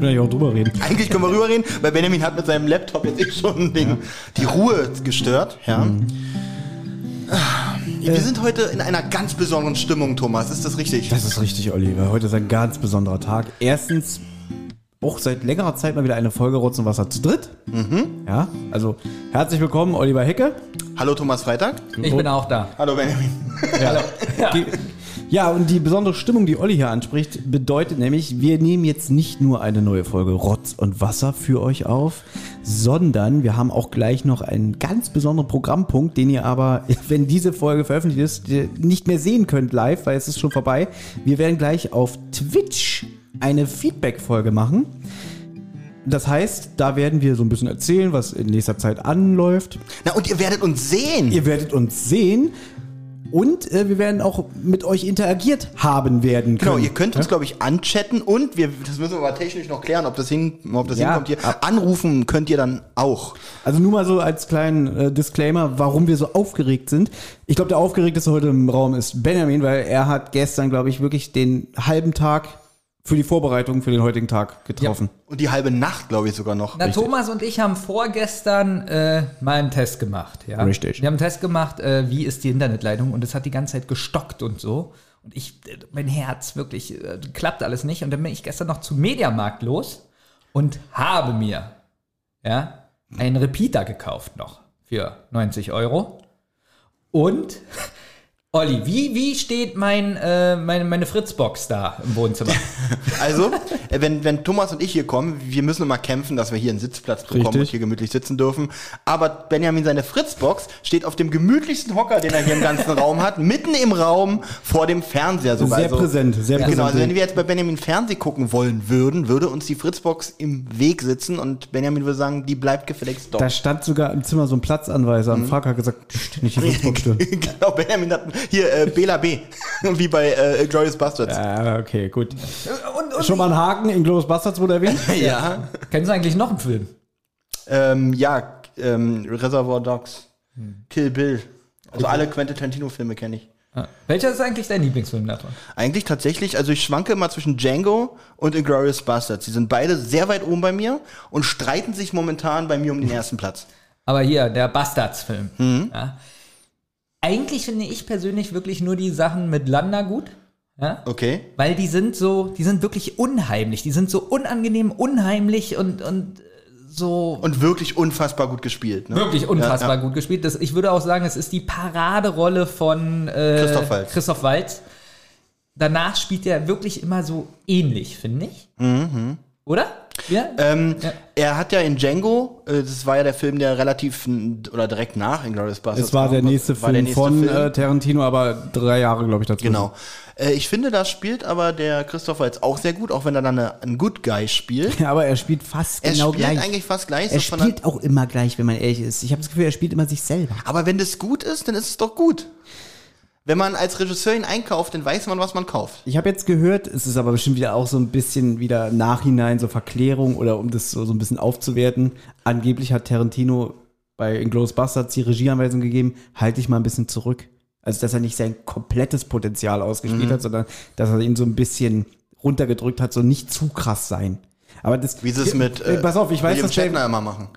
können ja auch drüber reden. Eigentlich können wir rüberreden, weil Benjamin hat mit seinem Laptop jetzt eh schon den, die Ruhe gestört. Ja. Wir sind heute in einer ganz besonderen Stimmung, Thomas. Ist das richtig? Das ist richtig, Oliver. Heute ist ein ganz besonderer Tag. Erstens, auch seit längerer Zeit mal wieder eine Folge Rotz und Wasser zu dritt. Ja, also herzlich willkommen, Oliver Hecke. Hallo Thomas Freitag. Ich bin auch da. Hallo Benjamin. Die- Ja, und die besondere Stimmung, die Olli hier anspricht, bedeutet nämlich, wir nehmen jetzt nicht nur eine neue Folge Rotz und Wasser für euch auf, sondern wir haben auch gleich noch einen ganz besonderen Programmpunkt, den ihr aber, wenn diese Folge veröffentlicht ist, nicht mehr sehen könnt live, weil es ist schon vorbei. Wir werden gleich auf Twitch eine Feedback-Folge machen. Das heißt, da werden wir so ein bisschen erzählen, was in nächster Zeit anläuft. Na, und ihr werdet uns sehen. Ihr werdet uns sehen und äh, wir werden auch mit euch interagiert haben werden können. Genau, ihr könnt uns, glaube ich, anchatten und wir, das müssen wir aber technisch noch klären, ob das, hin, ob das Ja, hinkommt hier. Anrufen könnt ihr dann auch. Also nur mal so als kleinen äh, Disclaimer, warum wir so aufgeregt sind. Ich glaube, der aufgeregteste heute im Raum ist Benjamin, weil er hat gestern, glaube ich, wirklich den halben Tag für die Vorbereitung für den heutigen Tag getroffen. Und die halbe Nacht, glaube ich, sogar noch. Na, Thomas und ich haben vorgestern äh, mal einen Test gemacht. Ja? Richtig. Wir haben einen Test gemacht, äh, wie ist die Internetleitung und es hat die ganze Zeit gestockt und so. Und ich, äh, mein Herz wirklich, äh, klappt alles nicht. Und dann bin ich gestern noch zum Mediamarkt los und habe mir ja, einen Repeater gekauft noch für 90 Euro. Und Olli, wie, wie steht mein, äh, meine, meine Fritzbox da im Wohnzimmer? Also, wenn, wenn Thomas und ich hier kommen, wir müssen immer kämpfen, dass wir hier einen Sitzplatz bekommen Richtig. und hier gemütlich sitzen dürfen. Aber Benjamin, seine Fritzbox steht auf dem gemütlichsten Hocker, den er hier im ganzen Raum hat, mitten im Raum vor dem Fernseher sogar. Sehr präsent, sehr Genau, präsent. also wenn wir jetzt bei Benjamin Fernseh gucken wollen würden, würde uns die Fritzbox im Weg sitzen und Benjamin würde sagen, die bleibt gefälligst dort. Da stand sogar im Zimmer so ein Platzanweiser. Mhm. Und Frank hat gesagt, "Psst, nicht die Fritzbox stören. genau, Benjamin hat hier äh, Bela B. wie bei äh, Glorious Bastards. Ah, okay, gut. Und, und Schon mal ein Haken in Glorious Bastards wurde erwähnt? Ja. Kennst du eigentlich noch einen Film? Ähm, ja, ähm, Reservoir Dogs, Kill Bill. Also alle Quentin Tarantino-Filme kenne ich. Ah. Welcher ist eigentlich dein Lieblingsfilm davon? Eigentlich tatsächlich, also ich schwanke immer zwischen Django und Inglourious Bastards. Die sind beide sehr weit oben bei mir und streiten sich momentan bei mir um den ersten Platz. Aber hier, der Bastards-Film. Ja. Eigentlich finde ich persönlich wirklich nur die Sachen mit Landa gut. Ja? Okay. Weil die sind so, die sind wirklich unheimlich. Die sind so unangenehm, unheimlich und, und äh, so Und wirklich unfassbar gut gespielt. Ne? wirklich unfassbar Ja, ja. gut gespielt. Das, ich würde auch sagen, es ist die Paraderolle von äh, Christoph Waltz. Christoph Waltz. Danach spielt er wirklich immer so ähnlich, finde ich. Oder? Ja? Ähm, Ja. Er hat ja in Django, äh, das war ja der Film, der relativ oder direkt nach Inglourious Bastards Es war der nächste War Film der nächste von Film. Äh, Tarantino, aber drei Jahre, glaube ich, dazu. Genau. Äh, ich finde, da spielt aber der Christopher jetzt auch sehr gut, auch wenn er dann eine, einen Good Guy spielt. Ja, aber er spielt fast Er genau spielt gleich. eigentlich fast gleich. er so spielt auch immer gleich, wenn man ehrlich ist. Ich habe das Gefühl, er spielt immer sich selber. aber wenn das gut ist, dann ist es doch gut. Wenn man als Regisseur ihn einkauft, dann weiß man, was man kauft. Ich habe jetzt gehört, es ist aber bestimmt wieder auch so ein bisschen wieder nachhinein so Verklärung oder um das so, so ein bisschen aufzuwerten. Angeblich hat Tarantino bei Inglourious Bastards die Regieanweisung gegeben, halte dich mal ein bisschen zurück. Also, dass er nicht sein komplettes Potenzial ausgespielt Mhm. hat, sondern dass er ihn so ein bisschen runtergedrückt hat, so nicht zu krass sein. Aber das, Wie sie es mit Äh, Pass auf, ich weiß, William dass Shatner immer machen.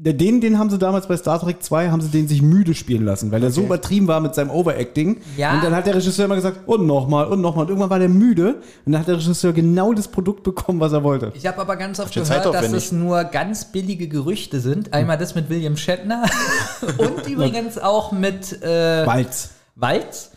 Den, den haben sie damals bei Star Trek 2, haben sie den sich müde spielen lassen, weil er so übertrieben war mit seinem Overacting. Ja. Und dann hat der Regisseur immer gesagt, und nochmal, und nochmal. Und irgendwann war der müde und dann hat der Regisseur genau das Produkt bekommen, was er wollte. Ich habe aber ganz oft gehört, dass es nur ganz billige Gerüchte sind. Einmal das mit William Shatner und übrigens auch mit äh, Walz. Walz.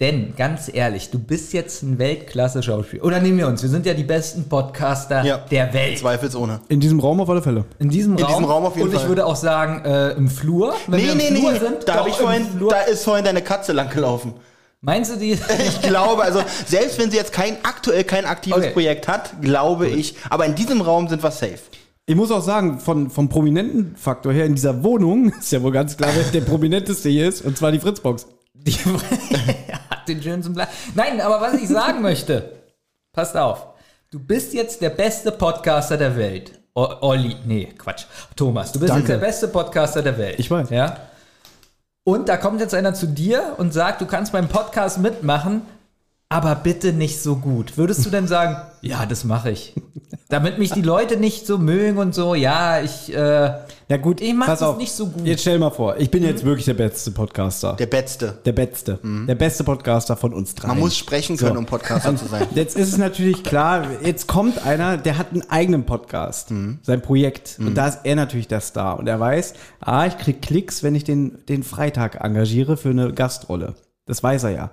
Denn, ganz ehrlich, du bist jetzt ein Weltklasse-Schauspieler. Oder nehmen wir uns, wir sind ja die besten Podcaster Ja. der Welt. Zweifelsohne. In diesem Raum auf alle Fälle. In diesem In Raum. diesem Raum auf jeden und ich Fall. würde auch sagen, äh, im Flur. Wenn wir Nee, im nee, Flur nee. sind, da, ich vorhin, Flur. da ist vorhin deine Katze lang gelaufen. Meinst du die? Ich glaube, also selbst wenn sie jetzt kein aktuell kein aktives Okay. Projekt hat, glaube ich, aber in diesem Raum sind wir safe. Ich muss auch sagen, von, vom prominenten Faktor her in dieser Wohnung ist ja wohl ganz klar, wer der prominenteste hier ist, und zwar die Fritzbox. Die hat den schönsten Plan. Nein, aber was ich sagen möchte, passt auf. Du bist jetzt der beste Podcaster der Welt. O Olli, nee, Quatsch. Thomas, du bist Danke. jetzt der beste Podcaster der Welt. Ich weiß. Ja. Und da kommt jetzt einer zu dir und sagt, du kannst beim Podcast mitmachen. aber bitte nicht so gut. Würdest du denn sagen, ja, das mache ich? Damit mich die Leute nicht so mögen und so, ja, ich, äh, Ja gut, Ich mach pass das auf. nicht so gut. Jetzt stell mal vor, ich bin jetzt wirklich der beste Podcaster. Der Betzte. Der beste. Der beste Podcaster von uns drei. Man muss sprechen können, um Podcaster zu sein. Jetzt ist es natürlich klar, jetzt kommt einer, der hat einen eigenen Podcast, sein Projekt. Und da ist er natürlich der Star. Und er weiß, ah, ich krieg Klicks, wenn ich den, den Freitag engagiere für eine Gastrolle. Das weiß er ja.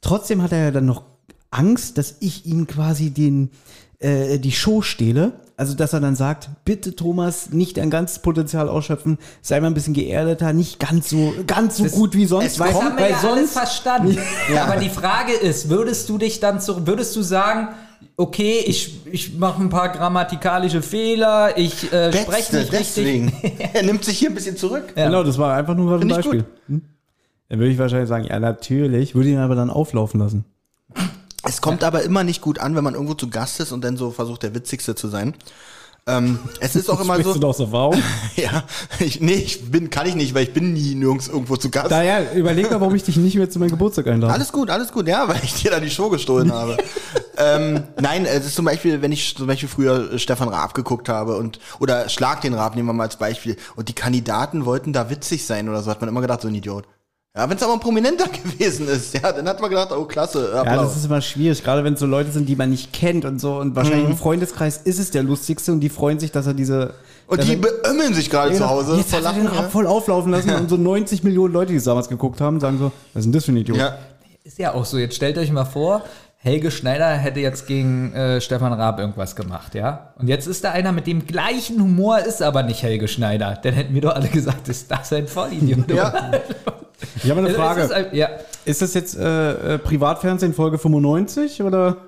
Trotzdem hat er ja dann noch Angst, dass ich ihm quasi den, äh, die Show stehle. Also, dass er dann sagt, bitte Thomas, nicht dein ganzes Potenzial ausschöpfen, sei mal ein bisschen geerdeter, nicht ganz so, ganz so Das- gut wie sonst, es weil, das haben wir ja alles sonst, verstanden. Aber die Frage ist, würdest du dich dann zu, würdest du sagen, okay, ich, ich mache ein paar grammatikalische Fehler, ich äh, spreche nicht richtig. deswegen. er nimmt sich hier ein bisschen zurück. Genau, das war einfach nur ein Find ich Beispiel. Hm? Dann würde ich wahrscheinlich sagen, ja, natürlich, würde ihn aber dann auflaufen lassen. Es kommt aber immer nicht gut an, wenn man irgendwo zu Gast ist und dann so versucht, der Witzigste zu sein. Ähm, es ist auch immer Sprichst so. du doch so warum? Ja, ich, nee, ich bin, kann ich nicht, weil ich bin nie nirgends irgendwo zu Gast. Naja, überleg mal, warum ich dich nicht mehr zu meinem Geburtstag einlade. Alles gut, alles gut, ja, weil ich dir da die Show gestohlen habe. ähm, nein, es ist zum Beispiel, wenn ich zum Beispiel früher äh, Stefan Raab geguckt habe und oder Schlag den Raab nehmen wir mal als Beispiel und die Kandidaten wollten da witzig sein oder so, hat man immer gedacht, so ein Idiot. Ja, wenn es aber ein Prominenter gewesen ist, ja, dann hat man gedacht, oh klasse, Ja, Applaus. das ist immer schwierig, gerade wenn es so Leute sind, die man nicht kennt und so. Und wahrscheinlich Mhm. im Freundeskreis ist es der lustigste und die freuen sich, dass er diese. und die er, beömmeln sich gerade zu Hause Jetzt vor hat er den. Rap voll auflaufen lassen und so 90 Millionen Leute, die es damals geguckt haben, sagen so, was ist denn das für ein Idiot? Ja. Ist ja auch so. Jetzt stellt euch mal vor, Helge Schneider hätte jetzt gegen äh, Stefan Raab irgendwas gemacht, ja? Und jetzt ist da einer mit dem gleichen Humor, ist aber nicht Helge Schneider. Dann hätten wir doch alle gesagt, ist das ein Vollidiot? Ja. Ich habe eine Frage. ist ein- ja. Ist das jetzt äh, äh, Privatfernsehen Folge 95 oder?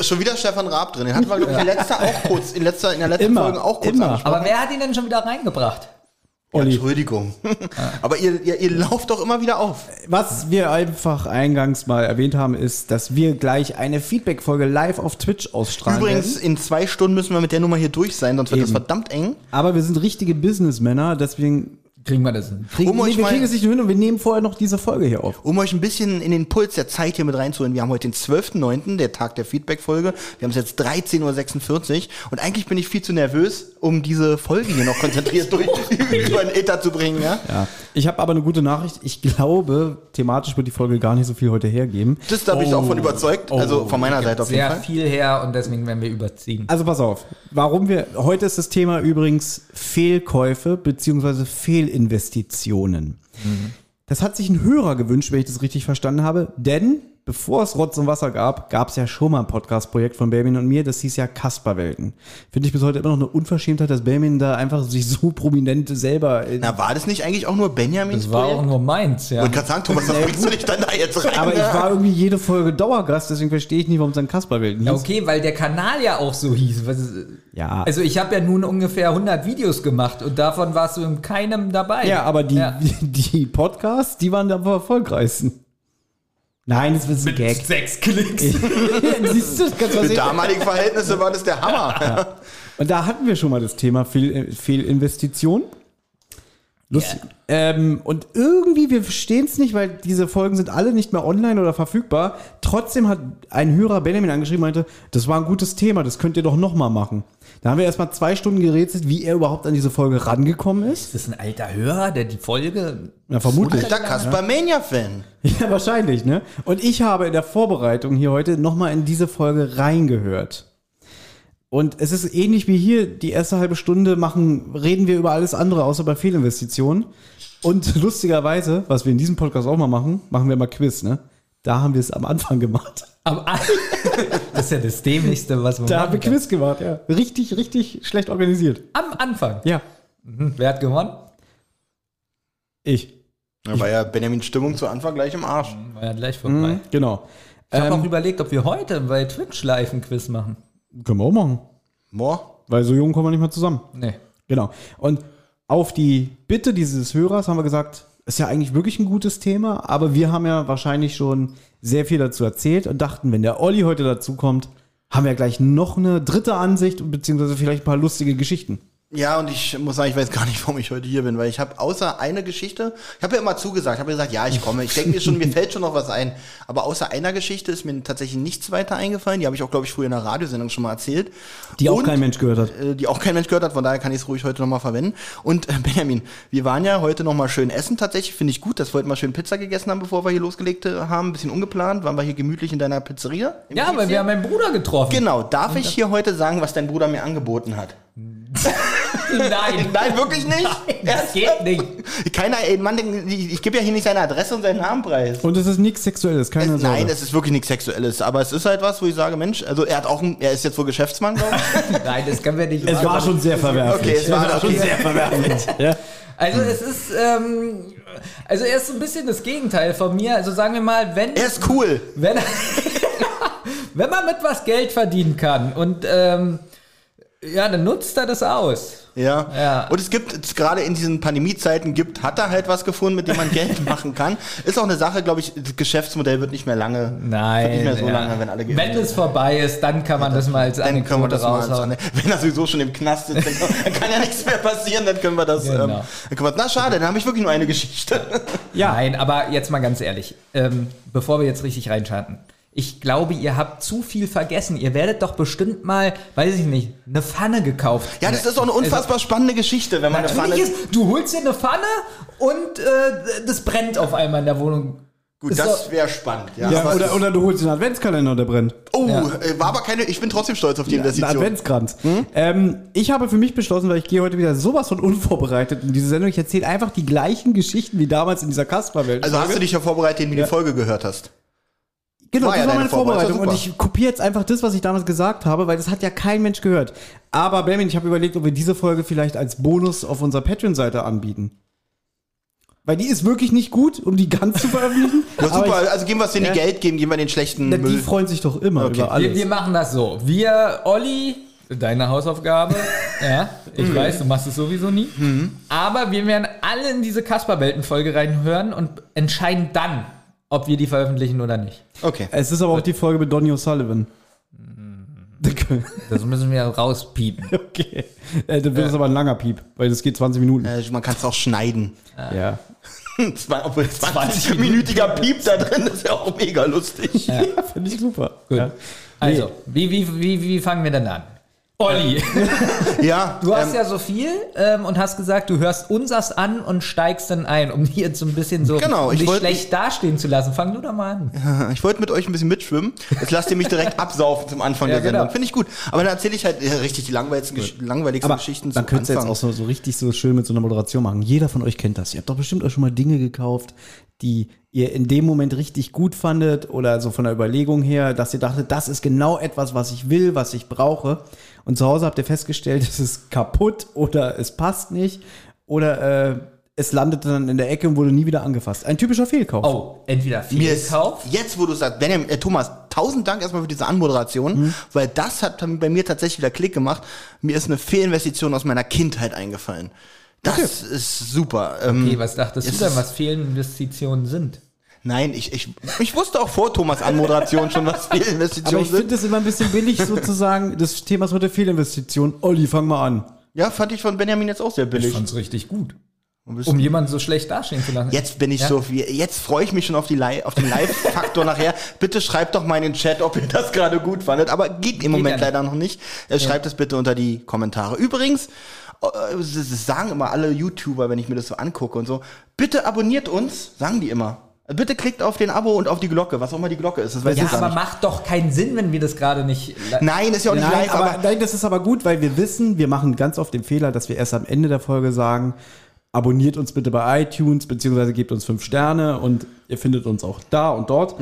Schon wieder Stefan Raab drin. Den hatten wir, glaube ich, in letzter auch kurz, in, letzter, in der letzten Immer, Folge auch kurz immer. angesprochen. Aber wer hat ihn denn schon wieder reingebracht? Ja. Entschuldigung. Aber ihr, ihr, ihr lauft doch immer wieder auf. Was wir einfach eingangs mal erwähnt haben, ist, dass wir gleich eine Feedback-Folge live auf Twitch ausstrahlen Übrigens, werden. in zwei Stunden müssen wir mit der Nummer hier durch sein, sonst wird das Eben. verdammt eng. Aber wir sind richtige Businessmänner, deswegen Kriegen wir das hin? kriegen, Um nee, euch wir mal- kriegen es nicht nur hin und wir nehmen vorher noch diese Folge hier auf. Um euch ein bisschen in den Puls der Zeit hier mit reinzuholen, wir haben heute den 12.09., der Tag der Feedback-Folge. Wir haben es jetzt 13.46 Uhr und eigentlich bin ich viel zu nervös, um diese Folge hier noch konzentriert durch über den Ether zu bringen. Ja? Ja. Ich habe aber eine gute Nachricht. Ich glaube, thematisch wird die Folge gar nicht so viel heute hergeben. Das da bin ich auch von überzeugt, also von meiner Seite auf jeden Sehr Fall. viel her und deswegen werden wir überziehen. Also pass auf, warum wir, heute ist das Thema übrigens Fehlkäufe beziehungsweise Fehlinvestitionen. Das hat sich ein Hörer gewünscht, wenn ich das richtig verstanden habe, denn bevor es Rotz und Wasser gab, gab es ja schon mal ein Podcast-Projekt von Benjamin und mir, das hieß ja Kasperwelten. Finde ich bis heute immer noch eine Unverschämtheit, dass Benjamin da einfach sich so prominent selber... Na, war das nicht eigentlich auch nur Benjamins Das war auch Projekt? nur meins, ja. Und kann sagen, Thomas, was bringst du dich dann da jetzt rein? aber ich war irgendwie jede Folge Dauergast, deswegen verstehe ich nicht, warum es dann Kasperwelten hieß. Ja, okay, weil der Kanal ja auch so hieß. Was ist, Ja. Also ich habe ja nun ungefähr 100 Videos gemacht und davon warst du in keinem dabei. Ja, aber die, Ja. die Podcasts, die waren am erfolgreichsten. Nein, das ist ein Gag. sechs Klicks. Siehst du, das kannst Für damalige Verhältnisse war das der Hammer. Und da hatten wir schon mal das Thema Fehl, Fehlinvestition. Lustig. Ähm, und irgendwie, wir verstehen es nicht, weil diese Folgen sind alle nicht mehr online oder verfügbar. Trotzdem hat ein Hörer Benjamin angeschrieben, meinte, das war ein gutes Thema, das könnt ihr doch nochmal machen. Da haben wir erstmal zwei Stunden gerätselt, wie er überhaupt an diese Folge rangekommen ist. Ist das ein alter Hörer, der die Folge. Ja, vermutlich. Alter Kaspar Mania-Fan. Ja, wahrscheinlich, ne? Und ich habe in der Vorbereitung hier heute nochmal in diese Folge reingehört. Und es ist ähnlich wie hier, die erste halbe Stunde machen, reden wir über alles andere außer bei Fehlinvestitionen. Und lustigerweise, was wir in diesem Podcast auch mal machen, machen wir mal Quiz, ne? Da haben wir es am Anfang gemacht. Aber das ist ja das Dämlichste, was man Da haben wir. Quiz gemacht, ja. Richtig, richtig schlecht organisiert. Am Anfang. Ja. Mhm. Wer hat gewonnen? Ich. Da war ja Benjamins Stimmung zu Anfang gleich im Arsch. War ja gleich vorbei. Genau. Ich habe auch Ähm, überlegt, ob wir heute bei Twitch live ein Quiz machen. Können wir auch machen. Boah. Weil so jung kommen wir nicht mehr zusammen. Nee. Genau. Und auf die Bitte dieses Hörers haben wir gesagt, ist ja eigentlich wirklich ein gutes Thema, aber wir haben ja wahrscheinlich schon sehr viel dazu erzählt und dachten, wenn der Olli heute dazu kommt, haben wir gleich noch eine dritte Ansicht und beziehungsweise vielleicht ein paar lustige Geschichten. Ja, und ich muss sagen, ich weiß gar nicht, warum ich heute hier bin, weil ich habe außer eine Geschichte, ich habe ja immer zugesagt, habe gesagt, ja, ich komme. Ich denke mir schon, mir fällt schon noch was ein. Aber außer einer Geschichte ist mir tatsächlich nichts weiter eingefallen. Die habe ich auch, glaube ich, früher in der Radiosendung schon mal erzählt. Die auch Und, kein Mensch gehört hat. äh, Die auch kein Mensch gehört hat, von daher kann ich es ruhig heute nochmal verwenden. Und äh, Benjamin, wir waren ja heute nochmal schön essen, tatsächlich, finde ich gut, dass wir heute mal schön Pizza gegessen haben, bevor wir hier losgelegt äh, haben. Ein bisschen ungeplant, waren wir hier gemütlich in deiner Pizzeria. Ja, weil wir haben meinen Bruder getroffen. Genau, darf ich hier heute sagen, was dein Bruder mir angeboten hat? Nein. Nein, wirklich nicht? Das geht nicht. Keiner, ey, Mann, ich, ich gebe ja hier nicht seine Adresse und seinen Namen preis. Und es ist nichts Sexuelles, keine Es, Sorge. nein, es ist wirklich nichts Sexuelles, aber es ist halt was, wo ich sage, Mensch, also er hat auch, ein, er ist jetzt wohl Geschäftsmann, glaube ich. Nein, das können wir nicht es machen. war schon sehr verwerflich. Okay, es war schon okay. sehr verwerflich. ja. Also es ist, ähm, also er ist so ein bisschen das Gegenteil von mir. Also sagen wir mal, wenn, Er ist cool. wenn, wenn man mit was Geld verdienen kann und ähm, ja, dann nutzt er das aus. Ja. Ja. Und es gibt gerade in diesen Pandemiezeiten gibt, hat er halt was gefunden, mit dem man Geld machen kann. Ist auch eine Sache, glaube ich, das Geschäftsmodell wird nicht mehr lange. Nein. Wird nicht mehr so ja. lange, wenn alle geimpft Wenn es vorbei ist, dann kann man das mal als dann können wir das mal, raushauen. wenn er sowieso schon im Knast sitzt, dann, dann kann ja nichts mehr passieren, dann können wir das, Genau. ähm, dann können wir, na schade, dann habe ich wirklich nur eine Geschichte. Ja. Nein, aber jetzt mal ganz ehrlich, ähm, bevor wir jetzt richtig reinstarten. Ich glaube, ihr habt zu viel vergessen. Ihr werdet doch bestimmt mal, weiß ich nicht, eine Pfanne gekauft. Ja, das ist auch eine unfassbar spannende Geschichte, wenn man eine Pfanne... Natürlich ist, du holst dir eine Pfanne und äh, das brennt auf einmal in der Wohnung. Gut, Ist das doch- wäre spannend. Ja, Ja, oder, oder du holst den Adventskalender, der brennt. oh, Ja. äh, war aber keine, ich bin trotzdem stolz auf die Ein Investition. Adventskranz. Ähm, ich habe für mich beschlossen, weil ich gehe heute wieder sowas von unvorbereitet in diese Sendung. Ich erzähle einfach die gleichen Geschichten wie damals in dieser Kasperwelt. Also hast du dich ja vorbereitet, indem du Ja. die Folge gehört hast. Genau, War das ja war meine Vorbereitung, Vorbereitung und ich kopiere jetzt einfach das, was ich damals gesagt habe, weil das hat ja kein Mensch gehört. Aber Benjamin, ich habe überlegt, ob wir diese Folge vielleicht als Bonus auf unserer Patreon-Seite anbieten. Weil die ist wirklich nicht gut, um die ganz zu veröffentlichen. Ja, super, also geben wir es denen Ja. die Geld geben, geben wir den schlechten Ich, die Müll. freuen sich doch immer Okay. über Wir, alles. wir machen das so. Wir, Olli, deine Hausaufgabe. ja, ich Mhm. weiß, du machst es sowieso nie. Aber wir werden alle in diese Kasperwelten-Folge reinhören und entscheiden dann, ob wir die veröffentlichen oder nicht. Okay. es ist aber auch die Folge mit Donny O'Sullivan. Das müssen wir rauspiepen. okay. Äh, dann wird es aber ein langer Piep, weil das geht 20 Minuten. Äh, man kann es auch schneiden. Ja. Zwei- Obwohl 20-minütiger Piep da drin ist ja auch mega lustig. ja. Finde ich super. Gut. Ja. Also, wie, wie, wie, wie fangen wir denn an? Olli, Ja, du hast ähm, ja so viel ähm, und hast gesagt, du hörst unsers an und steigst dann ein, um jetzt so ein bisschen so Genau, um ich dich wollte- schlecht dastehen zu lassen. Fang du doch mal an. ich wollte mit euch ein bisschen mitschwimmen. Jetzt lasst ihr mich direkt absaufen zum Anfang Ja, der Sendung. genau. Finde ich gut. Aber dann erzähle ich halt äh, richtig die langweiligsten, Gesch langweiligsten Aber Geschichten dann zum könnt ihr jetzt auch so, so richtig so schön mit so einer Moderation machen. Jeder von euch kennt das. Ihr habt doch bestimmt euch schon mal Dinge gekauft, die ihr in dem Moment richtig gut fandet oder so von der Überlegung her, dass ihr dachtet, das ist genau etwas, was ich will, was ich brauche. Und zu Hause habt ihr festgestellt, es ist kaputt oder es passt nicht oder äh, es landete dann in der Ecke und wurde nie wieder angefasst. Ein typischer Fehlkauf. Oh, entweder viel Mir ist Kauf. jetzt, wo du sagst, Benjamin, äh, Thomas, tausend Dank erstmal für diese Anmoderation, Mhm. weil das hat dann bei mir tatsächlich wieder Klick gemacht. Mir ist eine Fehlinvestition aus meiner Kindheit eingefallen. Das ist super. Ähm, Okay, was dachtest es du denn, was Fehlinvestitionen sind? Nein, ich, ich, ich wusste auch vor Thomas Anmoderation schon, was Aber Fehlinvestitionen ich finde sind. es immer ein bisschen billig sozusagen, das Thema ist heute Fehlinvestition. Olli, fang mal an. Ja, fand ich von Benjamin jetzt auch sehr billig. fand's richtig gut. Um jemanden so schlecht dastehen zu lassen. Jetzt bin ich Ja. so viel, jetzt freue ich mich schon auf, die Li auf den Live-Faktor nachher. Bitte schreibt doch mal in den Chat, ob ihr das gerade gut fandet. Aber geht im Moment ja nicht. leider noch nicht. Äh, Schreibt es bitte unter die Kommentare. Übrigens, äh, das das sagen immer alle YouTuber, wenn ich mir das so angucke und so. Bitte abonniert uns, sagen die immer. Bitte klickt auf den Abo und auf die Glocke, was auch immer die Glocke ist. Das weiß Ja, ich aber nicht. macht doch keinen Sinn, wenn wir das gerade nicht. Nein, ist ja auch nicht Nein, live, aber, nein, das ist aber gut, weil wir wissen, wir machen ganz oft den Fehler, dass wir erst am Ende der Folge sagen, abonniert uns bitte bei iTunes, beziehungsweise gebt uns fünf Sterne und ihr findet uns auch da und dort.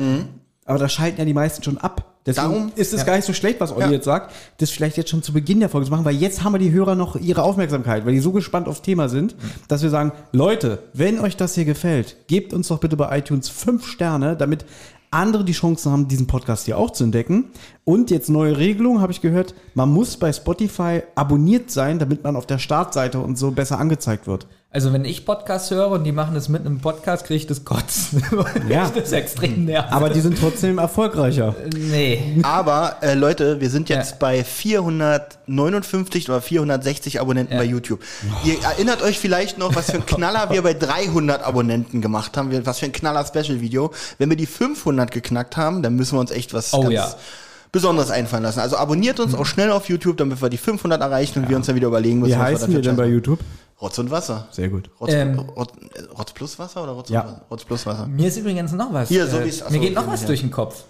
Aber da schalten ja die meisten schon ab. Deswegen. Darum- ist es gar nicht so schlecht, was Olli Ja. jetzt sagt, das vielleicht jetzt schon zu Beginn der Folge zu machen, weil jetzt haben wir die Hörer noch ihre Aufmerksamkeit, weil die so gespannt aufs Thema sind, dass wir sagen, Leute, wenn euch das hier gefällt, gebt uns doch bitte bei iTunes fünf Sterne, damit andere die Chancen haben, diesen Podcast hier auch zu entdecken. Und jetzt neue Regelung, habe ich gehört, man muss bei Spotify abonniert sein, damit man auf der Startseite und so besser angezeigt wird. Also wenn ich Podcasts höre und die machen das mit einem Podcast, kriege ich das Kotzen. Ja. das ist extrem nervig. Aber die sind trotzdem erfolgreicher. nee. Aber äh, Leute, wir sind jetzt Ja. bei 459 oder 460 Abonnenten Ja. bei YouTube. Ihr erinnert euch vielleicht noch, was für ein Knaller wir bei 300 Abonnenten gemacht haben, was für ein Knaller Special-Video. Wenn wir die 500 geknackt haben, dann müssen wir uns echt was Oh ganz ja. Besonderes einfallen lassen. Also abonniert uns auch schnell auf YouTube, damit wir die 500 erreichen und wir uns dann wieder überlegen müssen, Wie was heißen dafür wir denn bei. YouTube? Rotz und Wasser. Sehr gut. Rotz, Ähm. Rotz, äh, Rotz plus Wasser oder Rotz, Ja. Rotz plus Wasser? Mir ist übrigens noch was. Hier, so äh, wie's- achso, mir geht noch was ja. durch den Kopf.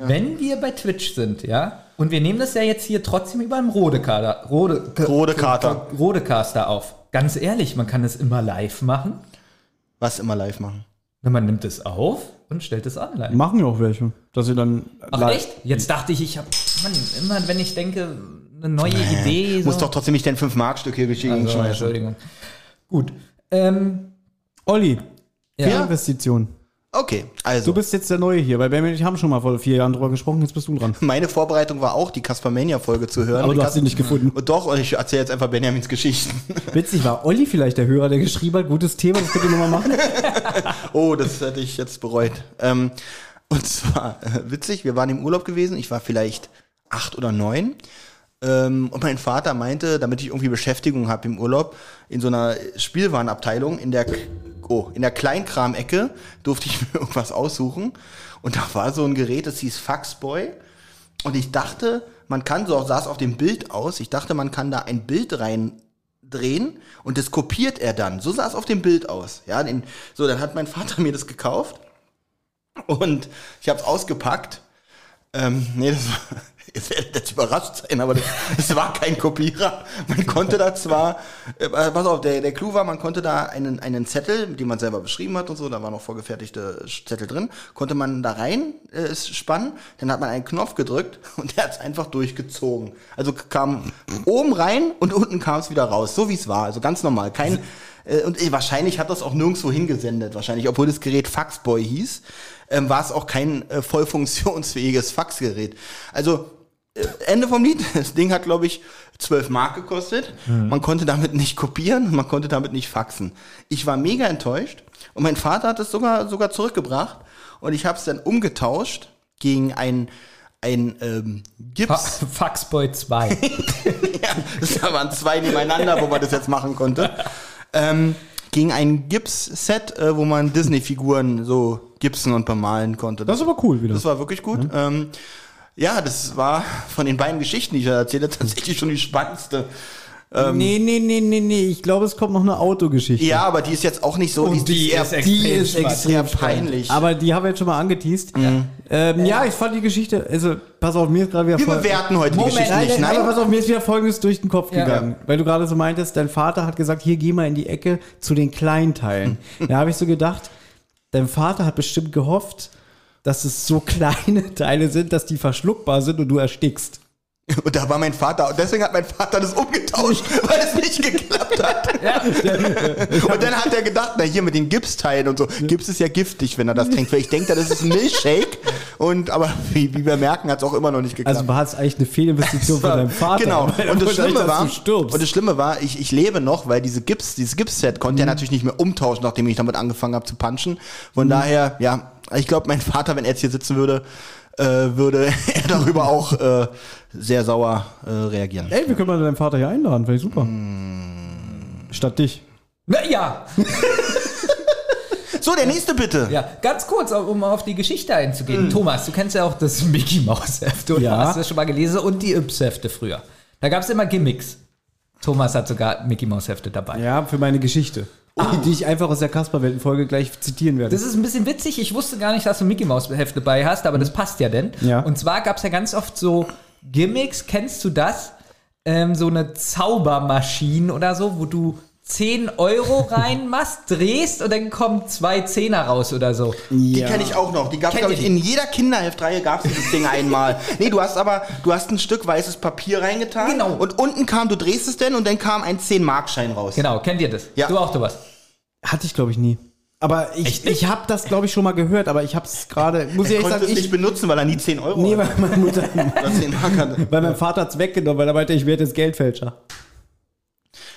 Wenn wir bei Twitch sind, ja, und wir nehmen das ja jetzt hier trotzdem über einen Rodekader, Rode, Rodekater. Rodecaster auf. Ganz ehrlich, man kann es immer live machen. Was immer live machen. Wenn man nimmt es auf und stellt es online. Machen ja auch welche. Dass sie dann. Ach echt? Jetzt dachte ich, ich habe, Mann, immer wenn ich denke, eine neue Idee. Muss so. doch trotzdem nicht dein 5-Mark-Stück hier geschehen also. Entschuldigung. Gut. Ähm, Olli, ja. Investition. Okay, also. Du bist jetzt der Neue hier, weil Benjamin und ich haben schon mal vor vier Jahren drüber gesprochen, jetzt bist du dran. Meine Vorbereitung war auch, die Caspermania-Folge zu hören. Aber du hast sie nicht gefunden. Und doch, und ich erzähle jetzt einfach Benjamins Geschichten. Witzig, war Olli vielleicht der Hörer, der geschrieben hat, gutes Thema, das könnt ihr nochmal machen? Oh, das hätte ich jetzt bereut. Ähm, und zwar, äh, witzig, wir waren im Urlaub gewesen, ich war vielleicht acht oder neun. Ähm, und mein Vater meinte, damit ich irgendwie Beschäftigung habe im Urlaub, in so einer Spielwarenabteilung, in der, oh, in der Kleinkram-Ecke durfte ich mir irgendwas aussuchen. Und da war so ein Gerät, das hieß Faxboy. Und ich dachte, man kann, so sah es auf dem Bild aus, ich dachte, man kann da ein Bild reindrehen und das kopiert er dann. So sah es auf dem Bild aus. Ja, den, so, dann hat mein Vater mir das gekauft und ich habe es ausgepackt. Ähm, nee, das war, jetzt werdet ihr jetzt überrascht sein, aber das war kein Kopierer. Man konnte da zwar, äh, pass auf, der, der Clou war, man konnte da einen, einen Zettel, den man selber beschrieben hat und so, da waren noch vorgefertigte Zettel drin, konnte man da rein äh, spannen, dann hat man einen Knopf gedrückt und der hat es einfach durchgezogen. Also kam oben rein und unten kam es wieder raus, so wie es war, also ganz normal. Kein, äh, und äh, wahrscheinlich hat das auch nirgendwo hingesendet, wahrscheinlich, obwohl das Gerät Faxboy hieß, ähm, war es auch kein äh, voll funktionsfähiges Faxgerät. Also Ende vom Lied. Das Ding hat, glaube ich, 12 Mark gekostet. Man konnte damit nicht kopieren, man konnte damit nicht faxen. Ich war mega enttäuscht und mein Vater hat es sogar, sogar zurückgebracht und ich habe es dann umgetauscht gegen ein, ein ähm, Fa Gips. Faxboy 2. ja, das waren zwei nebeneinander, wo man das jetzt machen konnte. Ähm, gegen ein Gips-Set, äh, wo man Disney-Figuren so gipsen und bemalen konnte. Das ist aber cool wieder. Das war wirklich gut. Ähm, ja, das war von den beiden Geschichten, die ich habe, tatsächlich schon die spannendste. nee, nee, nee, nee, nee, ich glaube, es kommt noch eine Autogeschichte. Ja, aber die ist jetzt auch nicht so. Und die eher, ist extrem die ist spannend. extrem peinlich. Aber die haben wir jetzt schon mal angeteased. Ähm, ja, ich fand die Geschichte, also pass auf, mir ist gerade wieder wir voll- bewerten heute Moment, die Geschichte Nein, nicht. nein, Nein, aber pass auf, mir ist wieder Folgendes durch den Kopf Ja. gegangen. Weil du gerade so meintest, dein Vater hat gesagt, hier geh mal in die Ecke zu den Kleinteilen. da habe ich so gedacht, dein Vater hat bestimmt gehofft, dass es so kleine Teile sind, dass die verschluckbar sind und du erstickst. Und da war mein Vater, und deswegen hat mein Vater das umgetauscht, weil es nicht geklappt hat. und dann hat er gedacht, na hier mit den Gipsteilen und so, Gips ist ja giftig, wenn er das trinkt. Weil ich denke, das ist ein Milchshake. Und, aber wie, wie wir merken, hat es auch immer noch nicht geklappt. Also war es eigentlich eine Fehlinvestition von deinem Vater. Genau. er Und das Schlimme war, und das Schlimme war, ich, ich lebe noch, weil diese Gips, dieses Gipsset konnte er Mhm. natürlich nicht mehr umtauschen, nachdem ich damit angefangen habe zu punchen. Von daher, ja, ich glaube, mein Vater, wenn er jetzt hier sitzen würde, äh, würde er darüber auch äh, sehr sauer äh, reagieren. Ey, wir können mal deinen Vater hier einladen, ich super. Statt dich. Na, ja, So, der nächste bitte. ja, ganz kurz, um auf die Geschichte einzugehen. Thomas, du kennst ja auch das Mickey Maus Heft, oder? Ja. Hast du das schon mal gelesen? Und die Yps Hefte früher. Da gab es immer Gimmicks. Thomas hat sogar Mickey Maus Hefte dabei. Ja, für meine Geschichte. Die, die ich einfach aus der Kasperwelten-Folge gleich zitieren werde. Das ist ein bisschen witzig. Ich wusste gar nicht, dass du Mickey Maus Hefte dabei hast, aber das passt ja denn. Ja. Und zwar gab es ja ganz oft so Gimmicks. Kennst du das? Ähm, so eine Zaubermaschine oder so, wo du 10 Euro reinmachst, drehst und dann kommen zwei Zehner raus oder so. Die kenne ich auch noch. Die gab es, glaube ich, in jeder Kinderheftreihe gab es dieses Ding einmal. Nee, du hast aber, du hast ein Stück weißes Papier reingetan. Genau. Und unten kam, du drehst es denn und dann kam ein 10-Mark-Schein raus. Genau, kennt ihr das? Ja. Du auch, Thomas. Hatte ich, glaube ich, nie. Aber ich, ich habe das, glaube ich, schon mal gehört, aber ich habe es gerade, muss ich Ich ehrlich sagen, es nicht ich, benutzen, weil er nie 10 Euro nee, weil meine Mutter, Oder 10 Mark hatte. weil mein Vater hat's weggenommen, weil er meinte, ich werde jetzt Geldfälscher.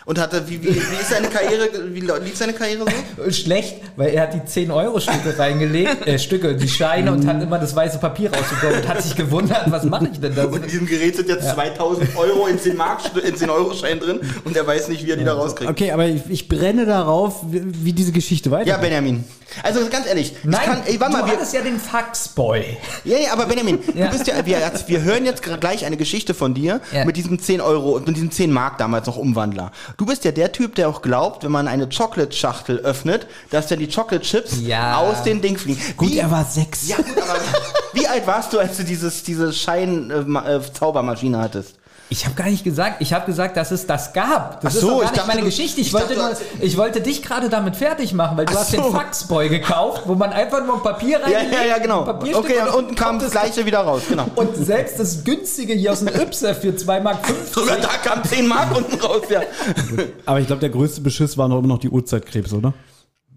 Und hatte, wie, wie, wie ist seine Karriere, wie lief seine Karriere so? Schlecht, weil er hat die 10-Euro-Stücke reingelegt, äh, Stücke, die Scheine und hat immer das weiße Papier rausgekommen und hat sich gewundert, was mache ich denn da? Und in diesem Gerät sind jetzt 2000 Euro in 10 Mark, in 10 Euro Schein drin und er weiß nicht, wie er die da rauskriegt. Okay, aber ich, ich brenne darauf, wie, wie diese Geschichte Ja, weitergeht. Benjamin. Also ganz ehrlich, ich Nein, kann, ey, warte du mal, wir, hattest ja den Faxboy. Ja, ja, aber Benjamin, Ja. du bist ja, wir, wir hören jetzt gleich eine Geschichte von dir Ja. mit diesem 10 Euro, mit diesem 10 Mark damals noch Umwandler. Du bist ja der Typ, der auch glaubt, wenn man eine Chocolate-Schachtel öffnet, dass dann die Chocolate-Chips Ja. aus den Ding fliegen. Gut, Wie- er war sechs. Ja, gut, aber wie alt warst du, als du dieses, diese Schein-Zaubermaschine hattest? Ich habe gar nicht gesagt, ich habe gesagt, dass es das gab. Das Ach ist so, doch gar ich nicht meine du- Geschichte. Ich, ich wollte dachte, nur, ich wollte dich gerade damit fertig machen, weil du Ach hast so. den Faxboy gekauft, wo man einfach nur ein Papier Ja, reinlegt. ja, ja, genau. ein Papierstück Okay, und dann unten kam kommt das gleiche wieder raus, genau. Und selbst das günstige hier aus dem Ypsef für 2 Mark 50. Sogar da kam 10 Mark unten raus, ja. Aber ich glaube, der größte Beschiss war noch immer noch die Uhrzeitkrebs, oder?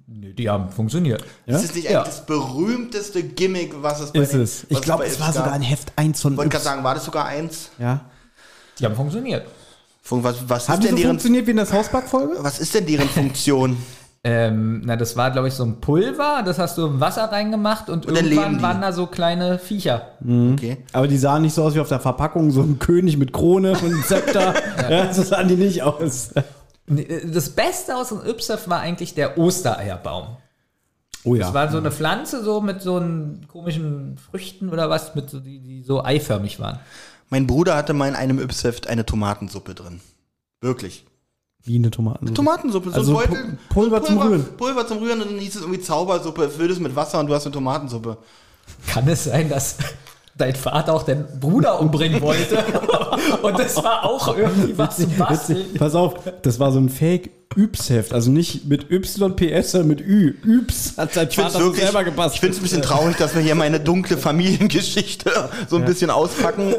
Die haben funktioniert. Ja? Das ist nicht Ja. eigentlich das berühmteste Gimmick, was es bei Ist den- es. was Ich glaube, es war sogar gab. ein Heft 1 von Ich wollte gerade sagen, war das sogar eins? Ja. Die haben funktioniert. Funk, Was, was, Haben ist die denn so deren, funktioniert wie in der Hausback-Folge? was ist denn deren Funktion? Ähm, na, das war, glaube ich, so ein Pulver, das hast du im Wasser reingemacht und, Und irgendwann waren da so kleine Viecher. Okay. Aber die sahen nicht so aus wie auf der Verpackung, so ein König mit Krone und Zepter. ja, so sahen die nicht aus. Nee, Das Beste aus dem Ypsef war eigentlich der Ostereierbaum. Oh ja. Das war so eine Pflanze so mit so komischen Früchten oder was, mit so, die, die so eiförmig waren. Mein Bruder hatte mal in einem Ypsheft eine Tomatensuppe drin. Wirklich. wie eine Tomaten. Tomatensuppe, so Also ein Beutel. Pu- Pulver zum Rühren. Pulver zum Rühren und dann hieß es irgendwie Zaubersuppe, füll das mit Wasser und du hast eine Tomatensuppe. Kann es sein, dass dein Vater auch den Bruder umbringen wollte? Und das war auch irgendwie was zum Basteln. Witzig. Pass auf, das war so ein Fake Übsheft. Also nicht mit YPS, sondern mit Ü. Übs hat sein Ich Vater so wirklich, selber ich gepasst. finde es ein bisschen traurig, dass wir hier meine dunkle Familiengeschichte so ein bisschen auspacken.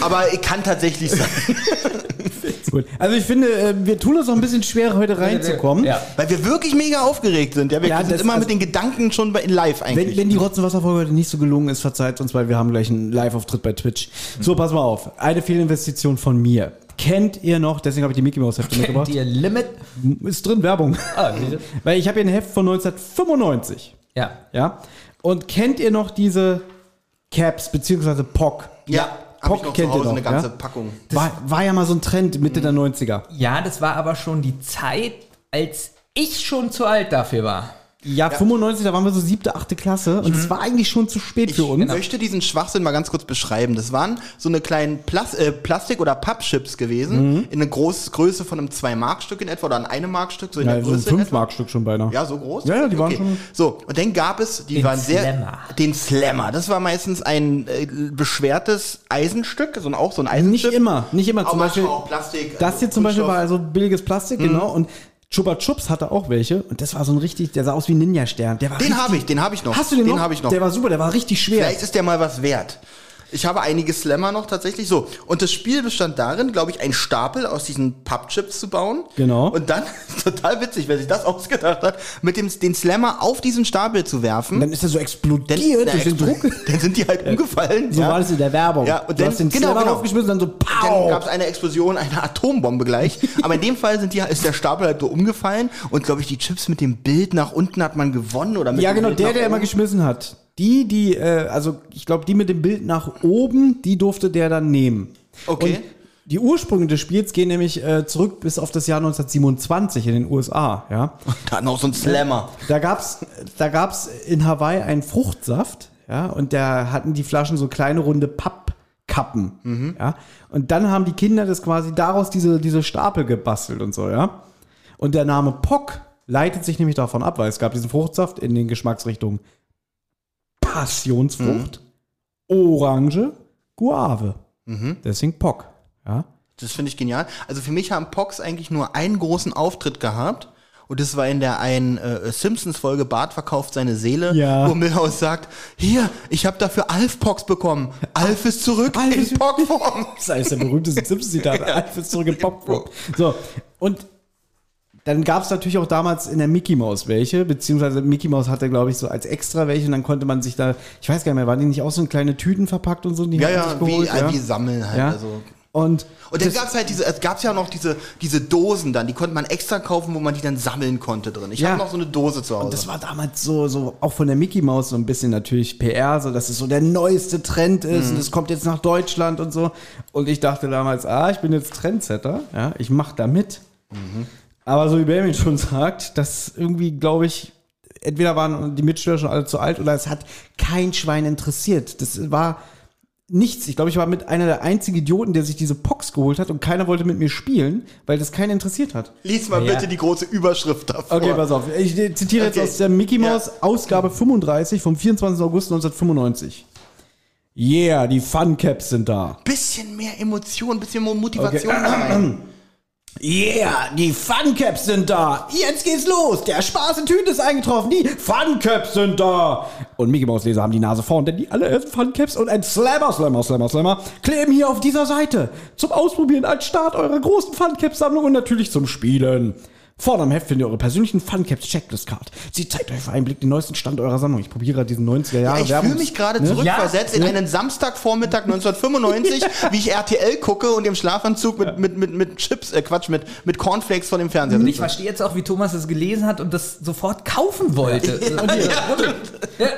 Aber ich kann tatsächlich sein. Gut. Also ich finde, äh, wir tun uns noch ein bisschen schwer, heute reinzukommen. Ja. Weil wir wirklich mega aufgeregt sind. Ja, wir Ja, sind das- immer also- mit den Gedanken schon bei- in live eigentlich. Wenn, wenn die Rotzenwasserfolge heute nicht so gelungen ist, verzeiht uns, weil wir haben gleich einen Live-Auftritt bei Twitch. So, pass mal auf. Eine Fehlinvestition von mir. Kennt ihr noch, deswegen habe ich die Mickey Mouse Hefte mitgebracht. Die Limit. Ist drin, Werbung. Ah, Weil ich habe hier ein Heft von 1995. ja. Ja. Und kennt ihr noch diese Caps, beziehungsweise POC? ja, habe ich noch kennt zu ihr Hause noch, eine ganze ja? Packung. War, war ja mal so ein Trend Mitte der 90er. Ja, das war aber schon die Zeit, als ich schon zu alt dafür war. Ja, 95, da waren wir so siebte, achte Klasse und es war eigentlich schon zu spät für uns. Ich möchte diesen Schwachsinn mal ganz kurz beschreiben. Das waren so eine kleinen Plas äh, Plastik- oder Pappchips gewesen, in einer Groß Größe von einem 2-Mark-Stück in etwa oder ein 1-Mark-Stück, so in Ja, der so ein Größe. in etwa. 5-Mark-Stück schon beinahe. Ja, so groß? Ja, ja, die waren schon- So, und dann gab es, die Den waren sehr. Slammer. Den Slammer. Das war meistens ein äh, beschwertes Eisenstück, so ein, auch so ein Eisenstück. Nicht immer, nicht immer. Zum Aber Beispiel, auch Plastik. das also hier zum Beispiel Kunststoff. war also billiges Plastik, genau. Und Chupa Chups hatte auch welche. Und das war so ein richtig, der sah aus wie ein Ninja-Stern. Den habe ich, den habe ich noch. Hast du den, noch? Den habe ich noch. Der war super, der war richtig schwer. Vielleicht ist der mal was wert. Ich habe einige Slammer noch tatsächlich so. Und das Spiel bestand darin, glaube ich, einen Stapel aus diesen Pappchips zu bauen. Genau. Und dann, total witzig, wer sich das ausgedacht hat, mit dem, den Slammer auf diesen Stapel zu werfen. dann ist er so Dann, explodiert durch den Druck. dann sind die halt umgefallen. So war das in der Werbung. Ja, und du dann- hast den genau, Slammer genau. aufgeschmissen, dann so Dann pow. gab es eine Explosion, eine Atombombe gleich. Aber in dem Fall sind die, ist der Stapel halt so umgefallen und glaube ich, die Chips mit dem Bild nach unten hat man gewonnen oder mit Ja, genau, der, der immer geschmissen hat. Die, die, äh, also ich glaube, die mit dem Bild nach oben, die durfte der dann nehmen. Okay. Und die Ursprünge des Spiels gehen nämlich äh, zurück bis auf das Jahr 1927 in den USA, ja. Da hat noch so ein Slammer. Da gab's, da gab's in Hawaii einen Fruchtsaft, ja, und da hatten die Flaschen so kleine runde Pappkappen, ja. Und dann haben die Kinder das quasi daraus diese, diese Stapel gebastelt und so, ja. Und der Name Pock leitet sich nämlich davon ab, weil es gab diesen Fruchtsaft in den Geschmacksrichtungen Passionsfrucht, Orange, Guave. Deswegen Pock, ja. Das finde ich genial. Also für mich haben Pox eigentlich nur einen großen Auftritt gehabt. Und das war in der einen äh, Simpsons-Folge Bart verkauft seine Seele, Ja. wo Milhouse sagt, hier, ich habe dafür Alf-Pox bekommen. Alf ist zurück Alf in ist- Pock-Form. Das ist der berühmtesten Simpsons-Zitate. Alf ist zurück in Popcorn. So, und dann gab es natürlich auch damals in der Mickey Mouse welche, beziehungsweise Mickey Mouse hatte, glaube ich, so als extra welche und dann konnte man sich da, ich weiß gar nicht mehr, waren die nicht auch so in kleine Tüten verpackt und so? Die Ja, ja, sich wie, geholt, äh, wie sammeln halt. Ja. Also. Und, Und dann das- gab's halt diese, es gab's ja noch diese, diese Dosen dann, die konnte man extra kaufen, wo man die dann sammeln konnte drin. Ich Ja. habe noch so eine Dose zu Hause. Und das war damals so, so auch von der Mickey Mouse so ein bisschen natürlich PR, so dass es so der neueste Trend ist und es kommt jetzt nach Deutschland und so. Und ich dachte damals, ah, ich bin jetzt Trendsetter, ja, ich mach da mit. Aber so wie Benjamin schon sagt, das irgendwie, glaube ich, entweder waren die Mitspieler schon alle zu alt oder es hat kein Schwein interessiert. Das war nichts. Ich glaube, ich war mit einer der einzigen Idioten, der sich diese Pox geholt hat und keiner wollte mit mir spielen, weil das keinen interessiert hat. Lies mal Ja. bitte die große Überschrift davor. Okay, pass auf. Ich zitiere Okay. jetzt aus der Mickey Ja. Mouse Ausgabe 35 vom 24. August 1995. Yeah, die Fun Caps sind da. Bisschen mehr Emotion, bisschen mehr Motivation rein. Yeah, die Fun Caps sind da. Jetzt geht's los. Der Spaß in Tüte ist eingetroffen. Die Fun Caps sind da. Und Mickey Mouse Leser haben die Nase vorn, denn die allerersten Fun Caps und ein Slammer, Slammer, Slammer, Slammer kleben hier auf dieser Seite. Zum Ausprobieren als Start eurer großen Fun Caps Sammlung und natürlich zum Spielen. Vorne am Heft findet ihr eure persönlichen Fun Caps Checklist Card. Sie zeigt euch für einen Blick den neuesten Stand eurer Sammlung. Ich probiere gerade diesen 90er Jahre Ich fühle mich gerade ne? zurückversetzt in Ja. einen Samstagvormittag 1995, wie ich RTL gucke und im Schlafanzug mit, mit, mit, mit Chips, äh Quatsch, mit, mit Cornflakes vor dem Fernseher Und ich verstehe jetzt auch, wie Thomas es gelesen hat und das sofort kaufen wollte. Und ja.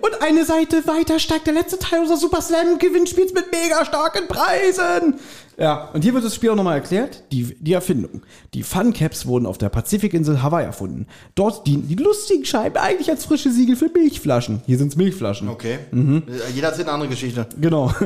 Und eine Seite weiter steigt der letzte Teil unseres Super Slam Gewinnspiels mit mega starken Preisen. Ja, und hier wird das Spiel auch nochmal erklärt. Die, die Erfindung. Die Fun Caps wurden auf der Pazifikinsel Hawaii erfunden. Dort dienen die lustigen Scheiben eigentlich als frische Siegel für Milchflaschen. Hier sind es Milchflaschen. Okay. Äh, Jeder hat eine andere Geschichte. Genau.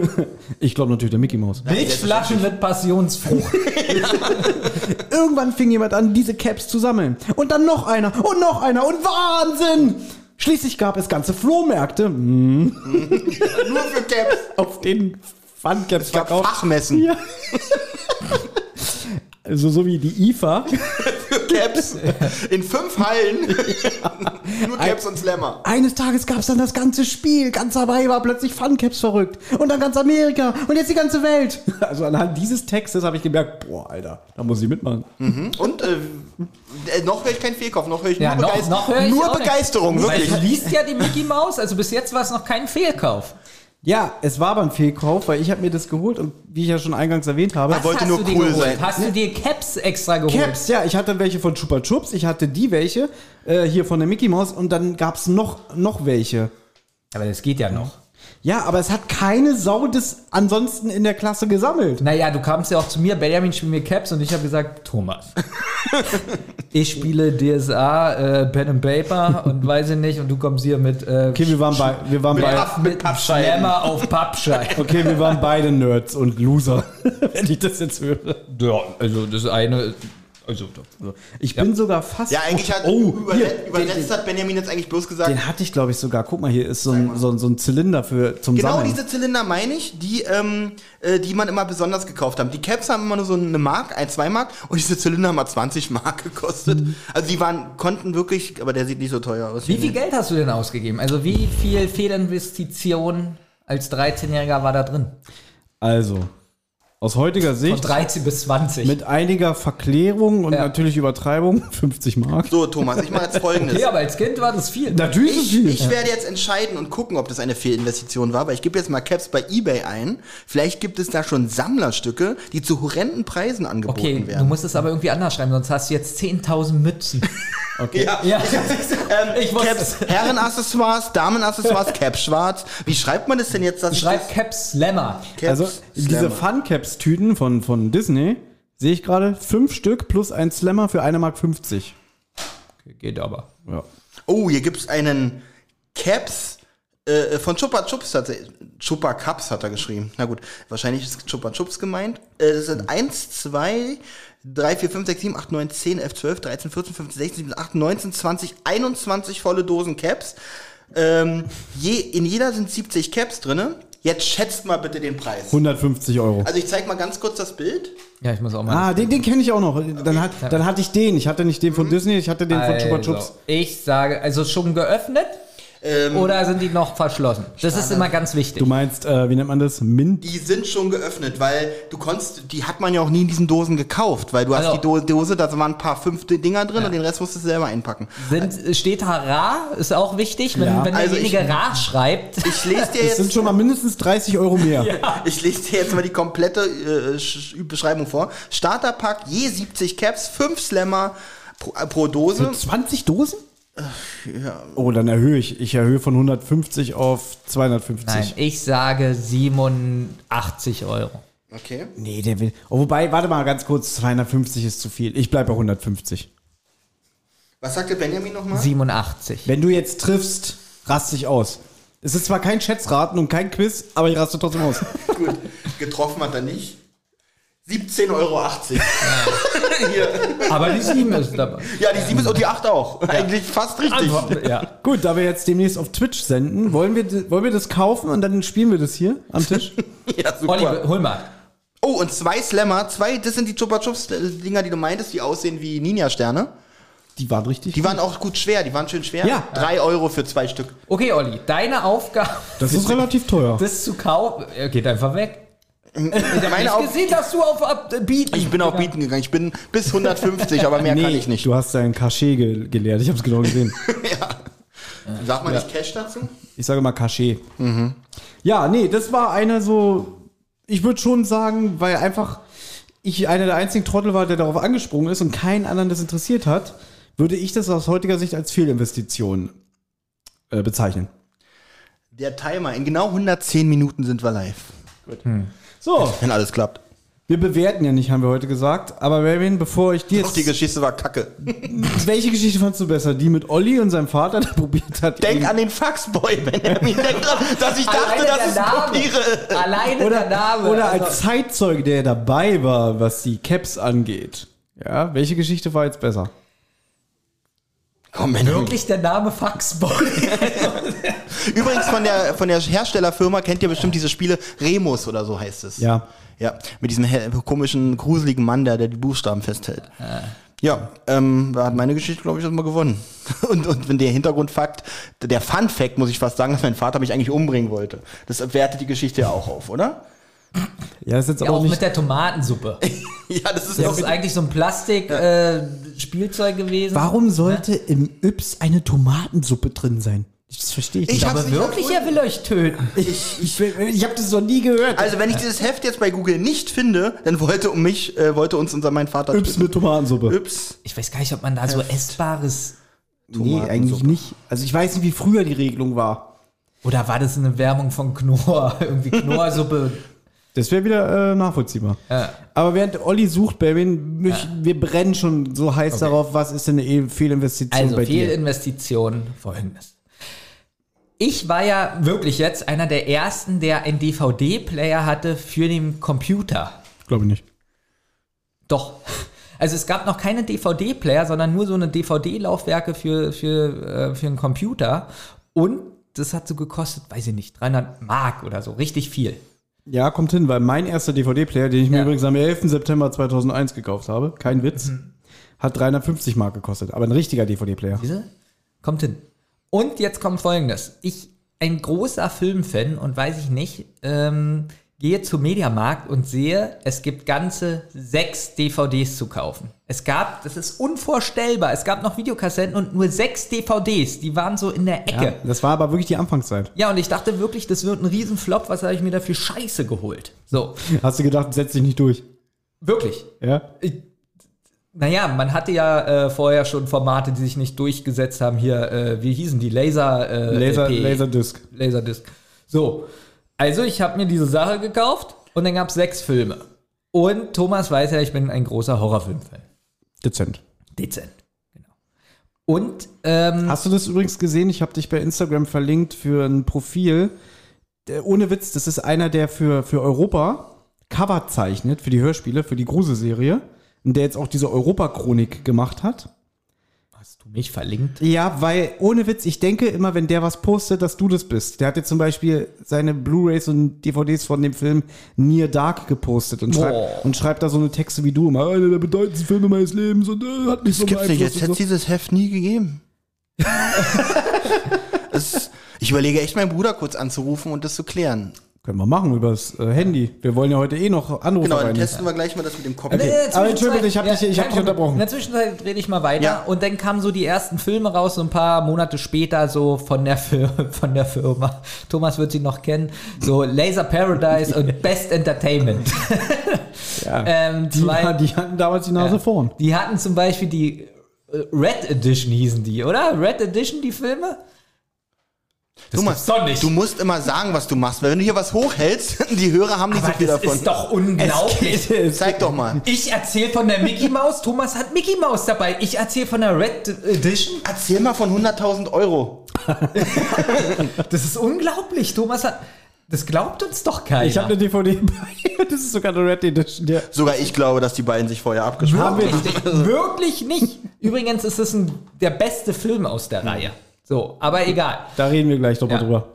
Ich glaube natürlich der Mickey Mouse. Milchflaschen mit Passionsfrucht. Irgendwann fing jemand an, diese Caps zu sammeln. Und dann noch einer und noch einer und Wahnsinn! Schließlich gab es ganze Flohmärkte, hm, Nur für Caps. auf denen Fun Caps Es gab verkauft Fachmessen Ja. Also so wie die IFA. für Caps. In fünf Hallen. Nur Caps und Slammer. Eines Tages gab es dann das ganze Spiel. Ganz Hawaii war plötzlich Funcaps verrückt. Und dann ganz Amerika. Und jetzt die ganze Welt. Also anhand dieses Textes habe ich gemerkt, boah, Alter, da muss ich mitmachen. Und äh, äh, noch höre ich keinen Fehlkauf, noch höre ich Ja, nur, noch, Begeist noch höre ich nur auch nicht. Begeisterung, Weil wirklich. du liest ja die Mickey Mouse, also bis jetzt war es noch kein Fehlkauf. Ja, es war aber ein Fehlkauf, weil ich habe mir das geholt und wie ich ja schon eingangs erwähnt habe. Was? wollte hast nur du dir cool geholt? sein. Hast du dir Caps extra geholt? Caps, ja, ich hatte welche von Chupa Chups, ich hatte die welche, äh, hier von der Mickey Mouse und dann gab es noch, noch welche. Aber das geht ja noch. Ja, aber es hat keine Sau des ansonsten in der Klasse gesammelt. Naja, du kamst ja auch zu mir, Benjamin spielt mir Caps und ich habe gesagt, Thomas. ich spiele DSA, äh, Pen and Paper und weiß ich nicht und du kommst hier mit, äh, Okay, wir waren bei, wir waren Mit bei, Papp- mit Pappscheiben. Schlemmer auf Pappscheiben. okay, wir waren beide Nerds und Loser, wenn ich das jetzt höre. Ja, also das eine, also Ich bin sogar fast. Ja, eigentlich hat Oh, hier, übersetzt hat Benjamin jetzt eigentlich bloß gesagt, Den hatte ich, glaube ich, sogar. Guck mal, hier ist so ein, so so ein Zylinder für, zum Genau Sammeln. diese Zylinder meine ich, die, ähm, äh, die man immer besonders gekauft hat. Die Caps haben immer nur so eine Mark, ein, zwei Mark und diese Zylinder haben mal 20 Mark gekostet. Also die waren, konnten wirklich, aber der sieht nicht so teuer aus. Wie viel Geld hast du denn ausgegeben? Also wie viel Fehlinvestition als 13-Jähriger war da drin? Also, aus heutiger Von Sicht, 13 bis 20. mit einiger Verklärung und Ja. natürlich Übertreibung, 50 Mark. So, Thomas, ich mache jetzt folgendes. okay, aber als Kind war das viel. Natürlich ist Ich, viel. ich werde jetzt entscheiden und gucken, ob das eine Fehlinvestition war, weil ich gebe jetzt mal Caps bei Ebay ein. Vielleicht gibt es da schon Sammlerstücke, die zu horrenden Preisen angeboten Okay, du werden. musst es aber irgendwie anders schreiben, sonst hast du jetzt 10.000 Mützen. Okay. ja, Ja. ähm, Ich wusste Caps, Herrenaccessoires, Damenaccessoires, Caps schwarz. Wie schreibt man das denn jetzt? Dass ich Schreib Caps Slammer. das- Also, Caps diese Slammer. Fun Caps Tüten von, von Disney, sehe ich gerade, fünf Stück plus ein Slammer für 1,50 Mark. 50. Okay, geht aber. Ja. Oh, hier gibt's einen Caps äh, von Chupa Chups tatsächlich. Chupa Cups hat er geschrieben. Na gut, wahrscheinlich ist Chupa Chups gemeint. Äh, das sind 1, 2, 3, 4, 5, 6, 7, 8, 9, 10, 11, 12, 13, 14, 15, 16, 17, 18, 19, 20, 21 volle Dosen Caps. Ähm, je, in jeder sind 70 Caps drinne. Jetzt schätzt mal bitte den Preis. 150 Euro. Also ich zeig mal ganz kurz das Bild. Ja, ich muss auch mal. Ah, den, den kenne ich auch noch. Dann, hat, dann hatte ich den. Ich hatte nicht den von Disney, ich hatte den von Chupa also, Chups. ich sage, also schon geöffnet. Oder sind die noch verschlossen? Das ist immer ganz wichtig. Du meinst, äh, wie nennt man das? Mint? Die sind schon geöffnet, weil du konntest, die hat man ja auch nie in diesen Dosen gekauft, weil du hast Also- die Do Dose, da waren ein paar fünfte Dinger drin und den Rest musstest du selber einpacken. Sind, steht da rar, ist auch wichtig, wenn, Ja. wenn Also derjenige rar schreibt. Ich lese dir Das sind jetzt, schon mal mindestens 30 Euro mehr. ich lese dir jetzt mal die komplette äh, Sch- Beschreibung vor. Starterpack, je 70 Caps, 5 Slammer pro, äh, pro Dose. 20 Dosen? Oh, dann erhöhe ich. Ich erhöhe von 150 auf 250. Nein, ich sage 87 Euro. Okay. Nee, der will. Oh, wobei, warte mal ganz kurz, 250 ist zu viel. Ich bleibe bei 150. Was sagte Benjamin nochmal? 87. Wenn du jetzt triffst, raste ich aus. Es ist zwar kein Schätzraten und kein Quiz, aber ich raste trotzdem aus. Gut, getroffen hat er nicht. 17,80 Euro. Hier. Aber die 7 ist dabei. Ja, die 7 ist und die 8 auch. Eigentlich fast richtig. Ja. Gut, da wir jetzt demnächst auf Twitch senden, wollen wir, wollen wir das kaufen und dann spielen wir das hier am Tisch? Ja, super. Olli, hol mal. Oh, und zwei Slammer, zwei, das sind die Chupa Chups Dinger, die du meintest, die aussehen wie Ninja-Sterne. Die waren richtig. Die waren auch gut schwer, die waren schön schwer. Ja. Drei Euro für zwei Stück. Okay, Olli, deine Aufgabe, das ist relativ teuer. das zu kaufen. Er geht einfach weg. Meine Ich Auf gesehen, dass du auf bieten. ich bin auf Bieten gegangen. Ich bin bis 150, aber mehr kann ich nicht. du hast dein Cachet ge gelehrt. Ich habe es genau gesehen. Sag mal nicht Cash dazu? Ich sage mal Cachet. Ja, nee, das war eine so, ich würde schon sagen, weil einfach ich einer der einzigen Trottel war, der darauf angesprungen ist und keinen anderen das interessiert hat, würde ich das aus heutiger Sicht als Fehlinvestition äh, bezeichnen. Der Timer, in genau 110 Minuten sind wir live. So, Wenn alles klappt. wir bewerten ja nicht, haben wir heute gesagt. Aber Marvin, bevor ich dir Doch, jetzt, die Geschichte war kacke. welche Geschichte fandst du besser? Die mit Olli und seinem Vater, der probiert hat. Denk ihn- an den Faxboy, Benjamin. Denk dran, dass ich dachte, Alleine dass der es Name. Papiere. Alleine oder, der Name. oder also- als Zeitzeuge, der dabei war, was die Caps angeht. Ja, welche Geschichte war jetzt besser? Komm. Wirklich der Name Faxboy. Übrigens von der, von der Herstellerfirma kennt ihr bestimmt diese Spiele Remus oder so heißt es. Ja. Ja, mit diesem he- komischen, gruseligen Mann, der, der die Buchstaben festhält. Ja, ähm, da hat meine Geschichte, glaube ich, erstmal gewonnen. Und, und wenn der Hintergrundfakt, der Fun-Fact, muss ich fast sagen, dass mein Vater mich eigentlich umbringen wollte. Das wertet die Geschichte ja auch auf, oder? Ja, ist jetzt Ja, auch nicht. mit der Tomatensuppe. Ja, das ist Das auch ist eigentlich so ein Plastik-Spielzeug gewesen. Warum sollte im Yps eine Tomatensuppe drin sein? Das verstehe ich nicht. Ich Aber nicht wirklich, er will euch töten. ich, ich, ich habe das noch nie gehört. Also wenn ich dieses Heft jetzt bei Google nicht finde, dann wollte um mich, äh, wollte uns unser mein Vater Yps mit Tomatensuppe. Yps. Ich weiß gar nicht, ob man da so essbares. Nee, eigentlich nicht. Also ich weiß nicht, wie früher die Regelung war. Oder war das eine Werbung von Knorr? Irgendwie Knorrsuppe. Das wäre wieder äh, nachvollziehbar. Ja. Aber während Olli sucht, Berwin, mich, wir brennen schon so heiß darauf, was ist denn eine E- Fehlinvestition Also bei dir? Fehlinvestition folgendes. Ich war ja wirklich jetzt einer der ersten, der einen DVD-Player hatte für den Computer. Glaube ich nicht. Doch. Also es gab noch keine DVD-Player, sondern nur so eine DVD-Laufwerke für, für, äh, für einen Computer. Und das hat so gekostet, weiß ich nicht, 300 Mark oder so, richtig viel. Ja, kommt hin, weil mein erster DVD-Player, den ich mir Ja. übrigens am 11. September 2001 gekauft habe, kein Witz, hat 350 Mark gekostet. Aber ein richtiger DVD-Player. Diese? Kommt hin. Und jetzt kommt folgendes. Ich, ein großer Filmfan und weiß ich nicht, ähm, gehe zum Mediamarkt und sehe, es gibt ganze sechs DVDs zu kaufen. Es gab, das ist unvorstellbar, es gab noch Videokassetten und nur sechs DVDs, die waren so in der Ecke. Ja, das war aber wirklich die Anfangszeit. Ja, und ich dachte wirklich, das wird ein Riesenflop, was habe ich mir da für Scheiße geholt? So, Hast du gedacht, setz dich nicht durch? wirklich. Ja? Naja, man hatte ja äh, vorher schon Formate, die sich nicht durchgesetzt haben. Hier, äh, wie hießen die? Laser, äh, Laser, LP. Laserdisc. Laserdisc. So, also ich habe mir diese Sache gekauft und dann gab es sechs Filme. Und Thomas weiß ja, ich bin ein großer Horrorfilm-Fan. Dezent. Dezent. Genau. Und ähm, Hast du das übrigens gesehen? Ich habe dich bei Instagram verlinkt für ein Profil. Der, ohne Witz, das ist einer, der für, für Europa Cover zeichnet, für die Hörspiele, für die Gruselserie. Und der jetzt auch diese Europa-Chronik gemacht hat. Mich verlinkt? Ja, weil, ohne Witz, ich denke immer, wenn der was postet, dass du das bist. Der hat jetzt zum Beispiel seine Blu-Rays und DVDs von dem Film Near Dark gepostet und, schreibt, und schreibt da so eine Texte wie du immer, einer der bedeutendsten Filme meines Lebens und äh, hat mich so Das gibt's nicht, jetzt hätte so. es dieses Heft nie gegeben. Das, ich überlege echt, meinen Bruder kurz anzurufen und das zu klären. Können wir machen übers äh, Handy. Wir wollen ja heute eh noch Anrufe Genau, dann rein. testen wir gleich mal das mit dem Kopf. In der Aber Zwischenzeit- Entschuldigung, ich hab dich- ich hab dich unterbrochen. In der Zwischenzeit rede ich mal weiter Ja. und dann kamen so die ersten Filme raus, so ein paar Monate später, so von der, Fir von der Firma. Thomas wird sie noch kennen. So Laser Paradise und Best Entertainment. ja. ähm, die, zwei- die hatten damals die Nase vorn. Die hatten zum Beispiel die äh, Red Edition hießen die, oder? Red Edition, die Filme? Thomas, gibt's doch nicht. du musst immer sagen, was du machst, weil wenn du hier was hochhältst, die Hörer haben nicht so viel das davon. ist doch unglaublich. Zeig doch mal. Ich erzähle von der Mickey Mouse, Thomas hat Mickey Mouse dabei. Ich erzähle von der Red Edition. Erzähl mal von 100.000 Euro. Das ist unglaublich. Thomas hat. Das glaubt uns doch keiner. Ich habe eine DVD bei. Das ist sogar eine Red Edition. Ja. Sogar ich glaube, dass die beiden sich vorher abgesprochen haben. Wirklich, nicht. wirklich nicht. Übrigens ist es ein, der beste Film aus der Reihe. So, aber egal. Da reden wir gleich nochmal Ja. drüber.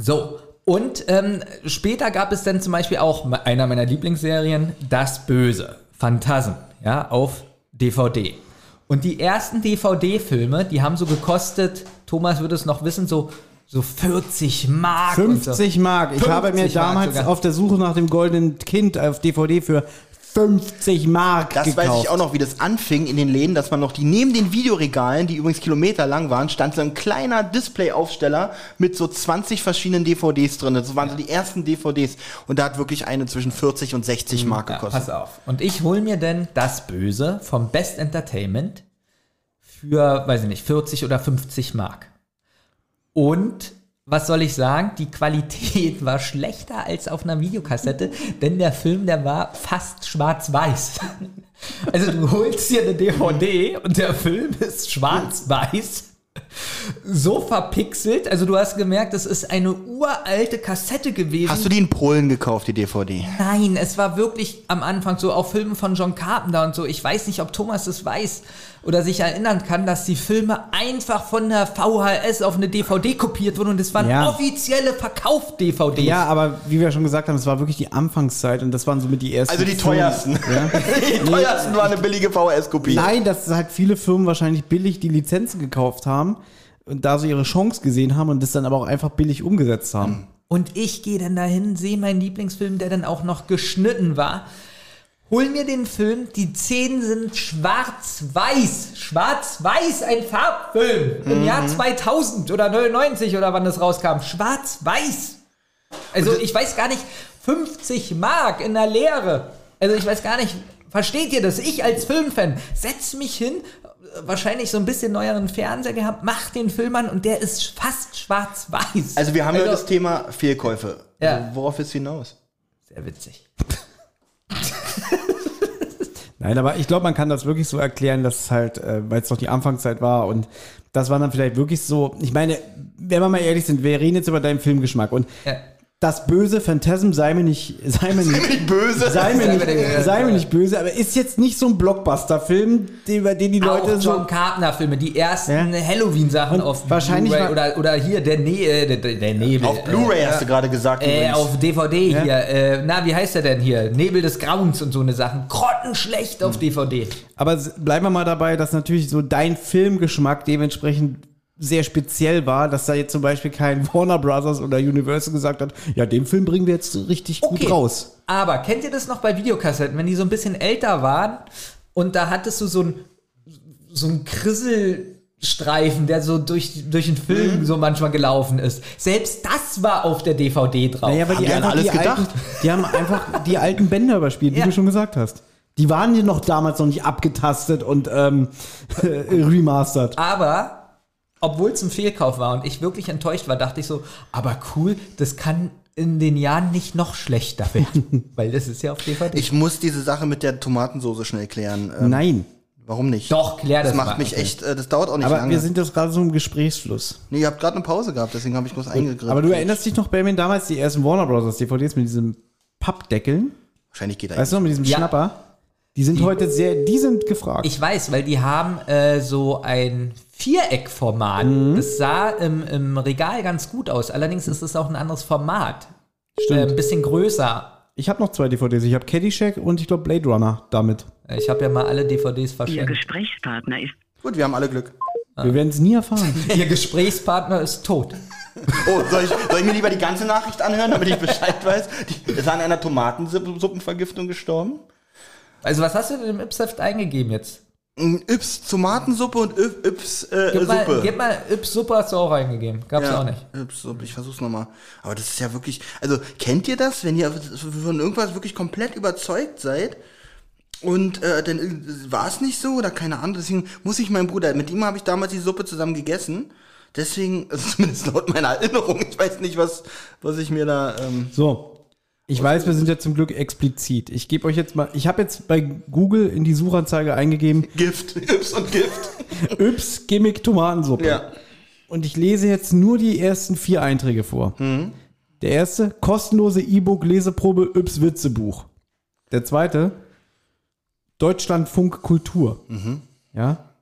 So, und ähm, später gab es dann zum Beispiel auch einer meiner Lieblingsserien, Das Böse, Phantasm, ja, auf DVD. Und die ersten DVD-Filme, die haben so gekostet, Thomas würde es noch wissen, so, so 40 Mark. und 50 Mark. Ich habe mir 50 damals sogar. auf der Suche nach dem goldenen Kind auf DVD für 50 Mark Das gekauft. weiß ich auch noch, wie das anfing in den Läden, dass man noch die neben den Videoregalen, die übrigens kilometerlang waren, stand so ein kleiner Displayaufsteller mit so 20 verschiedenen DVDs drin. Das waren so die ersten DVDs. Und da hat wirklich eine zwischen 40 und 60 Mark Ja, gekostet. pass auf. Und ich hole mir denn Das Böse vom Best Entertainment für, weiß ich nicht, 40 oder 50 Mark. Und was soll ich sagen? Die Qualität war schlechter als auf einer Videokassette, denn der Film, der war fast schwarz-weiß. Also du holst dir eine DVD und der Film ist schwarz-weiß. So verpixelt, also du hast gemerkt, es ist eine uralte Kassette gewesen. Hast du die in Polen gekauft, die DVD? Nein, es war wirklich am Anfang so, auch Filme von John Carpenter und so. Ich weiß nicht, ob Thomas das weiß oder sich erinnern kann, dass die Filme einfach von der VHS auf eine DVD kopiert wurden und es waren Ja. offizielle Verkauf-DVDs. Ja, aber wie wir schon gesagt haben, es war wirklich die Anfangszeit und das waren somit die ersten. Also die teuersten. die teuersten war eine billige VHS-Kopie. Nein, dass halt viele Firmen wahrscheinlich billig die Lizenzen gekauft haben und da so ihre Chance gesehen haben und das dann aber auch einfach billig umgesetzt haben. Und ich gehe dann dahin, sehe meinen Lieblingsfilm, der dann auch noch geschnitten war. Hol mir den Film, die Szenen sind schwarz-weiß. Schwarz-weiß, ein Farbfilm. Im Jahr 2000 oder 99 oder wann das rauskam. Schwarz-weiß. Also ich weiß gar nicht, 50 Mark in der Lehre. Also ich weiß gar nicht, versteht ihr das? Ich als Filmfan setz mich hin, wahrscheinlich so ein bisschen neueren Fernseher gehabt, mach den Film an und der ist fast schwarz-weiß. Also wir haben ja Also- das Thema Fehlkäufe. Ja. Worauf du hinaus? Sehr witzig. Nein, aber ich glaube, man kann das wirklich so erklären, dass es halt, äh, weil es doch die Anfangszeit war und das war dann vielleicht wirklich so, ich meine, wenn wir mal ehrlich sind, wir reden jetzt über deinen Filmgeschmack und Ja. Das böse Phantasm sei mir nicht, sei mir nicht, Nicht böse. sei mir nicht, sei mir nicht böse, aber ist jetzt nicht so ein Blockbuster-Film, den- über den die Leute auch so John Carpenter-Filme, die ersten Ja. Halloween-Sachen auf wahrscheinlich oder, oder hier der, äh, der, der Nebel. Auf Blu-ray hast du gerade gesagt. Äh, übrigens. auf DVD hier, äh, na, wie heißt der denn hier? Nebel des Grauens und so eine Sachen. Grottenschlecht auf DVD. Aber bleiben wir mal dabei, dass natürlich so dein Filmgeschmack dementsprechend sehr speziell war, dass da jetzt zum Beispiel kein Warner Brothers oder Universal gesagt hat, ja, den Film bringen wir jetzt richtig gut raus. Aber kennt ihr das noch bei Videokassetten, wenn die so ein bisschen älter waren und da hattest du so ein so ein Krisselstreifen, der so durch, durch den Film Mhm. so manchmal gelaufen ist. Selbst das war auf der DVD drauf. Naja, weil Haben die, die einfach alles die, alten, gedacht? die haben einfach die alten Bänder überspielt, wie Ja. du schon gesagt hast. Die waren ja noch damals noch nicht abgetastet und ähm, remastered. Aber obwohl es ein Fehlkauf war und ich wirklich enttäuscht war, dachte ich so, aber cool, das kann in den Jahren nicht noch schlechter werden, weil das ist ja auf DVD. ich muss diese Sache mit der Tomatensoße schnell klären. Ähm, Nein. Warum nicht? Doch, klär das, Das macht mal. mich echt, äh, das dauert auch nicht Aber lange. wir sind jetzt gerade so im Gesprächsfluss. nee, ihr habt gerade eine Pause gehabt, deswegen habe ich bloß eingegriffen. Aber du erinnerst dich noch, Benjamin, damals die ersten Warner Brothers DVDs mit diesem Pappdeckeln? Wahrscheinlich geht er Weißt du noch, mit diesem Ja. Schnapper? Die sind heute sehr, die sind gefragt. Ich weiß, weil die haben äh, so ein Viereckformat. Mhm. Das sah im, im Regal ganz gut aus. Allerdings ist es auch ein anderes Format. Äh, Stimmt. ein bisschen größer. Ich habe noch zwei DVDs. Ich habe Caddyshack und ich glaube Blade Runner damit. Ich habe ja mal alle DVDs Ihr verschenkt. Gesprächspartner ist Gut, wir haben alle Glück. Wir werden es nie erfahren. Ihr Gesprächspartner ist tot. Oh, soll ich, soll ich mir lieber die ganze Nachricht anhören, damit ich Bescheid weiß? Die ist an einer Tomatensuppenvergiftung gestorben. Also was hast du denn im Ipsaft eingegeben jetzt? Yps Tomatensuppe und Yp- Yps äh, Gib mal, Suppe. gib mal Ips Suppe hast du auch eingegeben. Gab's auch nicht. Yps Suppe, ich versuch's nochmal. Aber das ist ja wirklich, also kennt ihr das, wenn ihr von irgendwas wirklich komplett überzeugt seid? Und äh, dann war es nicht so oder keine Ahnung. Deswegen muss ich meinen Bruder, mit ihm habe ich damals die Suppe zusammen gegessen. Deswegen, also zumindest laut meiner Erinnerung, ich weiß nicht, was, was ich mir da. Ähm, So. Ich weiß, wir sind ja zum Glück explizit. Ich gebe euch jetzt mal, ich habe jetzt bei Google in die Suchanzeige eingegeben, Gift, Yps und Gift. Yps Gimmick Tomatensuppe. Ja. Und ich lese jetzt nur die ersten vier Einträge vor. Der erste, kostenlose E-Book Leseprobe Yps Witzebuch. Der zweite, Deutschlandfunk Kultur. Ja.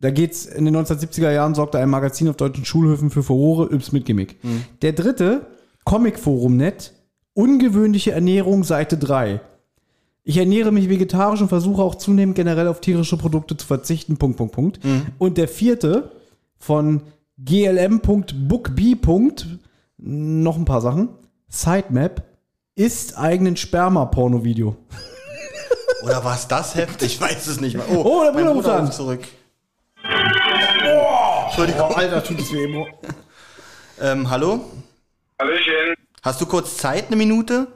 Da geht's in den 1970er Jahren sorgte ein Magazin auf deutschen Schulhöfen für Furore Yps mit Gimmick. Der dritte, Comicforum.net, ungewöhnliche Ernährung, Seite 3. Ich ernähre mich vegetarisch und versuche auch zunehmend generell auf tierische Produkte zu verzichten. Punkt, Punkt, Punkt. Und der vierte von glm.bookb. Noch ein paar Sachen. Sitemap ist eigenen Sperma-Porno-Video. Oder war es das Heft? Ich weiß es nicht mehr. Oh, Oh, der mein Bruder ruft an. zurück. Entschuldigung. Alter, tut es weh. Ähm, hallo? Hallöchen. Hast du kurz Zeit, eine Minute?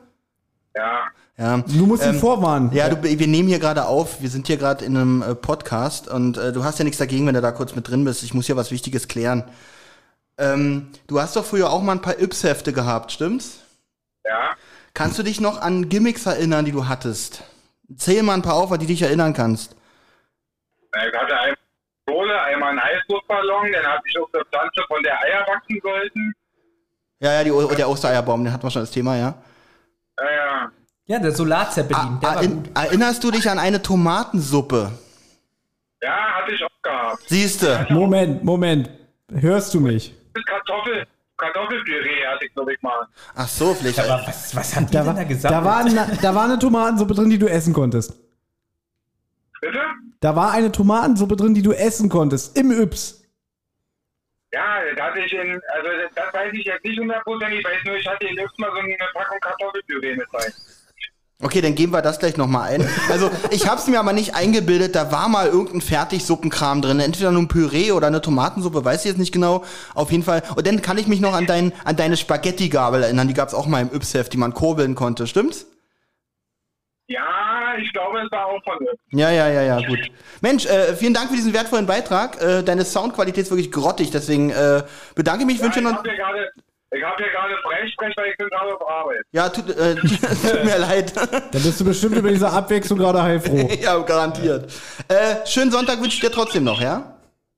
Ja. Ja. Du musst ihn vorwarnen. Ja, du, wir nehmen hier gerade auf. Wir sind hier gerade in einem äh, Podcast und äh, du hast ja nichts dagegen, wenn du da kurz mit drin bist. Ich muss hier was Wichtiges klären. Ähm, du hast doch früher auch mal ein paar Yps-Hefte gehabt, stimmt's? Ja. Kannst du dich noch an Gimmicks erinnern, die du hattest? Zähl mal ein paar auf, an die dich erinnern kannst. Ich hatte einmal Kohle, einmal einen Heißluftballon, dann hatte ich auf der Pflanze, von der Eier wachsen sollten. Ja, ja, die, der Ostereierbaum, den hatten wir schon das Thema, ja. Ja, ja. Ja, der Solarzeppelin, der war Erinn- gut. erinnerst du dich an eine Tomatensuppe? Ja, hatte ich auch gehabt. Siehste. Moment, Moment. Hörst du mich? Kartoffel, Kartoffelpüree hatte ich, glaube ich, mal. Ach so, vielleicht. Aber was, was hat die Da denn war, da gesagt? da, war eine, da war eine Tomatensuppe drin, die du essen konntest. Bitte? Da war eine Tomatensuppe drin, die du essen konntest. Im Yps. Ja, das hatte ich in, also das weiß ich jetzt nicht hundertprozentig, ich weiß nur, ich hatte Lüft mal so eine Packung Kartoffelpüree mit rein. Okay, dann geben wir das gleich nochmal ein. Also, ich hab's mir aber nicht eingebildet, da war mal irgendein Fertigsuppenkram drin. Entweder nur ein Püree oder eine Tomatensuppe, weiß ich jetzt nicht genau. Auf jeden Fall. Und dann kann ich mich noch an, dein, an deine Spaghetti-Gabel erinnern. Die gab's auch mal im Yps-Heft, die man kurbeln konnte. Stimmt's? Ja, ich glaube, es war auch von Lüft. Ja, ja, ja, ja, gut. Mensch, äh, vielen Dank für diesen wertvollen Beitrag. Äh, deine Soundqualität ist wirklich grottig, deswegen äh, bedanke mich, Ja, wünsche ich noch. gerade, ich habe hier gerade Freisprech, weil ich bin gerade auf Arbeit. Ja, tut, äh, tut mir leid. Da bist du bestimmt über diese Abwechslung gerade heilfroh. ja, garantiert. Äh, schönen Sonntag wünsche ich dir trotzdem noch, ja?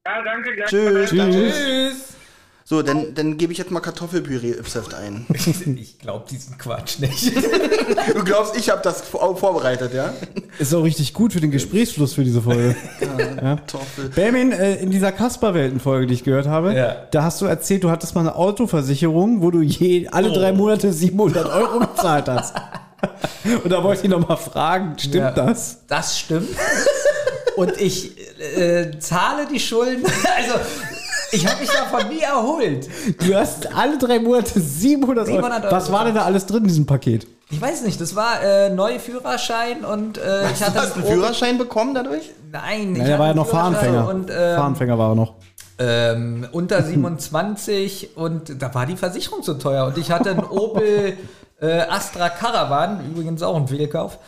Ja, danke, gleich. Tschüss. Tschüss. So, dann, dann gebe ich jetzt mal Kartoffelpüree-Yps-Heft ein. Ich glaube diesen Quatsch nicht. Du glaubst, ich habe das vor vorbereitet, ja? Ist auch richtig gut für den Gesprächsfluss für diese Folge. Kartoffel. Benjamin, äh, in dieser Kasperwelten-Folge, die ich gehört habe, Ja. da hast du erzählt, du hattest mal eine Autoversicherung, wo du je, alle drei Monate 700 Euro bezahlt hast. Und da wollte ich noch mal fragen, stimmt Ja. das? Das stimmt. Und ich äh, zahle die Schulden. Also, ich habe mich davon nie erholt. Du hast alle drei Monate 700 Euro. 700 Euro Was war denn da alles drin in diesem Paket? Ich weiß nicht, das war äh, neue Führerschein und äh, ich hatte Hast du einen Führerschein bekommen dadurch? Nein, ich der hatte war ja noch Fahranfänger. Und, ähm, Fahranfänger war er noch. ähm, unter 27 und da war die Versicherung zu teuer. Und ich hatte einen Opel äh, Astra Caravan, übrigens auch ein Fehlkauf.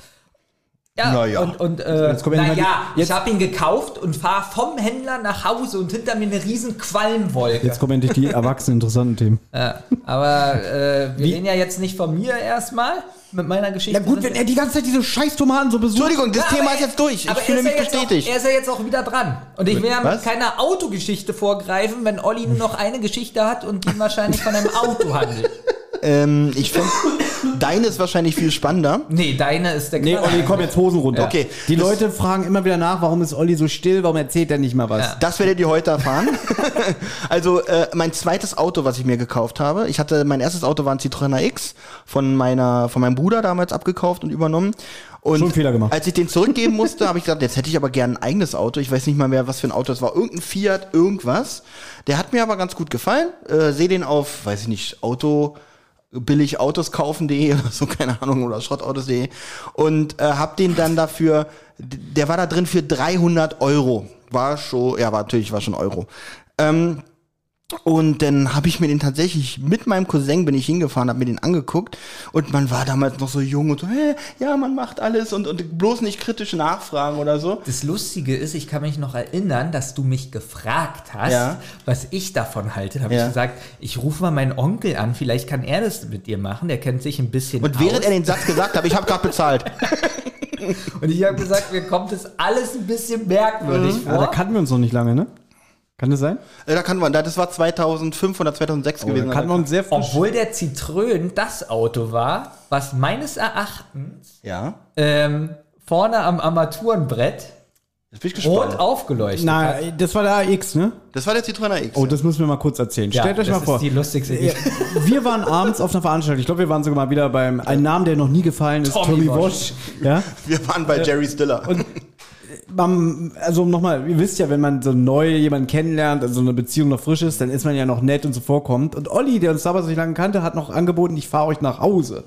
Ja, Na ja. und, und äh, Jetzt ja naja, die- jetzt- ich habe ihn gekauft und fahre vom Händler nach Hause und hinter mir eine riesen Qualmwolke. Jetzt kommen endlich die erwachsenen interessanten Themen. Ja, aber äh, wir reden ja jetzt nicht von mir erstmal mit meiner Geschichte. Ja gut, wenn er die ganze Zeit diese scheiß Tomatensuppe sucht. Entschuldigung, das Ja, Thema ist jetzt durch. Ich aber fühle er ist mich ja jetzt bestätigt. Auch, er ist ja jetzt auch wieder dran. Und ich will ja mit keiner Autogeschichte vorgreifen, wenn Olli nur noch eine Geschichte hat und die wahrscheinlich von einem Auto handelt. ähm, ich finde Deine ist wahrscheinlich viel spannender. Nee, deine ist der Nee, Knaller. Olli, komm jetzt Hosen runter. Okay. Die Das- Leute fragen immer wieder nach, warum ist Olli so still, warum erzählt er nicht mal was? Ja. Das werdet ihr heute erfahren. also äh, mein zweites Auto, was ich mir gekauft habe. Ich hatte mein erstes Auto war ein Citroën X von meiner von meinem Bruder damals abgekauft und übernommen. Und Schon einen Fehler gemacht. als ich den zurückgeben musste, habe ich gesagt, jetzt hätte ich aber gern ein eigenes Auto. Ich weiß nicht mal mehr, was für ein Auto es war. Irgendein Fiat, irgendwas. Der hat mir aber ganz gut gefallen. Äh, Sehe den auf, weiß ich nicht, Auto billig Autos kaufen.de oder so, keine Ahnung, oder schrottautos.de und äh, hab den dann dafür, der war da drin für 300 Euro. War schon, ja, war natürlich, war schon Euro. Ähm, und dann habe ich mir den tatsächlich mit meinem Cousin bin ich hingefahren, habe mir den angeguckt und man war damals noch so jung und so, hä, ja, man macht alles und, und bloß nicht kritisch nachfragen oder so. Das Lustige ist, ich kann mich noch erinnern, dass du mich gefragt hast, Ja. was ich davon halte. Da habe Ja. ich gesagt, ich rufe mal meinen Onkel an, vielleicht kann er das mit dir machen, der kennt sich ein bisschen Und aus. während er den Satz gesagt hat, ich habe gerade bezahlt. Und ich habe gesagt, mir kommt das alles ein bisschen merkwürdig da vor. kannten wir uns noch nicht lange, ne? Kann das sein? Äh, Da kann man, das war 2005 oder 2006 Oh, da gewesen. wir uns sehr frisch. Obwohl der Citroën das Auto war, was meines Erachtens ja, ähm, vorne am Armaturenbrett rot aufgeleuchtet hat. Na, das war der AX, ne? Das war der Citroën X. Oh, das müssen wir mal kurz erzählen. Ja, Stellt euch das mal vor. ist die lustigste Ja, Geschichte. Wir waren abends auf einer Veranstaltung. Ich glaube, wir waren sogar mal wieder beim einen Namen, der noch nie gefallen ist, Tommy Tommy Walsh. Walsh. Ja. Wir waren bei Jerry Stiller. Man, also nochmal, ihr wisst ja, wenn man so neu jemanden kennenlernt, also eine Beziehung noch frisch ist, dann ist man ja noch nett und so vorkommt. Und Olli, der uns damals nicht lange kannte, hat noch angeboten, ich fahre euch nach Hause.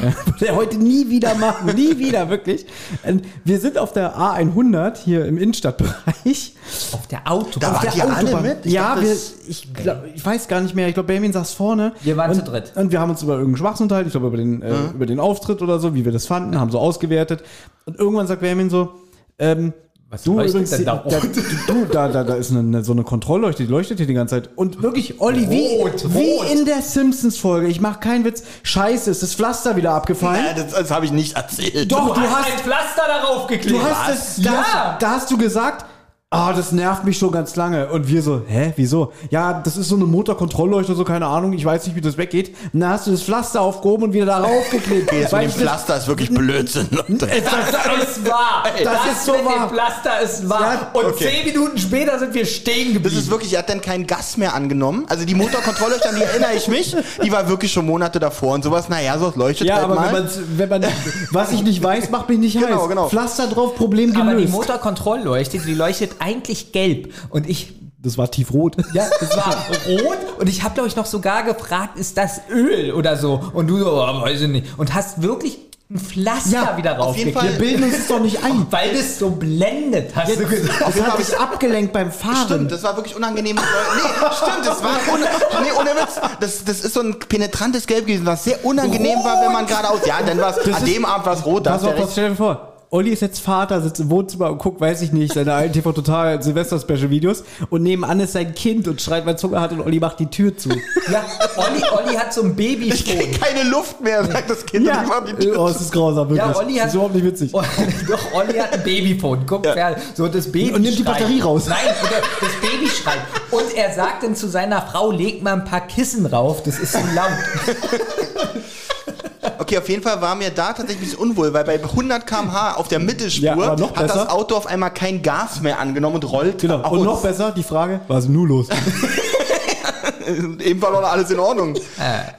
Würde er heute nie wieder machen, nie wieder, wirklich. Und wir sind auf der A100 hier im Innenstadtbereich. Auf der Autobahn. Da Auf wart der ihr alle mit? Ich ja, dachte, wir, ich, glaub, ich weiß gar nicht mehr. Ich glaube, Benjamin saß vorne. Wir waren und, zu dritt. Und wir haben uns über irgendeinen Schwachsinn unterhalten. Ich glaube, über, den, äh, über den Auftritt oder so, wie wir das fanden, haben so ausgewertet. Und irgendwann sagt Benjamin so, ähm, Was du übrigens, denn da da, du, da, da, da ist eine, eine, so eine Kontrollleuchte, die leuchtet hier die ganze Zeit. Und wirklich, Olli, wie, Rot, wie rot. in der Simpsons-Folge, ich mache keinen Witz, scheiße, ist das Pflaster wieder abgefallen? Äh, das das habe ich nicht erzählt. Doch, Du, du hast, hast- ein Pflaster darauf geklebt. Du hast das, da, Ja. da hast du gesagt, ah, das nervt mich schon ganz lange. Und wir so, hä, wieso? Ja, das ist so eine Motorkontrollleuchte, so keine Ahnung, ich weiß nicht, wie das weggeht. Und dann hast du das Pflaster aufgehoben und wieder darauf geklebt. Jetzt mit dem das- Pflaster ist wirklich Blödsinn. Leute. Das ist wahr. Das ist so mit wahr. dem Pflaster ist wahr. Ja, Und okay. zehn Minuten später sind wir stehen Das geblieben. ist wirklich, er hat dann keinen Gas mehr angenommen. Also die Motorkontrollleuchte, an die erinnere ich mich, die war wirklich schon Monate davor und sowas. Naja, so leuchtet Ja, halt aber mal. wenn, man's, wenn man, was ich nicht weiß, macht mich nicht Genau, heiß. genau. Pflaster drauf, Problem Aber die gelöst. Motorkontrollleuchte, die leuchtet eigentlich gelb. Und ich, das war tiefrot. ja, es war rot. Und ich habe, glaube ich, noch sogar gefragt, ist das Öl oder so? Und du so, oh, weiß ich nicht. Und hast wirklich ein Pflaster Ja, wieder auf jeden raufgeklebt. Fall. Wir bilden uns das doch nicht ein. Weil das so blendet, hast du gesagt. Das hat dich abgelenkt beim Fahren. Stimmt, das war wirklich unangenehm. nee, stimmt, das war un nee, ohne Witz. Das, das ist so ein penetrantes Gelb gewesen, was sehr unangenehm war, wenn man geradeaus. Ja, dann war es an dem Abend war es rot. Da Pass auf, stell dir vor. Olli ist jetzt Vater, sitzt im Wohnzimmer und guckt, weiß ich nicht, seine alten TV Total Silvester Special Videos und nebenan ist sein Kind und schreit, weil Zucker hat und Olli macht die Tür zu. Ja, Olli, Olli hat so ein Ich krieg Babyphone. keine Luft mehr, sagt das Kind. und ich mach die Tür oh, es ist grausam, wirklich. Ja, Olli das hat- ist überhaupt nicht witzig. Doch, Olli hat ein Babyphone. Guck, Ja. so das Baby Und nimmt die. Batterie raus. Nein, das Baby schreit. Und er sagt dann zu seiner Frau, leg mal ein paar Kissen rauf, das ist so laut. Okay, auf jeden Fall war mir da tatsächlich ein bisschen unwohl, weil bei 100 km/h auf der Mittelspur Ja, hat das. Auto auf einmal kein Gas mehr angenommen und rollt Genau. aus. Und noch besser die Frage, was ist denn nun los? Eben war noch alles in Ordnung.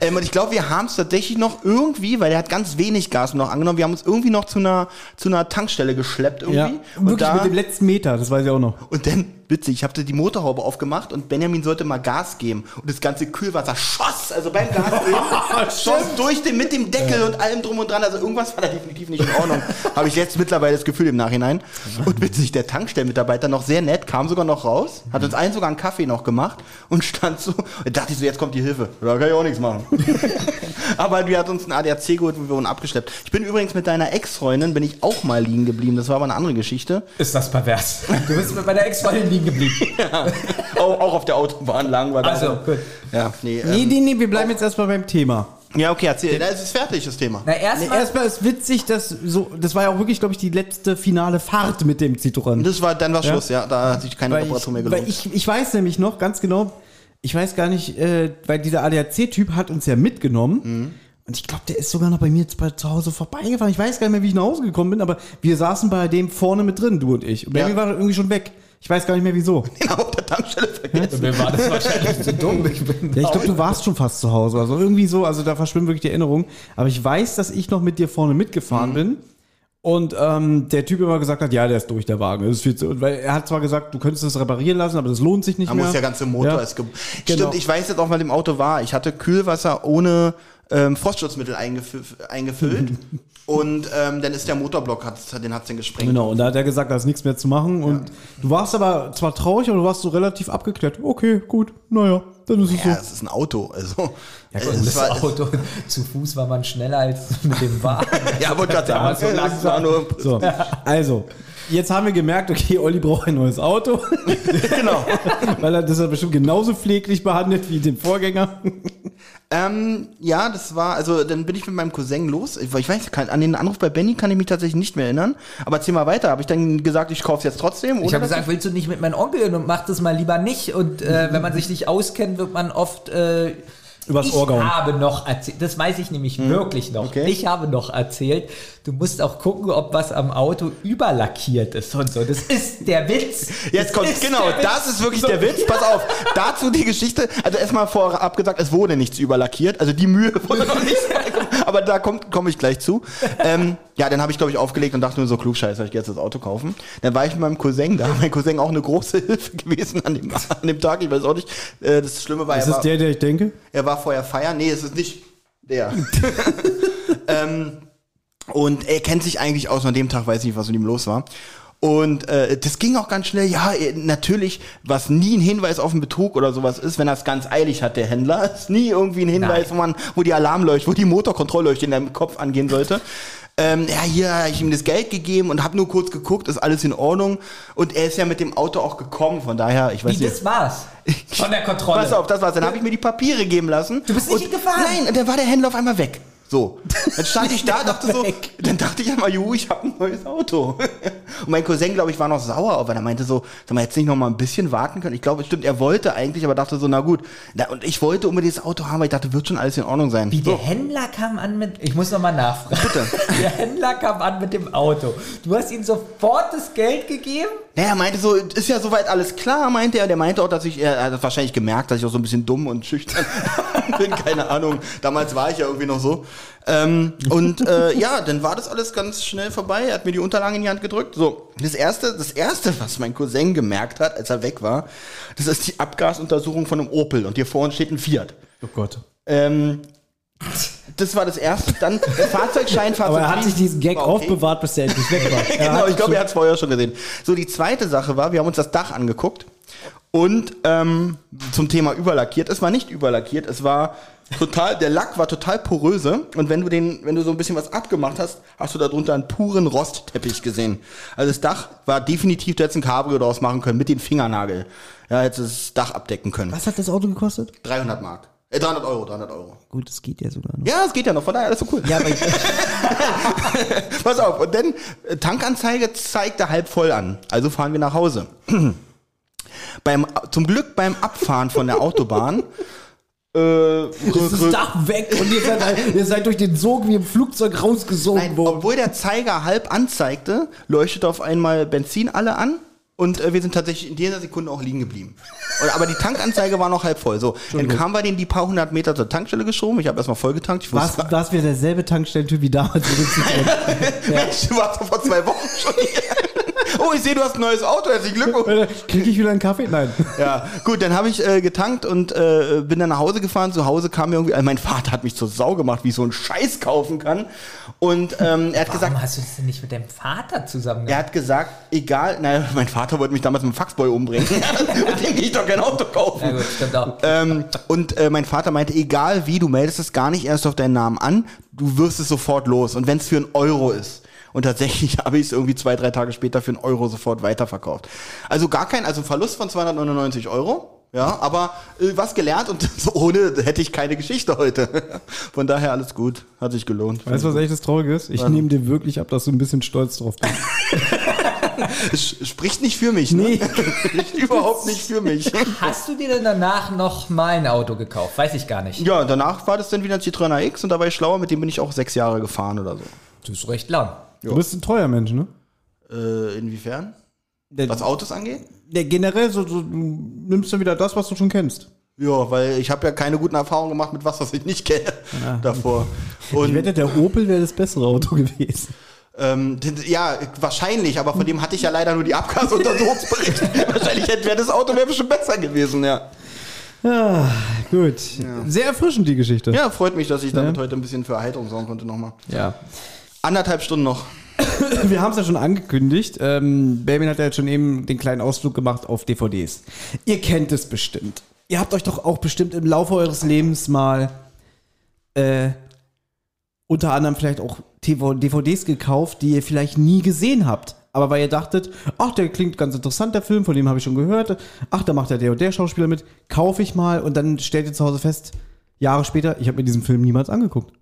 Ähm, und ich glaube, wir haben es tatsächlich noch irgendwie, weil der hat ganz wenig Gas noch angenommen, wir haben uns irgendwie noch zu einer, zu einer Tankstelle geschleppt irgendwie. ja. Und, Wirklich da, mit dem letzten Meter, das weiß ich auch noch. und dann, witzig, ich habe die Motorhaube aufgemacht und Benjamin sollte mal Gas geben. Und das ganze Kühlwasser schoss, also beim Gas geben, schoss durch den, mit dem Deckel und allem drum und dran. Also irgendwas war da definitiv nicht in Ordnung. habe ich jetzt mittlerweile das Gefühl im Nachhinein. Und witzig, der Tankstellenmitarbeiter noch sehr nett, kam sogar noch raus, hat uns allen sogar einen Kaffee noch gemacht und stand so, da dachte ich so, jetzt kommt die Hilfe. Da kann ich auch nichts machen. aber die hat uns einen ADAC geholt und wir wurden abgeschleppt. Ich bin übrigens mit deiner Ex-Freundin, bin ich auch mal liegen geblieben. Das war aber eine andere Geschichte. Ist das pervers? Du bist mit meiner Ex-Freundin liegen geblieben. auch, auch auf der Autobahn lang war das. Also, gut. Ja, nee, ähm, Nee, nee, nee, wir bleiben jetzt erstmal beim Thema. ja, okay, erzähl. Da ist es fertig, das Thema. Na, Nee, erstmal. erstmal ist witzig, dass so, das war ja auch wirklich, glaube ich, die letzte finale Fahrt mit dem Citroën. Das war, dann war Ja. Schluss, ja. Da hat sich keine Weil Reparatur mehr ich, weil gelohnt. ich, ich weiß nämlich noch ganz genau, ich weiß gar nicht, äh, weil dieser ADAC-Typ hat uns ja mitgenommen. Und ich glaube, der ist sogar noch bei mir jetzt bei zu Hause vorbeigefahren. Ich weiß gar nicht mehr, wie ich nach Hause gekommen bin, aber wir saßen bei dem vorne mit drin, du und ich. Und bei Ja. war irgendwie schon weg. Ich weiß gar nicht mehr wieso. Den auf der Tankstelle vergessen. Mir war das wahrscheinlich zu dumm. Ich bin Ja, ich glaube, du warst schon fast zu Hause. Also irgendwie so, also da verschwimmen wirklich die Erinnerungen. Aber ich weiß, dass ich noch mit dir vorne mitgefahren Mhm. bin. Und ähm, der Typ immer gesagt hat, ja, der ist durch, der Wagen. Das ist viel zu, weil er hat zwar gesagt, du könntest es reparieren lassen, aber das lohnt sich nicht Da mehr. muss der ganze Motor Ja. ist ge Genau. Stimmt, ich weiß jetzt auch, was im Auto war. Ich hatte Kühlwasser ohne ähm, Frostschutzmittel eingefü eingefüllt. und ähm, dann ist der Motorblock, hat, den hat's den gesprengt. Genau, und da hat er gesagt, da ist nichts mehr zu machen. Und du warst aber zwar traurig, aber du warst so relativ abgeklärt. Okay, gut, naja, dann ist es Ja, so. es ist ein Auto. Also, ja, das Auto. Zu Fuß war man schneller als mit dem Wagen. Ja, wollte gerade Da war sagen, so das war nur, So, also, jetzt haben wir gemerkt, okay, Olli braucht ein neues Auto, genau. weil er das hat bestimmt genauso pfleglich behandelt wie den Vorgänger. Ähm, ja, das war, also dann bin ich mit meinem Cousin los. Ich, ich weiß, kann, an den Anruf bei Benny kann ich mich tatsächlich nicht mehr erinnern. Aber erzähl mal weiter. Habe ich dann gesagt, ich kaufe jetzt trotzdem? Ich habe gesagt, willst du nicht mit meinem Onkel und mach das mal lieber nicht. Und äh, wenn man sich nicht auskennt, wird man oft äh, Übers ich Ohr gehauen. habe noch erzählt, das weiß ich nämlich wirklich noch. okay. Ich habe noch erzählt, du musst auch gucken, ob was am Auto überlackiert ist und so. Das ist der Witz. Jetzt Das kommt, genau, das ist wirklich der Witz. Pass auf, dazu die Geschichte. Also erstmal vorab gesagt, es wurde nichts überlackiert. Also die Mühe wurde noch nicht. Aber da komme komm ich gleich zu. Ähm, ja, dann habe ich, glaube ich, aufgelegt und dachte nur so, klug scheiße, ich gehe jetzt das Auto kaufen. Dann war ich mit meinem Cousin da. Mein Cousin auch eine große Hilfe gewesen an dem, an dem Tag. Ich weiß auch nicht. Äh, das Schlimme war, Ist er das war, der, der ich denke? er war vorher feiern. Nee, es ist nicht der. ähm, und er kennt sich eigentlich aus. An dem Tag weiß ich nicht, was mit ihm los war. Und äh, das ging auch ganz schnell. Ja, äh, natürlich, was nie ein Hinweis auf einen Betrug oder sowas ist, wenn er es ganz eilig hat, der Händler, ist nie irgendwie ein Hinweis, wo man, wo die Alarmleuchte, wo die Motorkontrollleuchte in deinem Kopf angehen sollte. Ähm, ja, hier habe ich ihm das Geld gegeben und habe nur kurz geguckt, ist alles in Ordnung. Und er ist ja mit dem Auto auch gekommen, von daher, ich weiß Wie, nicht. das war's. Von der Kontrolle. Pass auf, das war's. Dann habe ich mir die Papiere geben lassen. Du bist nicht und, gefahren? Nein, und dann war der Händler auf einmal weg. So. Dann stand ich da, dachte so, dann dachte ich einmal, juhu, ich habe ein neues Auto. Und mein Cousin, glaube ich, war noch sauer, weil er meinte so, sag mal, jetzt nicht noch mal ein bisschen warten können. Ich glaube, stimmt, er wollte eigentlich, aber dachte so, na gut. Und ich wollte unbedingt das Auto haben, weil ich dachte, wird schon alles in Ordnung sein. Wie so. der Händler kam an mit. Ich muss noch mal nachfragen. Bitte. Der Händler kam an mit dem Auto. Du hast ihm sofort das Geld gegeben? Naja, er meinte so, ist ja soweit alles klar, meinte er. Der meinte auch, dass ich, er hat wahrscheinlich gemerkt, dass ich auch so ein bisschen dumm und schüchtern bin, keine Ahnung. Damals war ich ja irgendwie noch so. Ähm, und äh, ja, dann war das alles ganz schnell vorbei. Er hat mir die Unterlagen in die Hand gedrückt. So, das erste, das erste, was mein Cousin gemerkt hat, als er weg war, das ist die Abgasuntersuchung von einem Opel und hier vorne steht ein Fiat. Oh Gott. Ähm, das war das erste. Dann der Fahrzeugschein, Aber er hat sich diesen Gag okay. aufbewahrt, bis der endlich weg war. Genau, ich glaube, er hat es vorher schon gesehen. So, die zweite Sache war, wir haben uns das Dach angeguckt und ähm, zum Thema überlackiert. Es war nicht überlackiert, es war total, der Lack war total poröse und wenn du den, wenn du so ein bisschen was abgemacht hast, hast du darunter einen puren Rostteppich gesehen. Also das Dach war definitiv, du hättest ein Cabrio draus machen können mit den Fingernagel. Ja, hättest das Dach abdecken können. Was hat das Auto gekostet? 300 Mark. Äh, 300 Euro, 300 Euro. Gut, das geht ja sogar noch. Ja, es geht ja noch, von daher alles so cool. Ja, aber Pass auf, und dann äh, Tankanzeige zeigte halb voll an. Also fahren wir nach Hause. beim, zum Glück beim Abfahren von der Autobahn. äh, ist das Dach weg und ihr seid, ihr seid durch den Sog wie im Flugzeug rausgesogen Nein, worden. obwohl der Zeiger halb anzeigte, leuchtete auf einmal Benzin alle an. Und äh, wir sind tatsächlich in dieser Sekunde auch liegen geblieben. Und, aber die Tankanzeige war noch halb voll. So, dann kamen wir den die paar hundert Meter zur Tankstelle geschoben. Ich habe erstmal voll getankt. Ich Was, wusste, das wäre derselbe Tankstellentyp wie damals. tun. Mensch, du warst doch vor zwei Wochen schon hier. Oh, ich sehe, du hast ein neues Auto. Herzlichen Glückwunsch. Kriege ich wieder einen Kaffee? Nein. Ja, gut, dann habe ich äh, getankt und äh, bin dann nach Hause gefahren. Zu Hause kam mir irgendwie, also mein Vater hat mich zur Sau gemacht, wie ich so einen Scheiß kaufen kann. Und ähm, er hat Warum gesagt, hast du das denn nicht mit deinem Vater zusammen er hat gesagt, egal, naja, mein Vater wollte mich damals mit dem Faxboy umbringen. mit dem gehe ich doch kein Auto kaufen. Na gut, stimmt auch. Ähm, und äh, mein Vater meinte, egal wie, du meldest es gar nicht erst auf deinen Namen an, du wirst es sofort los. Und wenn es für einen Euro ist. Und tatsächlich habe ich es irgendwie zwei, drei Tage später für einen Euro sofort weiterverkauft. Also gar kein, also Verlust von 299 Euro. Ja, aber äh, was gelernt und so ohne hätte ich keine Geschichte heute. Von daher alles gut, hat sich gelohnt. Weißt du, was echt das Traurige ist? Ich nehme dir wirklich ab, dass du ein bisschen stolz drauf bist. Es spricht nicht für mich, ne? Nee. Spricht überhaupt nicht für mich. Hast du dir denn danach noch mal ein Auto gekauft? Weiß ich gar nicht. Ja, danach war das dann wieder ein Citroën AX und da war ich schlauer, mit dem bin ich auch sechs Jahre gefahren oder so. Das ist recht lang. Du bist ein treuer Mensch, ne? Äh, inwiefern? Der, Was Autos angeht? der generell so, so, du nimmst du wieder das, was du schon kennst. Ja, weil ich habe ja keine guten Erfahrungen gemacht mit was, was ich nicht kenne davor. Ich Und wette, der Opel wäre das bessere Auto gewesen. ähm, ja, wahrscheinlich, aber von dem hatte ich ja leider nur die Abgasuntersuchungsbericht. wahrscheinlich hätte wäre das Auto wäre bestimmt besser gewesen, ja. Ah, gut. Sehr erfrischend, die Geschichte. Ja, freut mich, dass ich damit heute ein bisschen für Erheiterung sorgen konnte nochmal. ja. Anderthalb Stunden noch. Wir haben es ja schon angekündigt. Ähm, Benjamin hat ja jetzt schon eben den kleinen Ausflug gemacht auf DVDs. Ihr kennt es bestimmt. Ihr habt euch doch auch bestimmt im Laufe eures Lebens mal äh, unter anderem vielleicht auch TV DVDs gekauft, die ihr vielleicht nie gesehen habt. Aber weil ihr dachtet, ach, der klingt ganz interessant, der Film, von dem habe ich schon gehört. Ach, da macht ja der und der Schauspieler mit. Kaufe ich mal und dann stellt ihr zu Hause fest, Jahre später, ich habe mir diesen Film niemals angeguckt.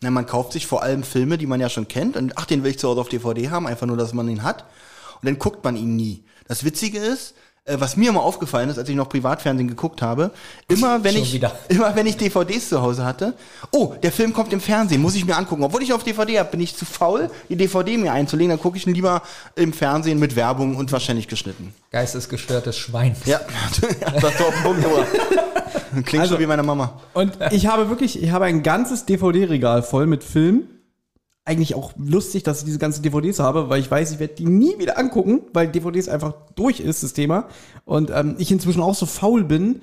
Na, man kauft sich vor allem Filme, die man ja schon kennt. Und ach, den will ich zu Hause auf DVD haben, einfach nur, dass man ihn hat. Und dann guckt man ihn nie. Das Witzige ist, äh, was mir immer aufgefallen ist, als ich noch Privatfernsehen geguckt habe, immer wenn Schon ich wieder. immer wenn ich DVDs zu Hause hatte, oh, der Film kommt im Fernsehen, muss ich mir angucken. Obwohl ich auf DVD habe, bin ich zu faul, die DVD mir einzulegen, dann gucke ich ihn lieber im Fernsehen mit Werbung und wahrscheinlich geschnitten. Geistesgestörtes Schwein. Ja, das auf den Punkt, aber. Klingt Also- schon wie meine Mama. Und ich habe wirklich, ich habe ein ganzes DVD-Regal voll mit Filmen. Eigentlich auch lustig, dass ich diese ganzen DVDs habe, weil ich weiß, ich werde die nie wieder angucken, weil DVDs einfach durch ist, das Thema. Und ähm, ich inzwischen auch so faul bin,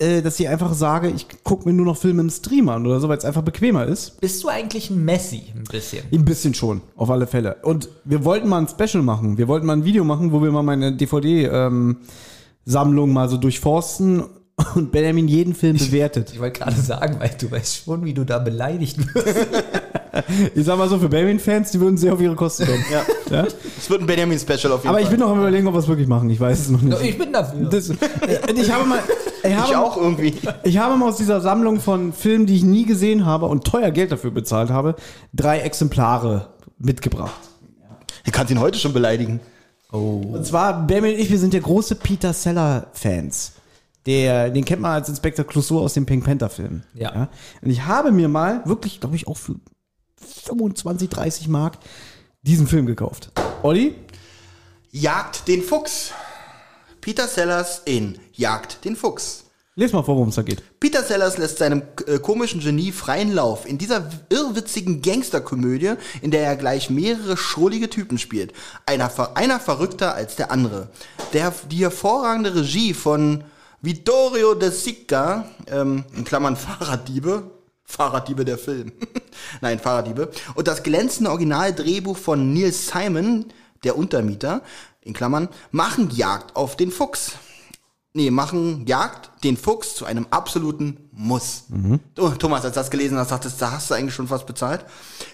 äh, dass ich einfach sage, ich gucke mir nur noch Filme im Stream an oder so, weil es einfach bequemer ist. Bist du eigentlich ein Messi? Ein bisschen. Ein bisschen schon, auf alle Fälle. Und wir wollten mal ein Special machen. Wir wollten mal ein Video machen, wo wir mal meine DVD-Sammlung mal so durchforsten und Benjamin jeden Film bewertet. Ich wollte gerade sagen, weil du weißt schon, wie du da beleidigt wirst. Ich sag mal so, für Benjamin-Fans, die würden sehr auf ihre Kosten kommen. Ja. Ja? Es wird ein Benjamin-Special auf jeden Aber Fall. ich bin noch am überlegen, ob wir es wirklich machen. Ich weiß es noch nicht. Ich bin dafür. Das, äh, ich habe mal, ich habe, ich auch irgendwie. ich habe mal aus dieser Sammlung von Filmen, die ich nie gesehen habe und teuer Geld dafür bezahlt habe, drei Exemplare mitgebracht. Du kannst ihn heute schon beleidigen. Und zwar, Benjamin und ich, wir sind ja große Peter Seller-Fans. Der, den kennt man als Inspektor Clouseau aus dem Pink Panther-Film. Ja. Und ich habe mir mal, wirklich, glaube ich, auch für 25, 30 Mark diesen Film gekauft. Olli? Jagd den Fuchs. Peter Sellers in Jagd den Fuchs. Les mal vor, worum es da geht. Peter Sellers lässt seinem äh, komischen Genie freien Lauf in dieser irrwitzigen Gangsterkomödie, in der er gleich mehrere schrullige Typen spielt. Einer, einer verrückter als der andere. Der, die hervorragende Regie von Vittorio De Sica, ähm, in Klammern Fahrraddiebe, Fahrraddiebe der Film. Nein, Fahrraddiebe. Und das glänzende Originaldrehbuch von Neil Simon, der Untermieter, in Klammern, machen Jagd auf den Fuchs. Nee, machen Jagd den Fuchs zu einem absoluten Muss. Oh, Thomas, als du das gelesen hast, dachtest da hast du eigentlich schon fast bezahlt.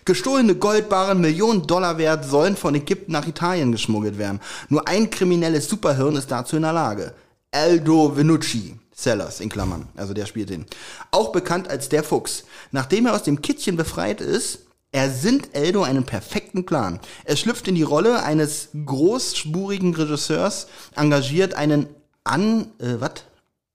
Gestohlene Goldbarren, Millionen Dollar wert, sollen von Ägypten nach Italien geschmuggelt werden. Nur ein kriminelles Superhirn ist dazu in der Lage. Aldo Venucci. Sellers in Klammern, also der spielt den. Auch bekannt als der Fuchs. Nachdem er aus dem Kittchen befreit ist, ersinnt Eldo einen perfekten Plan. Er schlüpft in die Rolle eines großspurigen Regisseurs, engagiert einen an, äh, was?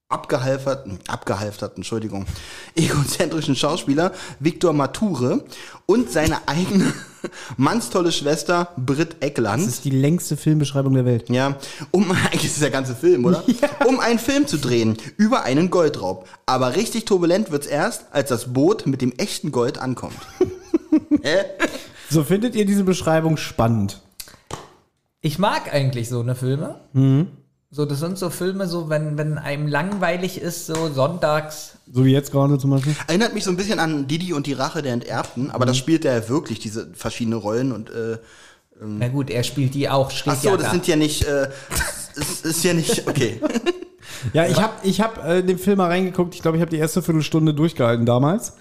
Abgehalfterten, abgehalfterten, Entschuldigung, egozentrischen Schauspieler Victor Mature und seine eigene mannstolle Schwester Britt Eckland. Das ist die längste Filmbeschreibung der Welt. Ja, um, eigentlich ist es der ganze Film, oder? Um einen Film zu drehen über einen Goldraub. Aber richtig turbulent wird's erst, als das Boot mit dem echten Gold ankommt. Hä? So findet ihr diese Beschreibung spannend? Ich mag eigentlich so eine Filme. So, das sind so Filme, so wenn, wenn einem langweilig ist, so sonntags. So wie jetzt gerade zum Beispiel? Erinnert mich so ein bisschen an Didi und die Rache der Enterbten, aber das spielt er ja wirklich, diese verschiedenen Rollen und äh, Na gut, er spielt die auch, steht ach so, ja das da. sind ja nicht, äh, es ist ja nicht, okay. Ja, ich habe ich hab, äh, den Film mal reingeguckt. Ich glaube, ich habe die erste Viertelstunde durchgehalten damals.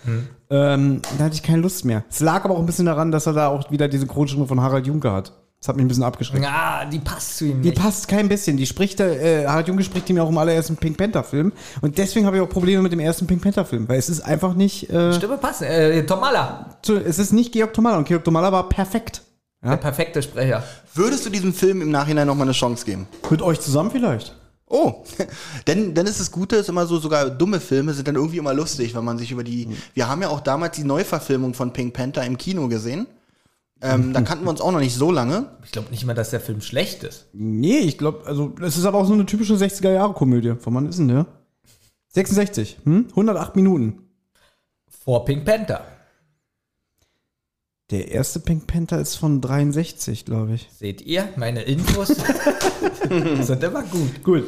Ähm, da hatte ich keine Lust mehr. Es lag aber auch ein bisschen daran, dass er da auch wieder diese Grundstimme von Harald Junke hat. Das hat mich ein bisschen abgeschreckt. Ja, die passt zu ihm Die nicht. passt kein bisschen. Die spricht, äh, Harald Junke spricht ihm ja auch im allerersten Pink Panther Film. Und deswegen habe ich auch Probleme mit dem ersten Pink Panther Film, weil es ist einfach nicht, äh, Stimme passt. Äh, Tomala. zu, es ist nicht Georg Tomala. Und Georg Tomala war perfekt. Der perfekte Sprecher. Würdest du diesem Film im Nachhinein nochmal eine Chance geben? Mit euch zusammen vielleicht. Oh, denn, denn ist das Gute, ist immer so, sogar dumme Filme sind dann irgendwie immer lustig, wenn man sich über die, wir haben ja auch damals die Neuverfilmung von Pink Panther im Kino gesehen. Ähm, da kannten wir uns auch noch nicht so lange. Ich glaube nicht mal, dass der Film schlecht ist. Nee, ich glaube, also es ist aber auch so eine typische 60er-Jahre-Komödie. Von wann ist denn der? 66, hm? 108 Minuten. Vor Pink Panther. Der erste Pink Panther ist von 63, glaube ich. Seht ihr, meine Infos sind immer gut. Gut.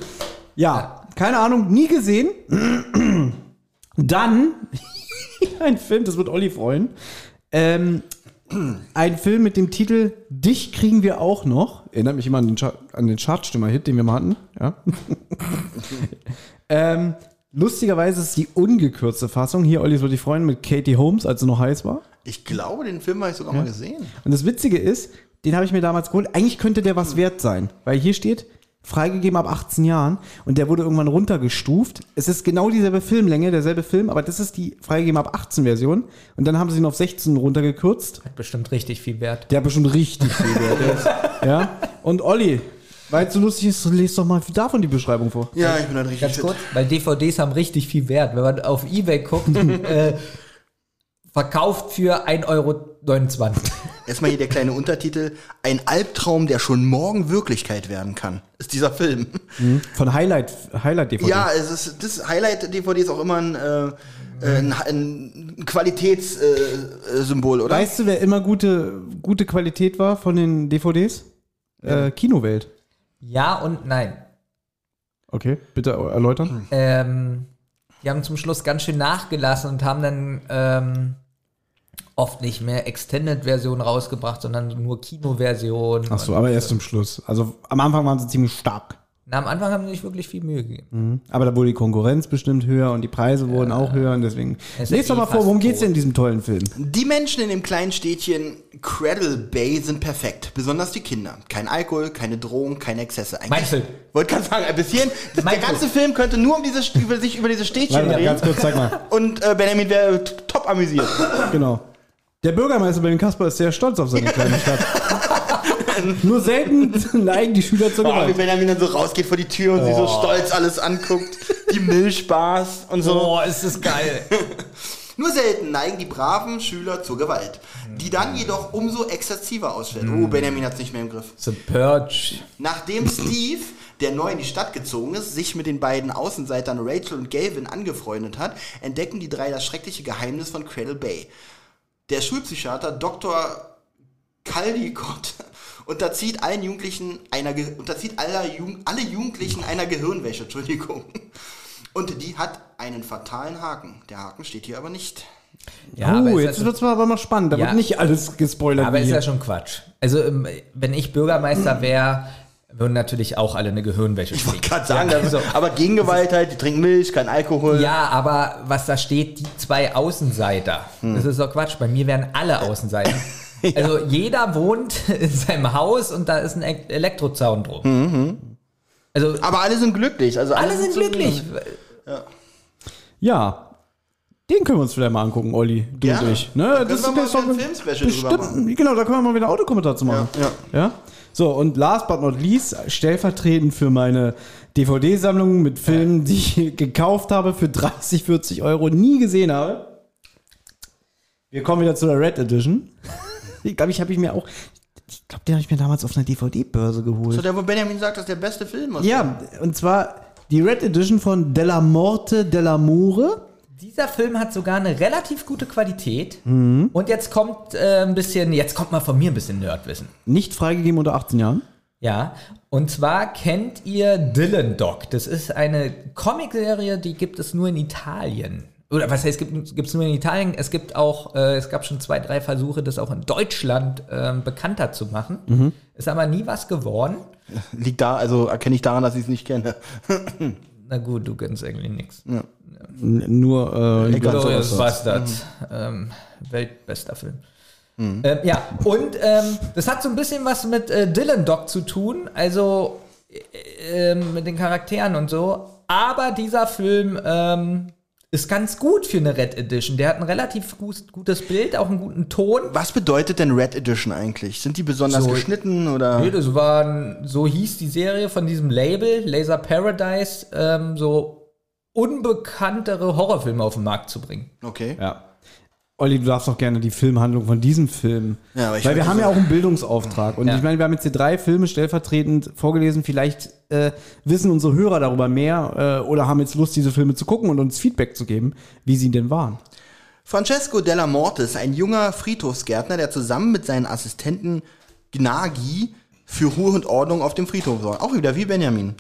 Ja, keine Ahnung, nie gesehen. Dann ein Film, das wird Olli freuen. Ähm, ein Film mit dem Titel Dich kriegen wir auch noch. Erinnert mich immer an den, Char an den Chartstimmer-Hit, den wir mal hatten. Ja. ähm, lustigerweise ist die ungekürzte Fassung. Hier, Olli, würde ich freuen, mit Katie Holmes, als sie noch heiß war. Ich glaube, den Film habe ich sogar mal gesehen. Und das Witzige ist, den habe ich mir damals geholt. Eigentlich könnte der was wert sein, weil hier steht, freigegeben ab 18 Jahren und der wurde irgendwann runtergestuft. Es ist genau dieselbe Filmlänge, derselbe Film, aber das ist die freigegeben ab 18 Version und dann haben sie ihn auf 16 runtergekürzt. Hat bestimmt richtig viel Wert. Der hat bestimmt richtig viel wert. Ist, ja? Und Olli, weil es so lustig ist, lest doch mal davon die Beschreibung vor. Ja, ich bin dann richtig Ganz kurz, weil DVDs haben richtig viel Wert. Wenn man auf Ebay guckt, äh, verkauft für 1,29 Euro. Erstmal hier der kleine Untertitel. Ein Albtraum, der schon morgen Wirklichkeit werden kann, ist dieser Film. Von Highlight, Highlight DVD. Ja, es ist, das Highlight-DVD ist auch immer ein, äh, äh, ein, ein Qualitätssymbol, äh, oder? Weißt du, wer immer gute, gute Qualität war von den DVDs? Äh, Kinowelt. Ja und nein. Okay, bitte erläutern. Ähm, die haben zum Schluss ganz schön nachgelassen und haben dann ähm, oft nicht mehr Extended-Version rausgebracht, sondern nur Kino-Version. Ach so, aber erst zum Schluss. Also am Anfang waren sie ziemlich stark. Na, am Anfang haben sie nicht wirklich viel Mühe gegeben. Aber da wurde die Konkurrenz bestimmt höher und die Preise wurden auch höher und deswegen. Es Lest doch eh mal vor, worum geht's tot. denn in diesem tollen Film? Die Menschen in dem kleinen Städtchen Cradle Bay sind perfekt, besonders die Kinder. Kein Alkohol, keine Drogen, keine Exzesse. Eigentlich- Mein Film. Wollte gerade sagen, bis hierhin, der ganze Film könnte nur um diese, über, sich über diese Städtchen Warte drehen ganz kurz, zeig mal. und äh, Benjamin wäre top amüsiert. Genau. Der Bürgermeister Berlin Kasper ist sehr stolz auf seine kleine Stadt. Nur selten neigen die Schüler zur Oh, wie Gewalt. Benjamin dann so rausgeht vor die Tür und sie so stolz alles anguckt, die Milchbars und so. Oh, ist das geil. Nur selten neigen die braven Schüler zur Gewalt, die dann jedoch umso exzessiver ausfällt. Oh, Benjamin hat es nicht mehr im Griff. The Purge. Nachdem Steve, der neu in die Stadt gezogen ist, sich mit den beiden Außenseitern Rachel und Gavin angefreundet hat, entdecken die drei das schreckliche Geheimnis von Cradle Bay. Der Schulpsychiater Dr. Caldicott unterzieht allen Jugendlichen einer Ge unterzieht aller Jugend alle Jugendlichen einer Gehirnwäsche, Entschuldigung. Und die hat einen fatalen Haken. Der Haken steht hier aber nicht. Ja, oh, aber ist jetzt wird's mal aber noch spannend. Da Ja. wird nicht alles gespoilert. Aber wie ist hier. ja schon Quatsch. Also, ähm, wenn ich Bürgermeister wäre, würden natürlich auch alle eine Gehirnwäsche Ich wollte gerade sagen, ja, das- also, aber gegen Gewalt halt, die trinken Milch, kein Alkohol. ja, aber was da steht, die zwei Außenseiter. Das ist doch Quatsch. Bei mir wären alle Außenseiter. Also jeder wohnt in seinem Haus und da ist ein Elektrozaun drum. Also Aber alle sind glücklich. Also alle sind zufrieden. glücklich. Ja. Den können wir uns vielleicht mal angucken, Olli. Du Gerne. und ich. Ne, Da können wir mal ein Filmspecial drüber bestimmt, Genau, da können wir mal wieder Autokommentar zu machen. Ja, ja. So, und last but not least, stellvertretend für meine DVD-Sammlung mit Filmen, die ich gekauft habe für 30, 40 Euro, nie gesehen habe. Wir kommen wieder zu der Red Edition. Ich glaube, ich habe ich mir auch, ich glaube, den habe ich mir damals auf einer DVD-Börse geholt. So der, wo Benjamin sagt, das ist der beste Film ist. Ja, und zwar die Red Edition von Della Morte dell'Amore. Dieser Film hat sogar eine relativ gute Qualität. Und jetzt kommt äh, ein bisschen, jetzt kommt mal von mir ein bisschen Nerdwissen. Nicht freigegeben unter 18 Jahren. Ja, und zwar kennt ihr Dylan Dog. Das ist eine Comicserie, die gibt es nur in Italien. Oder was heißt, gibt es nur in Italien? Es gibt auch, äh, es gab schon zwei, drei Versuche, das auch in Deutschland ähm, bekannter zu machen. Ist aber nie was geworden. Liegt da, also erkenne ich daran, dass ich es nicht kenne. Na gut, du kennst irgendwie nichts. N nur äh, Glorious. Bastard. Ähm, weltbester Film. Ähm, ja, und ähm, das hat so ein bisschen was mit äh, Dylan Dog zu tun, also äh, ähm, mit den Charakteren und so. Aber dieser Film ähm, ist ganz gut für eine Red Edition. Der hat ein relativ gut, gutes Bild, auch einen guten Ton. Was bedeutet denn Red Edition eigentlich? Sind die besonders So- geschnitten oder? Nee, das war, ein- so hieß die Serie von diesem Label, Laser Paradise, ähm, so unbekanntere Horrorfilme auf den Markt zu bringen. Okay. Ja. Olli, du darfst doch gerne die Filmhandlung von diesem Film. Ja, Weil wir haben ja auch einen Bildungsauftrag. Und Ja. ich meine, wir haben jetzt hier drei Filme stellvertretend vorgelesen. Vielleicht äh, wissen unsere Hörer darüber mehr äh, oder haben jetzt Lust, diese Filme zu gucken und uns Feedback zu geben, wie sie denn waren. Francesco Della Mortis, ein junger Friedhofsgärtner, der zusammen mit seinen Assistenten Gnagi für Ruhe und Ordnung auf dem Friedhof sorgt. Auch wieder wie Benjamin.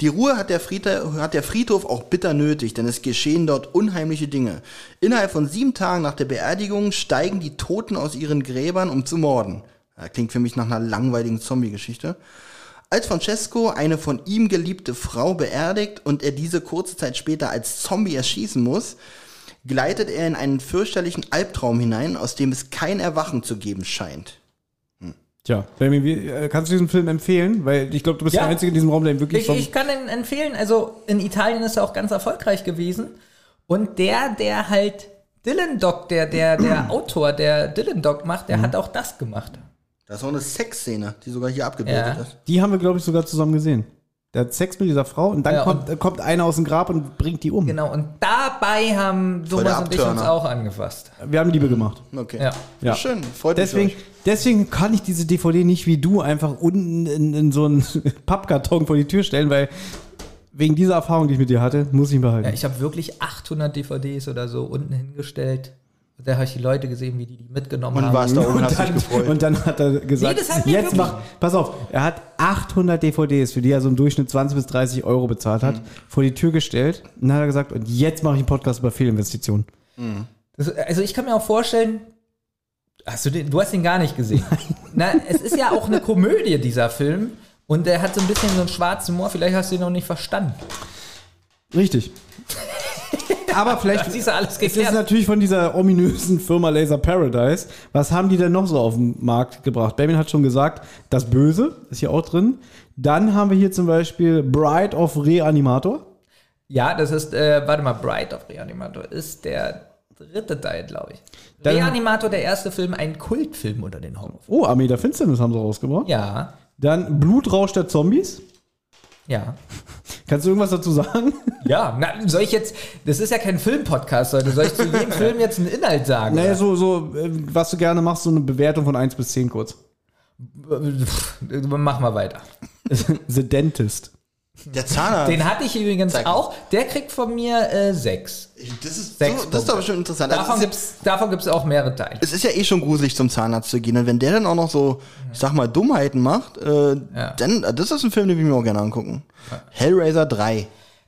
Die Ruhe hat der, Friedhof, hat der Friedhof auch bitter nötig, denn es geschehen dort unheimliche Dinge. Innerhalb von sieben Tagen nach der Beerdigung steigen die Toten aus ihren Gräbern, um zu morden. Ja, klingt für mich nach einer langweiligen Zombie-Geschichte. Als Francesco eine von ihm geliebte Frau beerdigt und er diese kurze Zeit später als Zombie erschießen muss, gleitet er in einen fürchterlichen Albtraum hinein, aus dem es kein Erwachen zu geben scheint. Tja, Benjamin, wie, äh, kannst du diesen Film empfehlen? Weil ich glaube, du bist Ja. der Einzige in diesem Raum, der ihn wirklich Ich, ich kann ihn empfehlen, also in Italien ist er auch ganz erfolgreich gewesen. Und der, der halt Dylan Dog, der, der, der Autor, der Dylan Dog macht, Mhm. der hat auch das gemacht. Das ist auch eine Sexszene, die sogar hier abgebildet Ja. ist. Die haben wir, glaube ich, sogar zusammen gesehen. Der hat Sex mit dieser Frau und dann Ja, kommt, äh, kommt einer aus dem Grab und bringt die um. Genau, und dabei haben Thomas und ich uns auch angefasst. Wir haben Liebe gemacht. Okay. Ja. Ja. Schön, freut Deswegen, mich. euch. deswegen kann ich diese DVD nicht wie du einfach unten in, in so einen Pappkarton vor die Tür stellen, weil wegen dieser Erfahrung, die ich mit dir hatte, muss ich ihn behalten. Ja, ich habe wirklich 800 DVDs oder so unten hingestellt. Da habe ich die Leute gesehen, wie die die mitgenommen Und haben. warst da oben und dann, gefreut. und dann hat er gesagt, Nee, jetzt mach, pass auf, er hat 800 DVDs, für die er so im Durchschnitt 20 bis 30 Euro bezahlt hat, vor die Tür gestellt. Und dann hat er gesagt, und jetzt mache ich einen Podcast über Fehlinvestitionen. Das, also ich kann mir auch vorstellen, hast du, den, du hast ihn gar nicht gesehen. Na, es ist ja auch eine Komödie, dieser Film. Und der hat so ein bisschen so einen schwarzen Humor. Vielleicht hast du ihn noch nicht verstanden. Richtig. Aber vielleicht Das ist alles Es ist natürlich von dieser ominösen Firma Laser Paradise. Was haben die denn noch so auf den Markt gebracht? Benjamin hat schon gesagt, das Böse ist hier auch drin. Dann haben wir hier zum Beispiel Bride of Reanimator. Ja, das ist, äh, warte mal, Bride of Reanimator ist der dritte Teil, glaube ich. Dann- Reanimator, der erste Film, ein Kultfilm unter den Horrorfilmen. Oh, Armee der Finsternis haben sie rausgebracht. Ja, Dann Blutrausch der Zombies. ja. Kannst du irgendwas dazu sagen? Ja, na, soll ich jetzt, das ist ja kein Filmpodcast heute, soll ich zu jedem Film jetzt einen Inhalt sagen? Naja, so, so, äh, was du gerne machst, so eine Bewertung von 1 bis 10 kurz. Mach mal weiter. The Dentist. Der Zahnarzt. Den hatte ich übrigens Zeig auch. Der kriegt von mir äh, sechs. das, ist Sechs so, das ist doch Punkte. bestimmt interessant. Also Davon es, gibt's, davon gibt's auch mehrere Teile. ja, es ist ja eh schon gruselig, zum Zahnarzt zu gehen. Und wenn der dann auch noch so, ich sag mal, Dummheiten macht, äh, Ja. dann, das ist ein Film, den ich mir auch gerne angucken. Hellraiser 3.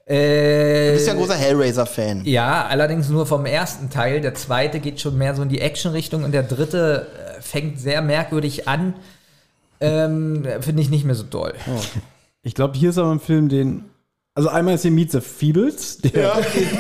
Äh, Du bist ja ein großer Hellraiser-Fan. ja, allerdings nur vom ersten Teil. Der zweite geht schon mehr so in die Action-Richtung und der dritte äh, fängt sehr merkwürdig an. Ähm, Finde ich nicht mehr so toll. Ich glaube, hier ist aber ein Film, den. Also einmal ist hier Meet the Feebles. Der, Ja,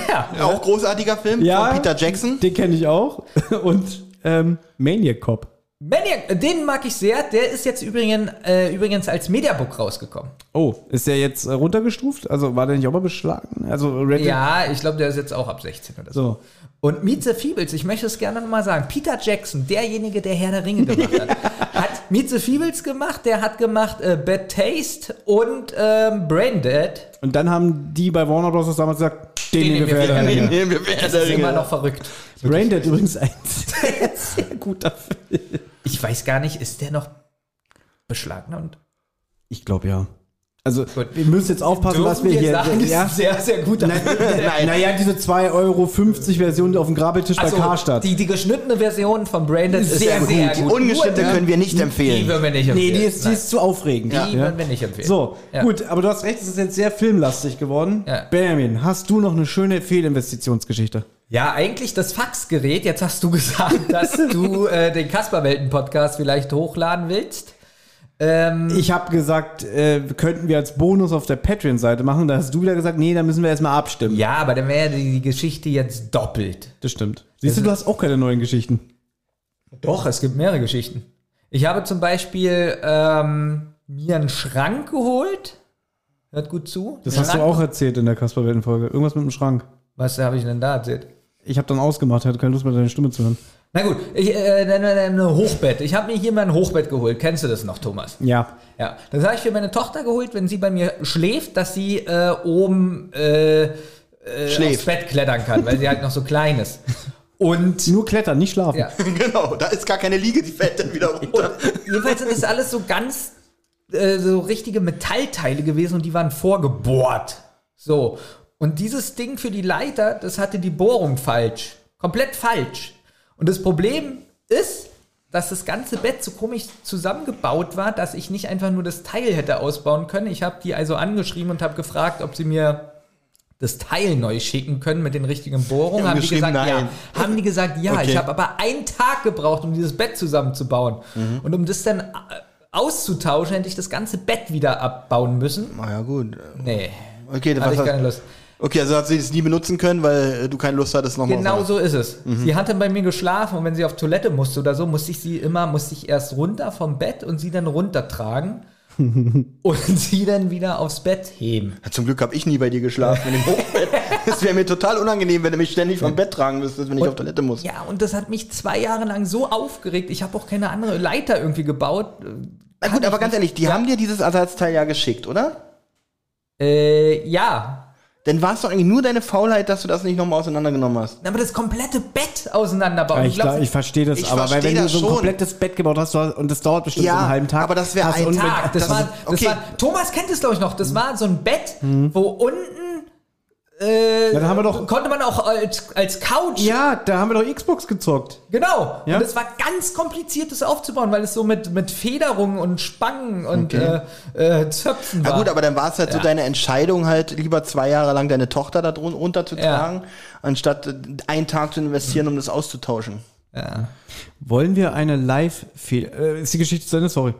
Ja. auch großartiger Film Ja. von Peter Jackson. Den kenne ich auch. Und ähm, Maniac Cop. Maniac, äh, den mag ich sehr. Der ist jetzt übrigens, äh, übrigens als Mediabook rausgekommen. Oh, ist der jetzt äh, runtergestuft? Also war der nicht auch mal beschlagen? Also Red Ja, ich glaube, der ist jetzt auch ab 16 oder so. So. Und Meet the Feebles, ich möchte es gerne nochmal sagen. Peter Jackson, derjenige, der Herr der Ringe gemacht hat, hat Meet the Feebles gemacht, der hat gemacht äh, Bad Taste und ähm, Braindead. Und dann haben die bei Warner Bros. damals gesagt, den, nehmen wir für Herr der Nee, Ringe. nee, wir werden Das der ist immer noch verrückt. Braindead übrigens ein sehr, sehr guter Film. Ich weiß gar nicht, ist der noch beschlagnahmt? Ich glaube ja. Also Gut. wir müssen jetzt aufpassen, was wir hier. sagen, ja, ist sehr, sehr guter Nein, naja, diese 2,50 Euro Version auf dem Grabbeltisch bei Also, Karstadt. die, die geschnittene Version von Braindead ist Sehr sehr, sehr gut. Die gut. ungeschnittene können wir nicht Die empfehlen. würden wir nicht nee, empfehlen. die ist, die ist zu aufregend. Die würden wir nicht empfehlen. So, Ja. gut, aber du hast recht, es ist jetzt sehr filmlastig geworden. Ja. Benjamin, hast du noch eine schöne Fehlinvestitionsgeschichte? Ja, eigentlich das Faxgerät. Jetzt hast du gesagt, dass du äh, den Kasperwelten-Podcast vielleicht hochladen willst. Ähm, Ich habe gesagt, äh, könnten wir als Bonus auf der Patreon-Seite machen. Da hast du wieder gesagt, nee, da müssen wir erstmal abstimmen. ja, aber dann wäre die, die Geschichte jetzt doppelt. Das stimmt. Siehst du, du hast auch keine neuen Geschichten. Doch, es gibt mehrere Geschichten. Ich habe zum Beispiel ähm, mir einen Schrank geholt. Hört gut zu. Das Einen hast du auch erzählt in der Kasperwelten-Folge. Irgendwas mit dem Schrank. Was habe ich denn da erzählt? Ich habe dann ausgemacht, hatte keine Lust mehr, deine Stimme zu hören. Na gut, ich, äh, ein ein Hochbett. Ich habe mir hier mal ein Hochbett geholt. Kennst du das noch, Thomas? Ja. Ja, das habe ich für meine Tochter geholt, wenn sie bei mir schläft, dass sie äh, oben äh, äh, aufs Bett klettern kann, weil sie halt noch so klein ist. Und Nur klettern, nicht schlafen. ja, genau, da ist gar keine Liege, die fällt dann wieder runter. jedenfalls sind das alles so ganz äh, so richtige Metallteile gewesen und die waren vorgebohrt. So. Und dieses Ding für die Leiter, das hatte die Bohrung falsch. Komplett falsch. Und das Problem ist, dass das ganze Bett so komisch zusammengebaut war, dass ich nicht einfach nur das Teil hätte ausbauen können. Ich habe die also angeschrieben und habe gefragt, ob sie mir das Teil neu schicken können mit den richtigen Bohrungen. Die haben haben die gesagt, ja. nein. Haben die gesagt, ja. Okay. Ich habe aber einen Tag gebraucht, um dieses Bett zusammenzubauen. Mhm. Und um das dann äh, auszutauschen, hätte ich das ganze Bett wieder abbauen müssen. Na ja, gut. Nee, Okay, hatte ich keine Lust. Okay, also hat sie es nie benutzen können, weil äh, du keine Lust hattest nochmal. Genau so ist es. Mhm. Sie hatte bei mir geschlafen und wenn sie auf Toilette musste oder so, musste ich sie immer, musste ich erst runter vom Bett und sie dann runtertragen und sie dann wieder aufs Bett heben. Ja, zum Glück habe ich nie bei dir geschlafen in dem Hochbett. Es wäre mir total unangenehm, wenn du mich ständig vom Bett tragen müsstest, wenn ich auf Toilette muss. Ja, und das hat mich zwei Jahre lang so aufgeregt. Ich habe auch keine andere Leiter irgendwie gebaut. Na gut, aber ganz ehrlich, die haben dir dieses Ersatzteil ja geschickt, oder? Äh, ja. Dann war es doch eigentlich nur deine Faulheit, dass du das nicht nochmal auseinandergenommen hast. Aber das komplette Bett auseinanderbauen. Ja, ich, glaub, ich verstehe das, Ich aber weil wenn du so ein schon. komplettes Bett gebaut hast und das dauert bestimmt Ja, so einen halben Tag. aber das wär hast ein Tag. Das, das- war, das okay. war, Thomas kennt es, glaube ich, noch. Das war so ein Bett, wo unten äh, Ja, da haben wir doch- konnte man auch als, als Couch. Ja, da haben wir doch Xbox gezockt. Genau. Ja. Und es war ganz kompliziert, das aufzubauen, weil es so mit, mit Federungen und Spangen und Okay. äh, äh, Zöpfen war. Na gut, aber dann war es halt so Ja. deine Entscheidung, halt lieber zwei Jahre lang deine Tochter da drun- runterzutragen, anstatt äh, einen Tag zu investieren, um das auszutauschen. ja. Wollen wir eine Live-Fehl... Äh, ist die Geschichte zu Ende? Sorry.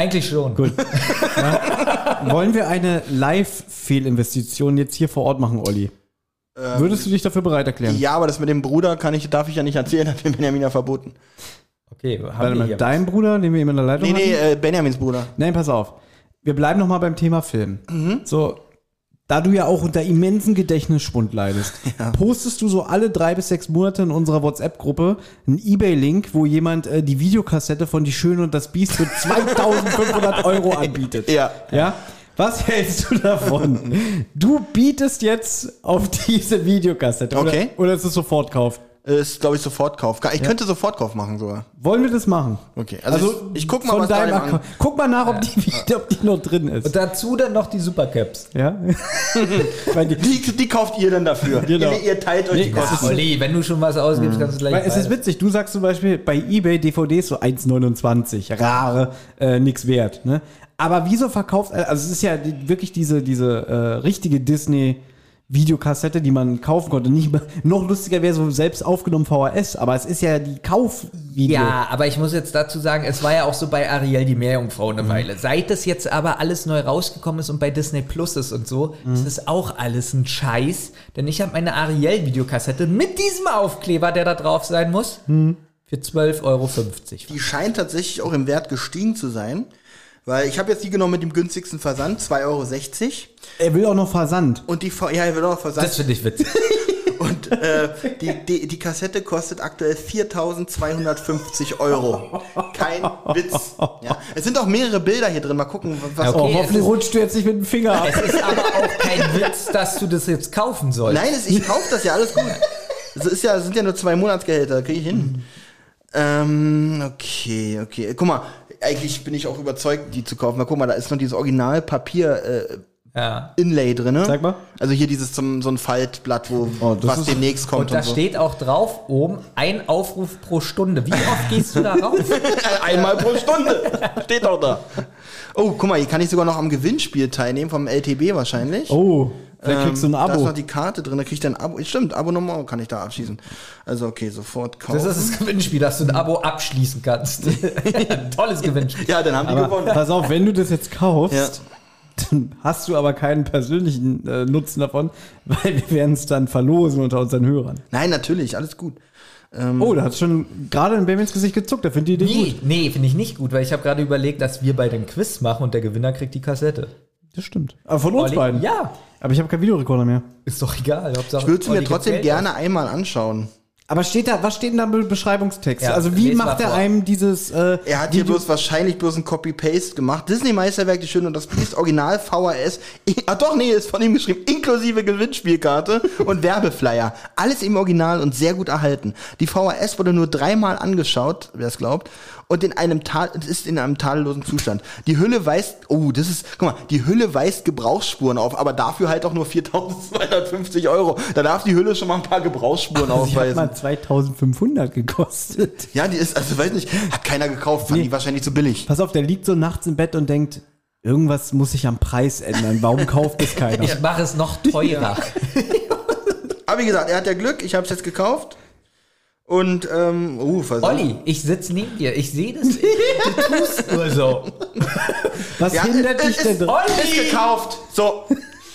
Eigentlich schon. Gut. ja. Wollen wir eine Live-Fehlinvestition jetzt hier vor Ort machen, Olli? Würdest du dich dafür bereit erklären? Ja, aber das mit dem Bruder kann ich, darf ich ja nicht erzählen, hat mir Benjamin ja verboten. Okay, Warte haben wir mal, hier dein Bruder, den wir eben in der Leitung Nee, nee, hatten? äh, Benjamins Bruder. Nein, pass auf. Wir bleiben noch mal beim Thema Film. So, da du ja auch unter immensen Gedächtnisschwund leidest, postest du so alle drei bis sechs Monate in unserer WhatsApp-Gruppe einen Ebay-Link, wo jemand äh, die Videokassette von Die Schöne und das Biest für 2500 Euro anbietet. Ja. Ja? Was hältst du davon? Du bietest jetzt auf diese Videokassette. Okay. Oder, oder ist es Sofortkauf? Äh, Ist, glaube ich, Sofortkauf. Ich könnte Sofortkauf machen sogar. Wollen wir das machen? Okay, also ich- ich guck mal, von was deinem Account. Guck mal nach, ob, die, ob die noch drin ist. Und dazu dann noch die Supercaps. Ja? Die, Die, die kauft ihr dann dafür. Genau. Ihr, ihr teilt euch Nee, die das Kosten. Olli, wenn du schon was ausgibst, kannst du gleich weil es ist witzig, du sagst zum Beispiel bei eBay DVDs so 1,29, rare, äh, nix wert. Ne? Aber wieso verkauft, also es ist ja wirklich diese, diese äh, richtige Disney Videokassette, die man kaufen konnte. Nicht mehr, noch lustiger wäre so selbst aufgenommen VHS, aber es ist ja die Kaufvideo. Ja, aber ich muss jetzt dazu sagen, es war ja auch so bei Ariel die Meerjungfrau eine Weile. Seit das jetzt aber alles neu rausgekommen ist und bei Disney Plus ist und so, ist es auch alles ein Scheiß. Denn ich habe meine Ariel-Videokassette mit diesem Aufkleber, der da drauf sein muss, für 12,50 Euro. Die scheint tatsächlich auch im Wert gestiegen zu sein. Weil ich habe jetzt die genommen mit dem günstigsten Versand, 2,60 Euro. Er will auch noch Versand. Und die, ja, er will auch Versand. Das finde ich witzig. Und äh, die, die, die Kassette kostet aktuell 4.250 Euro. Kein Witz. Ja. Es sind auch mehrere Bilder hier drin. Mal gucken, was. Ja, Oh, Okay, es hoffentlich rutscht du jetzt nicht mit dem Finger ab. es ist aber auch kein Witz, dass du das jetzt kaufen sollst. Nein, es, ich kaufe das ja, alles gut. Es ist ja, es sind ja nur zwei Monatsgehälter, kriege ich hin. Ähm, okay, okay. Guck mal, eigentlich bin ich auch überzeugt, die zu kaufen. Mal guck mal, da ist noch dieses Original-Papier äh, Ja. Inlay drin. Zeig mal. Also hier dieses zum, so ein Faltblatt, wo Oh, was demnächst kommt Und da und, so. steht auch drauf oben ein Aufruf pro Stunde. Wie oft gehst du da rauf? Einmal pro Stunde. Steht auch da. Oh, guck mal, hier kann ich sogar noch am Gewinnspiel teilnehmen, vom LTB wahrscheinlich. Oh, vielleicht kriegst du ein Da ist Abo. noch die Karte drin, da krieg ich dann ein Abo. Stimmt, Abo-Nummer kann ich da abschließen. Also okay, sofort kaufen. Das ist das Gewinnspiel, dass du ein Abo abschließen kannst. Tolles Gewinnspiel. ja, dann haben die Aber gewonnen. pass auf, wenn du das jetzt kaufst, Ja. dann hast du aber keinen persönlichen äh, Nutzen davon, weil wir werden es dann verlosen unter unseren Hörern. Nein, natürlich, alles gut. Oh, da hat schon gerade ein Baby ins Gesicht gezuckt, der findet die Idee Nee, gut. nee finde ich nicht gut, weil ich habe gerade überlegt, dass wir bei dem Quiz machen und der Gewinner kriegt die Kassette. Das stimmt. Aber von uns Olli? beiden. Ja. Aber ich habe keinen Videorekorder mehr. Ist doch egal. Hauptsache, Ich würde sie mir trotzdem Geld gerne einmal anschauen. Aber steht da, was steht denn da im Beschreibungstext? Ja, also wie macht er vor. einem dieses äh, Er hat hier Video- bloß wahrscheinlich bloß ein Copy-Paste gemacht. Disney-Meisterwerk, die Schöne und das Biest, Original VHS. Ah doch, nee, ist von ihm geschrieben. Inklusive Gewinnspielkarte und Werbeflyer. Alles im Original und sehr gut erhalten. Die VHS wurde nur dreimal angeschaut, wer es glaubt. Und in einem Tal, es ist in einem tadellosen Zustand. Die Hülle weist, oh, das ist, guck mal, die Hülle weist Gebrauchsspuren auf, aber dafür halt auch nur 4250 Euro. Da darf die Hülle schon mal ein paar Gebrauchsspuren Also die hat aufweisen. mal 2500 gekostet. Ja, die ist, also weiß nicht, hat keiner gekauft, fand Nee. die wahrscheinlich zu billig. Pass auf, der liegt so nachts im Bett und denkt, irgendwas muss sich am Preis ändern. Warum kauft es keiner? Ich mache es noch teurer. Aber wie gesagt, er hat ja Glück, ich habe es jetzt gekauft. Und, ähm, uh, was Olli, ich sitze neben dir. Ich sehe das. Du tust nur so. Was Ja, hindert es dich denn ist, dran? ist gekauft. So.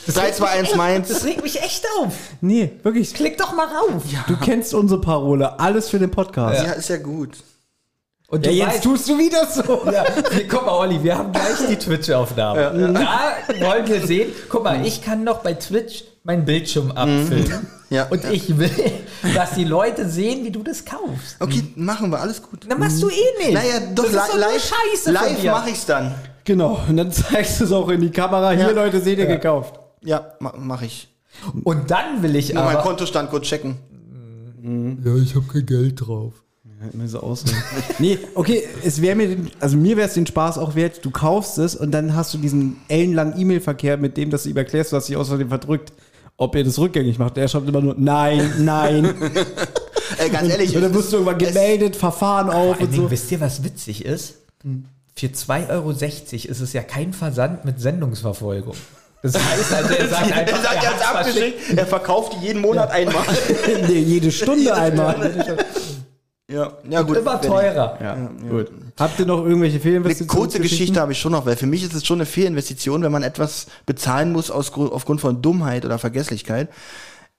3, 2, 1, meins. Das regt mich echt auf. Nee, wirklich. Klick doch mal rauf. Du kennst unsere Parole. Alles für den Podcast. Ja, ist ja gut. Und Ja, du jetzt weißt, tust du wieder so. ja, wir, guck mal, Olli, wir haben gleich die Twitch-Aufnahme. Da wollen wir sehen. Guck mal, ich kann noch bei Twitch meinen Bildschirm abfilmen. Ja. Und ich will, dass die Leute sehen, wie du das kaufst. Okay, machen wir, alles gut. Dann machst du eh nicht. Naja, doch, das ist li doch live, Scheiße von live dir. mache ich's dann. Genau. Und dann zeigst du es auch in die Kamera. Hier, Ja. Leute, seht ihr gekauft. Ja, ma mache ich. Und dann will ich Nur meinen aber... Kontostand kurz checken. Ja, ich habe kein Geld drauf. Immer so nee, okay, es wäre mir, den- also mir wäre es den Spaß auch wert, du kaufst es und dann hast du diesen ellenlangen E-Mail-Verkehr mit dem, dass du ihm erklärst, du hast dich außerdem verdrückt, ob ihr das rückgängig macht. Der schreibt immer nur, nein, nein. Äh, ganz ehrlich. und dann wirst du irgendwann es- gemeldet, Verfahren auf und so. Wisst ihr, was witzig ist? Für 2,60 Euro ist es ja kein Versand mit Sendungsverfolgung. Das heißt also, er sagt Er einfach, sagt, er er abgeschickt, er verkauft die jeden Monat einmal. nee, jede Stunde einmal. Ja, ja gut. Immer teurer. Ja, gut. Habt ihr noch irgendwelche Eine Fehlinvestitionen? kurze Geschichte habe ich schon noch, weil für mich ist es schon eine Fehlinvestition, wenn man etwas bezahlen muss aus, Gru- aufgrund von Dummheit oder Vergesslichkeit.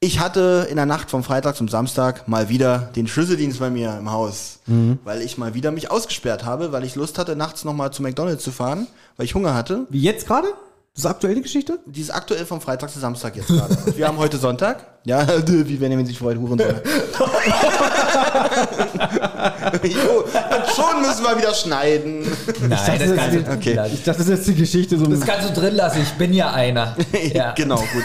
Ich hatte in der Nacht vom Freitag zum Samstag mal wieder den Schlüsseldienst bei mir im Haus, weil ich mal wieder mich ausgesperrt habe, weil ich Lust hatte, nachts nochmal zu McDonalds zu fahren, weil ich Hunger hatte. Wie jetzt gerade? Das ist aktuell die Geschichte? Die ist aktuell vom Freitag zu Samstag jetzt gerade. Wir haben heute Sonntag. Ja, wie Benjamin sich freut, Hurensohn. jo, schon müssen wir wieder schneiden. Nein, das dachte, kannst du das- drin okay. lassen. Ich dachte, das ist jetzt die Geschichte so. Das kannst du drin lassen, ich bin ja einer. Ja. genau, gut.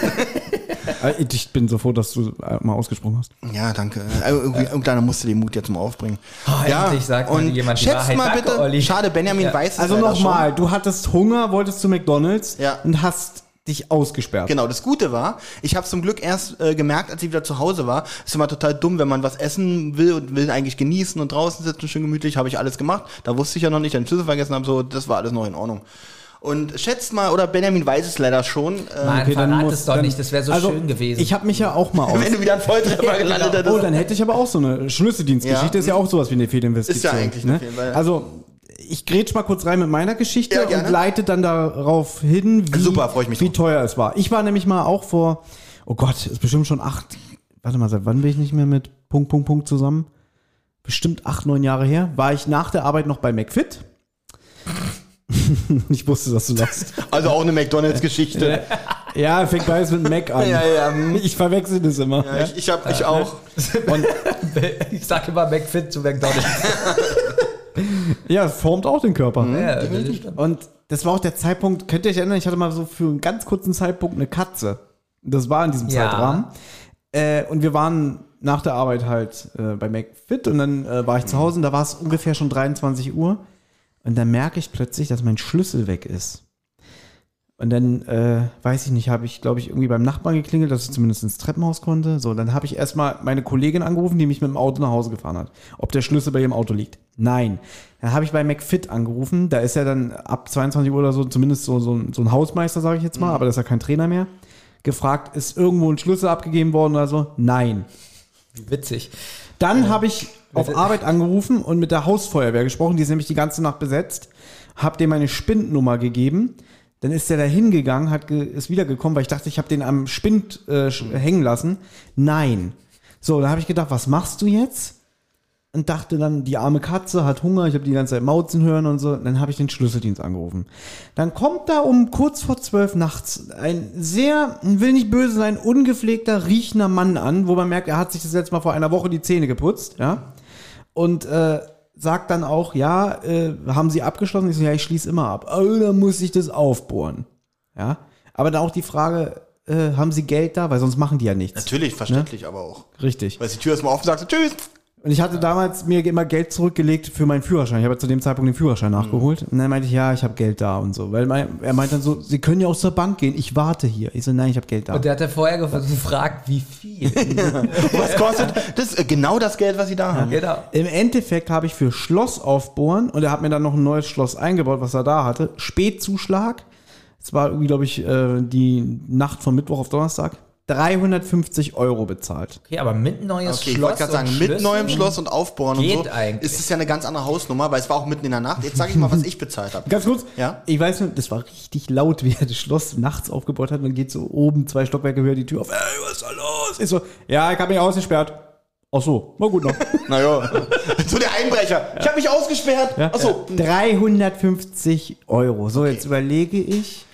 Äh, Ich bin so froh, dass du äh, mal ausgesprochen hast. Ja, danke. Äh, irgendeiner musste den Mut jetzt mal aufbringen. Oh, ja, endlich sagt mal und jemand die schätzt mal Danke, bitte. Olli. Schade, Benjamin Ja. weiß es Also nochmal, du hattest Hunger, wolltest zu McDonalds Ja. und hast dich ausgesperrt. Genau, das Gute war, ich habe zum Glück erst äh, gemerkt, als ich wieder zu Hause war. Ist immer total dumm, wenn man was essen will und will eigentlich genießen und draußen sitzen, schön gemütlich, habe ich alles gemacht. Da wusste ich ja noch nicht, den Schlüssel vergessen habe, so, das war alles noch in Ordnung. Und schätzt mal, oder Benjamin weiß es leider schon, äh, Mann, Okay, dann verrat muss- es doch dann- nicht, das wäre so also, schön gewesen. Ich habe mich ja auch mal aus. wenn du wieder einen Volltreffer gelandet hättest. Oh, dann hätte ich aber auch so eine Schlüsseldienstgeschichte. Ja. Ist ja auch sowas wie eine Fehlinvestition. Ist ja eigentlich eine ne? Fehl- weil- Also, ich grätsch mal kurz rein mit meiner Geschichte Ja, und leite dann darauf hin, wie, Super, freu ich mich wie teuer es war. Ich war nämlich mal auch vor, oh Gott, ist bestimmt schon acht, warte mal, seit wann bin ich nicht mehr mit Punkt, Punkt, Punkt zusammen? Bestimmt acht, neun Jahre her, war ich nach der Arbeit noch bei McFit. ich wusste, dass du lachst. Also auch eine McDonalds-Geschichte. Ja, fängt beides mit Mac an. Ja, ja, hm. Ich verwechsel das immer. Ja, ich, ich, hab, ich auch. Und ich sag immer McFit zu McDonalds. ja, es formt auch den Körper. ja. Und das war auch der Zeitpunkt, könnt ihr euch erinnern, ich hatte mal so für einen ganz kurzen Zeitpunkt eine Katze. Das war in diesem Ja. Zeitrahmen. Äh, und wir waren nach der Arbeit halt äh, bei McFit und dann äh, war ich zu Hause und da war es ungefähr schon 23 Uhr. Und dann merke ich plötzlich, dass mein Schlüssel weg ist. Und dann, äh, weiß ich nicht, habe ich, glaube ich, irgendwie beim Nachbarn geklingelt, dass ich zumindest ins Treppenhaus konnte. So, dann habe ich erstmal meine Kollegin angerufen, die mich mit dem Auto nach Hause gefahren hat. Ob der Schlüssel bei ihrem Auto liegt. Nein. Dann habe ich bei McFit angerufen. Da ist ja dann ab 22 Uhr oder so zumindest so, so, ein, so ein Hausmeister, sage ich jetzt mal, aber das ist ja kein Trainer mehr. Gefragt, ist irgendwo ein Schlüssel abgegeben worden oder so? Nein. Witzig. Dann habe ich auf Arbeit angerufen und mit der Hausfeuerwehr gesprochen, die ist nämlich die ganze Nacht besetzt, habe dem meine Spindnummer gegeben. Dann ist der da hingegangen, hat ge ist wiedergekommen, weil ich dachte, ich habe den am Spind äh, hängen lassen. Nein. So, da habe ich gedacht, was machst du jetzt? Und dachte dann, die arme Katze hat Hunger, ich habe die ganze Zeit Mauzen hören und so. Dann habe ich den Schlüsseldienst angerufen. Dann kommt da um kurz vor zwölf nachts ein sehr, will nicht böse sein, ungepflegter, riechender Mann an, wo man merkt, er hat sich das letzte Mal vor einer Woche die Zähne geputzt, ja. Und äh, sagt dann auch, ja, äh, haben Sie abgeschlossen? Ich so, ja, ich schließe immer ab. Oh, dann muss ich das aufbohren. Ja. Aber dann auch die Frage, äh, haben Sie Geld da? Weil sonst machen die ja nichts. Natürlich, verständlich aber auch. Richtig. Weil die Tür ist mal offen, sagst du Tschüss. Und ich hatte damals mir immer Geld zurückgelegt für meinen Führerschein. Ich habe zu dem Zeitpunkt den Führerschein nachgeholt. Und dann meinte ich, ja, ich habe Geld da und so. Weil mein, er meinte dann so, Sie können ja auch zur Bank gehen. Ich warte hier. Ich so, nein, ich habe Geld da. Und der hat ja vorher gefragt, wie viel. Was kostet? Das ist äh, genau das Geld, was sie da haben. genau. Im Endeffekt habe ich für Schloss aufbohren und er hat mir dann noch ein neues Schloss eingebaut, was er da hatte. Spätzuschlag. Es war irgendwie, glaube ich, äh, die Nacht von Mittwoch auf Donnerstag. 350 Euro bezahlt. Okay, aber mit neues Okay, ich Schloss. wollte gerade sagen, mit neuem Schloss und Aufbauen Geht und so eigentlich. ist es ja eine ganz andere Hausnummer, weil es war auch mitten in der Nacht. Jetzt sage ich mal, was ich bezahlt habe. Ganz kurz, Ja? ich weiß nur, das war richtig laut, wie er das Schloss nachts aufgebaut hat. Und dann geht so oben zwei Stockwerke höher die Tür auf. Ey, was ist da los? Ich so, ja, ich habe mich ausgesperrt. Ach so, war gut noch. Naja. so der Einbrecher. Ich habe mich ausgesperrt. Ja? Ach so. 350 Euro. So, jetzt überlege ich,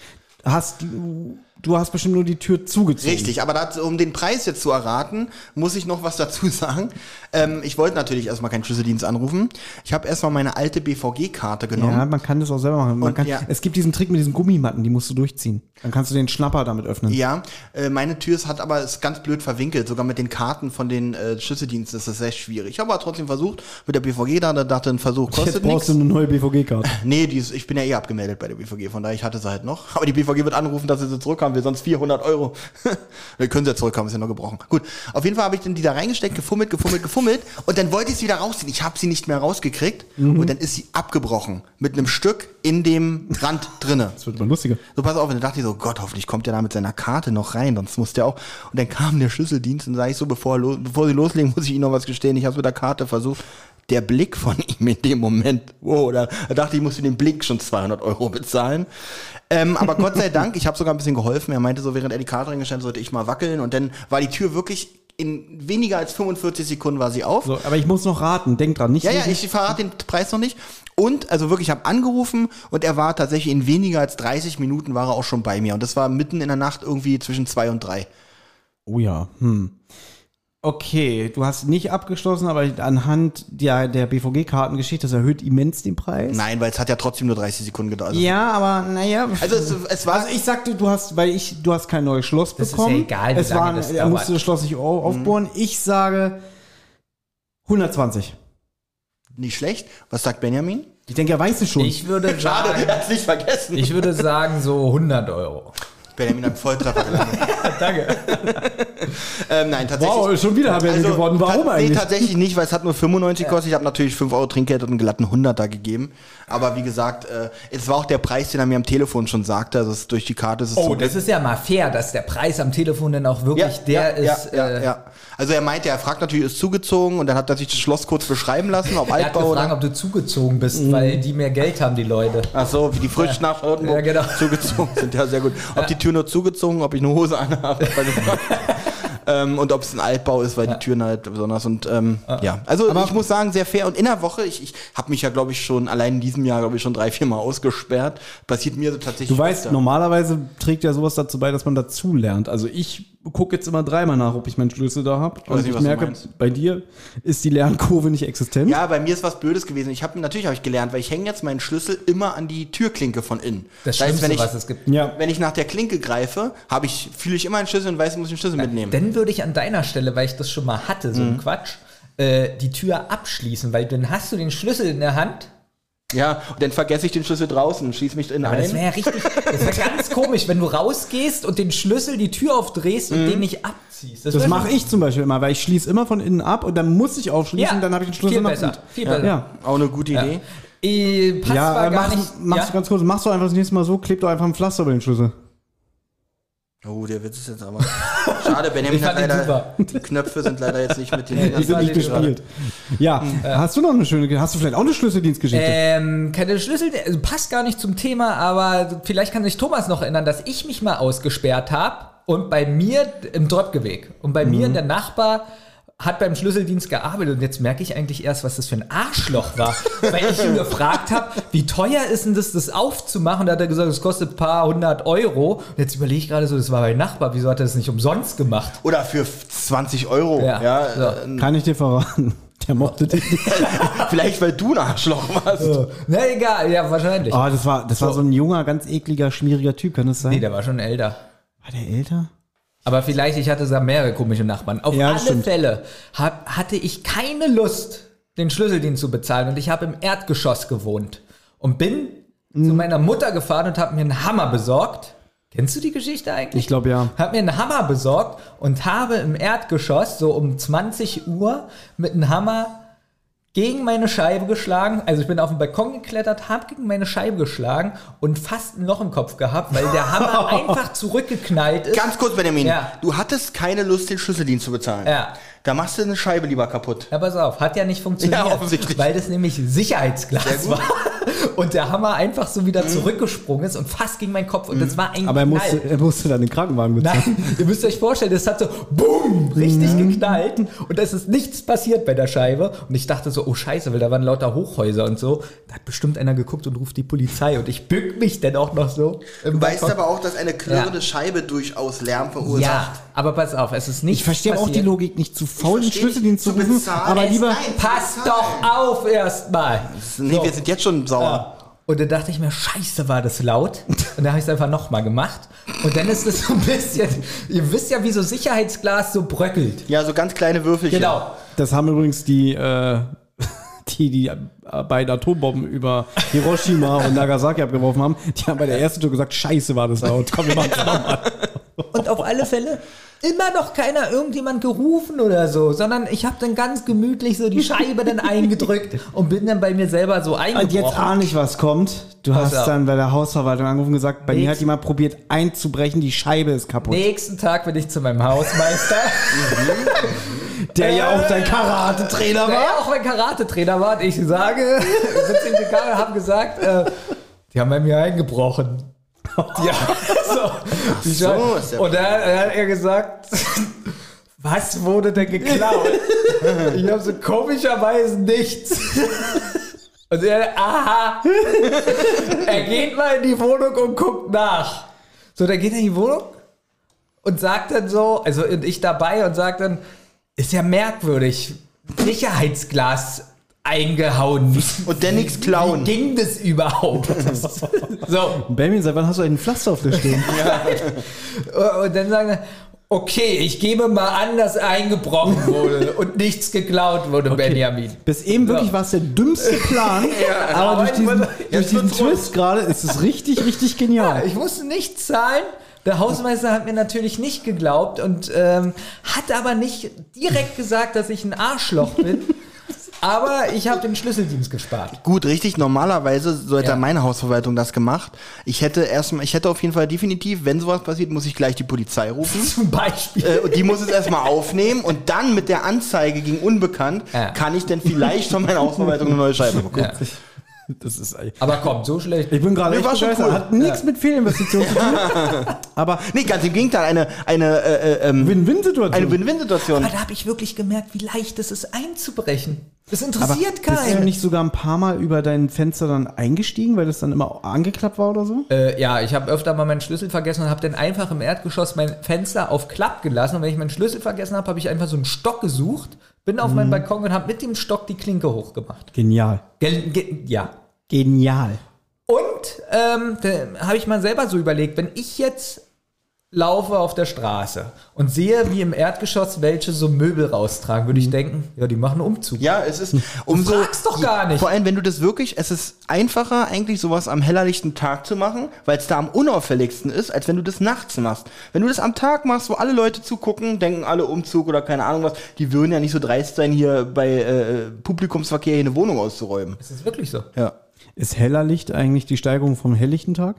hast du, du hast bestimmt nur die Tür zugezogen. Richtig, aber dazu, um den Preis jetzt zu erraten, muss ich noch was dazu sagen. Ähm, ich wollte natürlich erstmal keinen Schlüsseldienst anrufen. Ich habe erstmal meine alte BVG-Karte genommen. Ja, man kann das auch selber machen. Man Und kann, ja. Es gibt diesen Trick mit diesen Gummimatten, die musst du durchziehen. Dann kannst du den Schnapper damit öffnen. Ja, äh, meine Tür ist, hat aber ist ganz blöd verwinkelt. Sogar mit den Karten von den äh, Schlüsseldiensten ist das sehr schwierig. Ich habe aber trotzdem versucht, mit der BVG da, da dachte ein Versuch kostet Jetzt brauchst nichts. du eine neue BVG-Karte. Nee, die ist, ich bin ja eh abgemeldet bei der BVG, von daher ich hatte sie halt noch. Aber die BVG wird anrufen, dass sie sie zurückhaben will, sonst 400 Euro. Wir können sie ja zurückhaben, ist ja noch gebrochen. Gut, auf jeden Fall habe ich dann die da reingesteckt, gefummelt, gefummelt, gefummelt und dann wollte ich sie wieder rausziehen. Ich habe sie nicht mehr rausgekriegt und dann ist sie abgebrochen mit einem Stück in dem Rand drinne. Das wird immer lustiger. So, pass auf, und dann dachte ich so, Gott, hoffentlich kommt der da mit seiner Karte noch rein, sonst muss der auch. Und dann kam der Schlüsseldienst und sage ich so, bevor, er los, bevor sie loslegen, muss ich Ihnen noch was gestehen. Ich habe mit der Karte versucht. Der Blick von ihm in dem Moment, wow, da, da dachte ich, ich musste den Blick schon 200 Euro bezahlen. Ähm, aber Gott sei Dank, ich habe sogar ein bisschen geholfen. Er meinte so, während er die Karte reingestellt sollte ich mal wackeln. Und dann war die Tür wirklich in weniger als 45 Sekunden war sie auf. So, aber ich muss noch raten. Denk dran, nicht Ja, ja, ich verrate den Preis noch nicht. Und, also wirklich, ich habe angerufen und er war tatsächlich in weniger als 30 Minuten war er auch schon bei mir. Und das war mitten in der Nacht irgendwie zwischen zwei und drei. Oh ja. Hm. Okay, du hast nicht abgeschlossen, aber anhand der, der BVG-Kartengeschichte, das erhöht immens den Preis. Nein, weil es hat ja trotzdem nur 30 Sekunden gedauert. Also, Ja, aber naja. also es, es war. Also ich sagte, du hast, weil ich, du hast kein neues Schloss Das ist bekommen. ja egal, wie es lange war, das er musste dauert. das Schloss nicht au- aufbohren. Ich sage 120. nicht schlecht. Was sagt Benjamin? Ich denke, er weiß es schon. Ich würde Schade, sagen, er hat es nicht vergessen. ich würde sagen so 100 Euro. Benjamin hat Volltreffer gelandet. Danke. ähm, nein, tatsächlich. wow, schon wieder haben wir gewonnen. Warum ta- Nee, eigentlich? tatsächlich nicht, weil es hat nur 95 gekostet. Ich habe natürlich 5 Euro Trinkgeld und einen glatten 100er gegeben. Aber wie gesagt, äh, es war auch der Preis, den er mir am Telefon schon sagte. Also durch die Karte ist es Oh, so das ist ja mal fair, dass der Preis am Telefon dann auch wirklich der ja, ist. Ja, äh, ja. Also er meinte, er fragt natürlich, ist zugezogen und dann hat er sich das Schloss kurz beschreiben lassen, ob Er hat Altbau gefragt, oder. ob du zugezogen bist, weil die mehr Geld haben, die Leute. Ach so, wie die frisch nach Charlottenburg Ja, genau. zugezogen sind. Ja, sehr gut. Ob die Tür nur zugezogen, ob ich eine Hose anhabe. ähm, und ob es ein Altbau ist, weil die Türen halt besonders und ähm, ja. Also ich muss sagen, sehr fair. Und in der Woche, ich, ich habe mich ja, glaube ich, schon allein in diesem Jahr, glaube ich, schon drei, vier Mal ausgesperrt. Passiert mir so tatsächlich. Du weißt, öfter. normalerweise trägt ja sowas dazu bei, dass man dazu lernt. Also ich gucke jetzt immer dreimal nach, ob ich meinen Schlüssel da habe. Und nicht, ich merke, bei dir ist die Lernkurve nicht existent. Ja, bei mir ist was Blödes gewesen. Ich habe natürlich habe ich gelernt, weil ich hänge jetzt meinen Schlüssel immer an die Türklinke von innen. Das heißt, Schlimmste, wenn ich, was es gibt. Ja. wenn ich nach der Klinke greife, habe ich fühle ich immer einen Schlüssel und weiß, muss ich den Schlüssel mitnehmen. Dann würde ich an deiner Stelle, weil ich das schon mal hatte, so Mhm. ein Quatsch, äh, die Tür abschließen, weil dann hast du den Schlüssel in der Hand. Ja, und dann vergesse ich den Schlüssel draußen und schieße mich Aber das ein. wäre ja richtig, das wäre ganz komisch, wenn du rausgehst und den Schlüssel, die Tür aufdrehst und den nicht abziehst. Das wär mache ich zum Beispiel immer, weil ich schließe immer von innen ab und dann muss ich aufschließen, Ja, dann habe ich den Schlüssel viel noch besser, gut. viel besser. Ja, Auch eine gute Idee. Äh, passt ja zwar äh, gar mach, nicht. machst ja. du ganz kurz, machst du einfach das nächste Mal so, kleb doch einfach ein Pflaster über den Schlüssel. Oh, der Witz ist jetzt aber. Schade, Benjamin hat leider. Die Knöpfe sind leider jetzt nicht mit den Die sind nicht gespielt. Ja, hast du noch eine schöne, hast du vielleicht auch eine Schlüsseldienstgeschichte? Ähm, keine Schlüssel, also passt gar nicht zum Thema, aber vielleicht kann sich Thomas noch erinnern, dass ich mich mal ausgesperrt habe und bei mir im Dröpkeweg und bei Mhm. mir in der Nachbar hat beim Schlüsseldienst gearbeitet und jetzt merke ich eigentlich erst, was das für ein Arschloch war. Weil ich ihn gefragt habe, wie teuer ist denn das, das aufzumachen? Da hat er gesagt, es kostet ein paar hundert Euro. Und jetzt überlege ich gerade so, das war mein Nachbar, wieso hat er das nicht umsonst gemacht? Oder für 20 Euro. Ja. Ja. So. äh, Kann ich dir verraten. Der mochte dich nicht. Vielleicht, weil du ein Arschloch warst. Na egal, ja, wahrscheinlich. Oh, das war, das war so ein junger, ganz ekliger, schmieriger Typ, kann das sein? Nee, der war schon älter. war der älter? Aber vielleicht, ich hatte da mehrere komische Nachbarn. Auf Ja, alle stimmt. Fälle hab, hatte ich keine Lust, den Schlüsseldienst zu bezahlen. Und ich habe im Erdgeschoss gewohnt. Und bin Mhm. zu meiner Mutter gefahren und habe mir einen Hammer besorgt. Kennst du die Geschichte eigentlich? Ich glaube ja. Hab mir einen Hammer besorgt und habe im Erdgeschoss so um 20 Uhr mit einem Hammer gegen meine Scheibe geschlagen. Also ich bin auf den Balkon geklettert, habe gegen meine Scheibe geschlagen und fast ein Loch im Kopf gehabt, weil der Hammer einfach zurückgeknallt ist. Ganz kurz, Benjamin. Ja. Du hattest keine Lust, den Schlüsseldienst zu bezahlen. Ja. Da machst du eine Scheibe lieber kaputt. Ja, pass auf, hat ja nicht funktioniert, Ja, offensichtlich. weil das nämlich Sicherheitsglas war und der Hammer einfach so wieder zurückgesprungen ist und fast gegen meinen Kopf und das war ein Aber er Knall. musste, er musste dann den Krankenwagen bezahlen. Nein, ihr müsst euch vorstellen, das hat so boom, richtig Mhm. geknallt und es ist nichts passiert bei der Scheibe und ich dachte so, oh scheiße, weil da waren lauter Hochhäuser und so. Da hat bestimmt einer geguckt und ruft die Polizei und ich bück mich dann auch noch so. Du weißt aber auch, dass eine klirrende Scheibe durchaus Lärm verursacht. Ja, aber pass auf, es ist nicht Ich verstehe auch die passiert. Logik nicht, zu faul den verstehe Schlüsseldienst zu rufen, aber Es- lieber... nein. Pass doch auf erstmal. Nee, wir sind jetzt schon sauer. Und dann dachte ich mir, scheiße, war das laut. Und dann habe ich es einfach nochmal gemacht. Und dann ist es so ein bisschen, ihr wisst ja, wie so Sicherheitsglas so bröckelt. Ja, so ganz kleine Würfelchen. Genau. Das haben übrigens die, äh, die, die beiden Atombomben über Hiroshima und Nagasaki abgeworfen haben, die haben bei der ersten Tour gesagt, scheiße war das laut. Komm, wir machen es nochmal. Und auf alle Fälle immer noch keiner irgendjemand gerufen oder so, sondern ich habe dann ganz gemütlich so die Scheibe dann eingedrückt und bin dann bei mir selber so Und jetzt eingebrochen. ahne ich, was kommt. Du Pass hast auf. dann bei der Hausverwaltung angerufen und gesagt, bei mir Nix. hat jemand probiert einzubrechen, die Scheibe ist kaputt. Nächsten Tag bin ich zu meinem Hausmeister, Der ja auch dein Karate-Trainer der war. ja auch mein Karate-Trainer war. Und ich sage, und habe gesagt, äh, die haben bei mir eingebrochen. Ja, so. So, und dann hat er gesagt, was wurde denn geklaut? Ich habe so komischerweise nichts. Und er, aha, er geht mal in die Wohnung und guckt nach. So, dann geht er in die Wohnung und sagt dann so, also und ich dabei und sagt dann, ist ja merkwürdig, Sicherheitsglas eingehauen. Und der nichts Wie klauen. ging das überhaupt? so, Benjamin, seit wann hast du einen Pflaster auf der Stirn? und dann sagen wir, okay, ich gebe mal an, dass eingebrochen wurde und nichts geklaut wurde, Benjamin. Bis eben wirklich war es der dümmste Plan, aber durch diesen, durch diesen. Twist gerade ist es richtig, richtig genial. Ich musste nichts zahlen. Der Hausmeister hat mir natürlich nicht geglaubt und ähm, hat aber nicht direkt gesagt, dass ich ein Arschloch bin. Aber ich habe den Schlüsseldienst gespart. Gut, richtig. Normalerweise so hätte Ja. meine Hausverwaltung das gemacht. Ich hätte erstmal, ich hätte auf jeden Fall definitiv, wenn sowas passiert, muss ich gleich die Polizei rufen. Zum Beispiel. Äh, und die muss es erstmal aufnehmen und dann mit der Anzeige gegen Unbekannt Ja. kann ich dann vielleicht von meiner Hausverwaltung eine neue Scheibe bekommen. Ja. Das ist, Aber komm, so schlecht. ich bin gerade Nee, echt war schon cool. Hat nichts mit Fehlinvestitionen zu tun. aber Nee, ganz im Gegenteil, eine, eine, äh, äh, ähm, Win-Win-Situation. eine Win-Win-Situation. Aber da habe ich wirklich gemerkt, wie leicht es ist, einzubrechen. Das aber interessiert bist du keinen. nicht sogar ein paar Mal über dein Fenster dann eingestiegen, weil das dann immer angeklappt war oder so? Äh, ja, ich habe öfter mal meinen Schlüssel vergessen und habe dann einfach im Erdgeschoss mein Fenster auf Klapp gelassen. Und wenn ich meinen Schlüssel vergessen habe, habe ich einfach so einen Stock gesucht, bin auf meinen Balkon und habe mit dem Stock die Klinke hochgemacht. Genial. Gel ge ja. Genial. Und ähm, habe ich mal selber so überlegt, wenn ich jetzt laufe auf der Straße und sehe, wie im Erdgeschoss welche so Möbel raustragen, würde ich denken, ja, die machen einen Umzug. Ja, es ist umso. fragst doch gar nicht. Vor allem, wenn du das wirklich, es ist einfacher, eigentlich sowas am hellerlichten Tag zu machen, weil es da am unauffälligsten ist, als wenn du das nachts machst. Wenn du das am Tag machst, wo alle Leute zugucken, denken alle Umzug oder keine Ahnung was, die würden ja nicht so dreist sein, hier bei äh, Publikumsverkehr hier eine Wohnung auszuräumen. Das ist wirklich so. Ja. Ist heller Licht eigentlich die Steigerung vom helllichten Tag?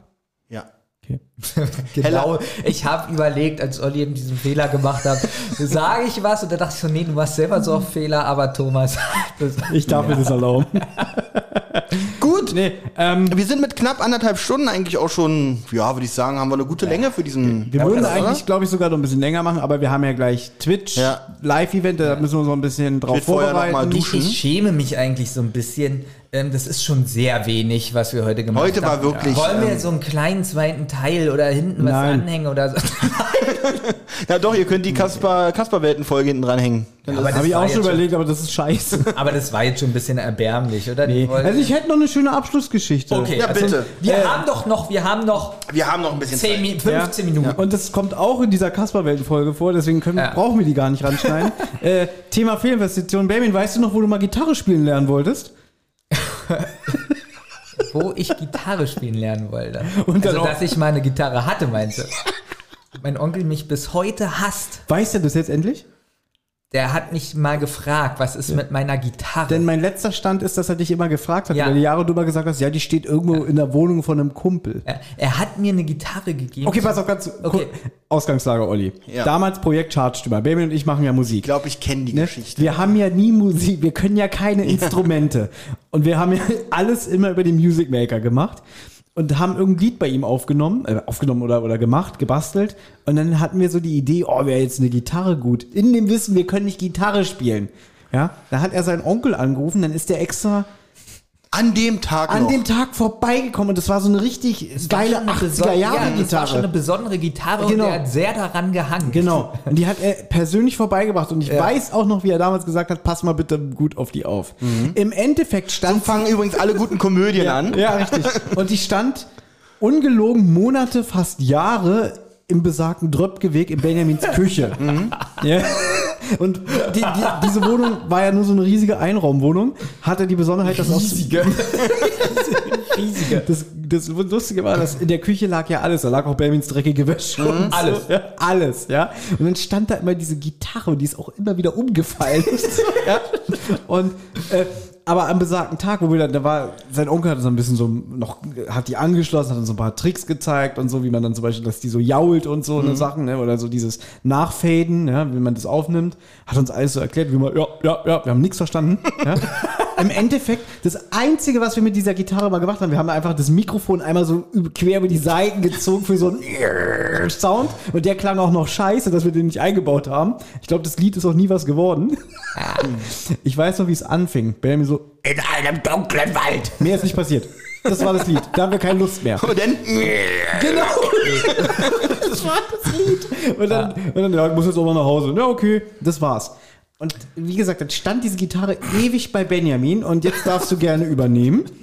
Ja. Okay. Genau. Ich habe überlegt, als Olli eben diesen Fehler gemacht hat, sage ich was und da dachte ich so, nee, du machst selber so oft Fehler, aber Thomas, das, Ich darf mir das erlauben. Gut. Nee, ähm, Wir sind mit knapp anderthalb Stunden eigentlich auch schon, ja, würde ich sagen, haben wir eine gute Länge für diesen. wir würden eigentlich, glaube ich, sogar noch ein bisschen länger machen, aber wir haben ja gleich Twitch, Ja. Live-Event, da müssen wir uns noch ein bisschen drauf wird vorher noch vorbereiten. mal Ich, ich schäme mich eigentlich so ein bisschen. Ähm, das ist schon sehr wenig, was wir heute gemacht Heute war haben. wirklich, Wollen wir ähm, so einen kleinen zweiten Teil oder hinten was Nein. anhängen oder so? Ja, doch, ihr könnt die Kasper, Kasper-Welten-Folge hinten dranhängen. Ist- das Habe ich auch schon überlegt, aber das ist scheiße. Aber das war jetzt schon ein bisschen erbärmlich, oder? Nee. Also ich hätte noch eine schöne Abschlussgeschichte. okay, Ja, also bitte. Wir Äh, haben doch noch, wir haben noch wir haben noch ein bisschen 10, Zeit. Mi- 15 Minuten. Und das kommt auch in dieser Kasper-Welten-Folge vor, deswegen können, Ja. brauchen wir die gar nicht ranschneiden. äh, Thema Fehlinvestition. Benjamin, weißt du noch, wo du mal Gitarre spielen lernen wolltest? Wo ich Gitarre spielen lernen wollte. Und also, dass ich mal eine Gitarre hatte, meinst du? Mein Onkel mich bis heute hasst. Weißt du das jetzt endlich? Der hat mich mal gefragt, was ist mit meiner Gitarre? Denn mein letzter Stand ist, dass er dich immer gefragt hat, Ja. über die Jahre du immer gesagt hast, ja, die steht irgendwo in der Wohnung von einem Kumpel. er, er hat mir eine Gitarre gegeben. Okay, pass auf, ganz Okay. Ausgangslage, Olli. Ja. Damals Projekt Chartstümmer. Benjamin und ich machen ja Musik. Ich glaube, ich kenne die Ne? Geschichte. Wir haben ja nie Musik, wir können ja keine Instrumente. Und wir haben ja alles immer über den Music Maker gemacht und haben irgendein Lied bei ihm aufgenommen, äh, aufgenommen oder, oder gemacht, gebastelt. Und dann hatten wir so die Idee, oh, wäre jetzt eine Gitarre gut. In dem Wissen, wir können nicht Gitarre spielen. Ja, da hat er seinen Onkel angerufen, dann ist der extra An dem Tag an noch. dem Tag vorbeigekommen und das war so eine richtig geile Schon eine 80er beson- Jahre ja, Das war schon eine Gitarre. besondere Gitarre Genau. und der hat sehr daran gehangen. Genau. Und die hat er persönlich vorbeigebracht. Und ich Ja. weiß auch noch, wie er damals gesagt hat, pass mal bitte gut auf die auf. Im Endeffekt stand Fangen übrigens alle guten Komödien ja, an. Ja, richtig. Und die stand ungelogen Monate, fast Jahre im besagten Dröpke-Weg in Benjamins Küche. Ja. Und die, die, diese Wohnung war ja nur so eine riesige Einraumwohnung. Hatte die Besonderheit, dass Riesige. riesige. Das, das Lustige war, dass in der Küche lag ja alles. Da lag auch Benjamins dreckige Wäsche. und Alles. So, ja, alles, ja. Und dann stand da immer diese Gitarre und die ist auch immer wieder umgefallen. ja. Und, äh, aber am besagten Tag, wo wir dann, da war, sein Onkel hatte so ein bisschen so noch, hat die angeschlossen, hat uns so ein paar Tricks gezeigt und so, wie man dann zum Beispiel, dass die so jault und so eine Sachen, ne, oder so dieses Nachfaden, ja, wie man das aufnimmt, hat uns alles so erklärt, wie man, ja, ja, ja, wir haben nichts verstanden, ja. Im Endeffekt, das Einzige, was wir mit dieser Gitarre mal gemacht haben, wir haben einfach das Mikrofon einmal so quer über die Seiten gezogen für so einen Sound und der klang auch noch scheiße, dass wir den nicht eingebaut haben. Ich glaube, das Lied ist auch nie was geworden. Ich weiß noch, wie es anfing. Benjamin so, in einem dunklen Wald. Mehr ist nicht passiert. Das war das Lied. Da haben wir keine Lust mehr. Und dann, Genau. das war das Lied. Und dann, und dann ja, ich muss jetzt auch mal nach Hause. Ja, okay, das war's. Und wie gesagt, dann stand diese Gitarre ewig bei Benjamin und jetzt darfst du gerne übernehmen.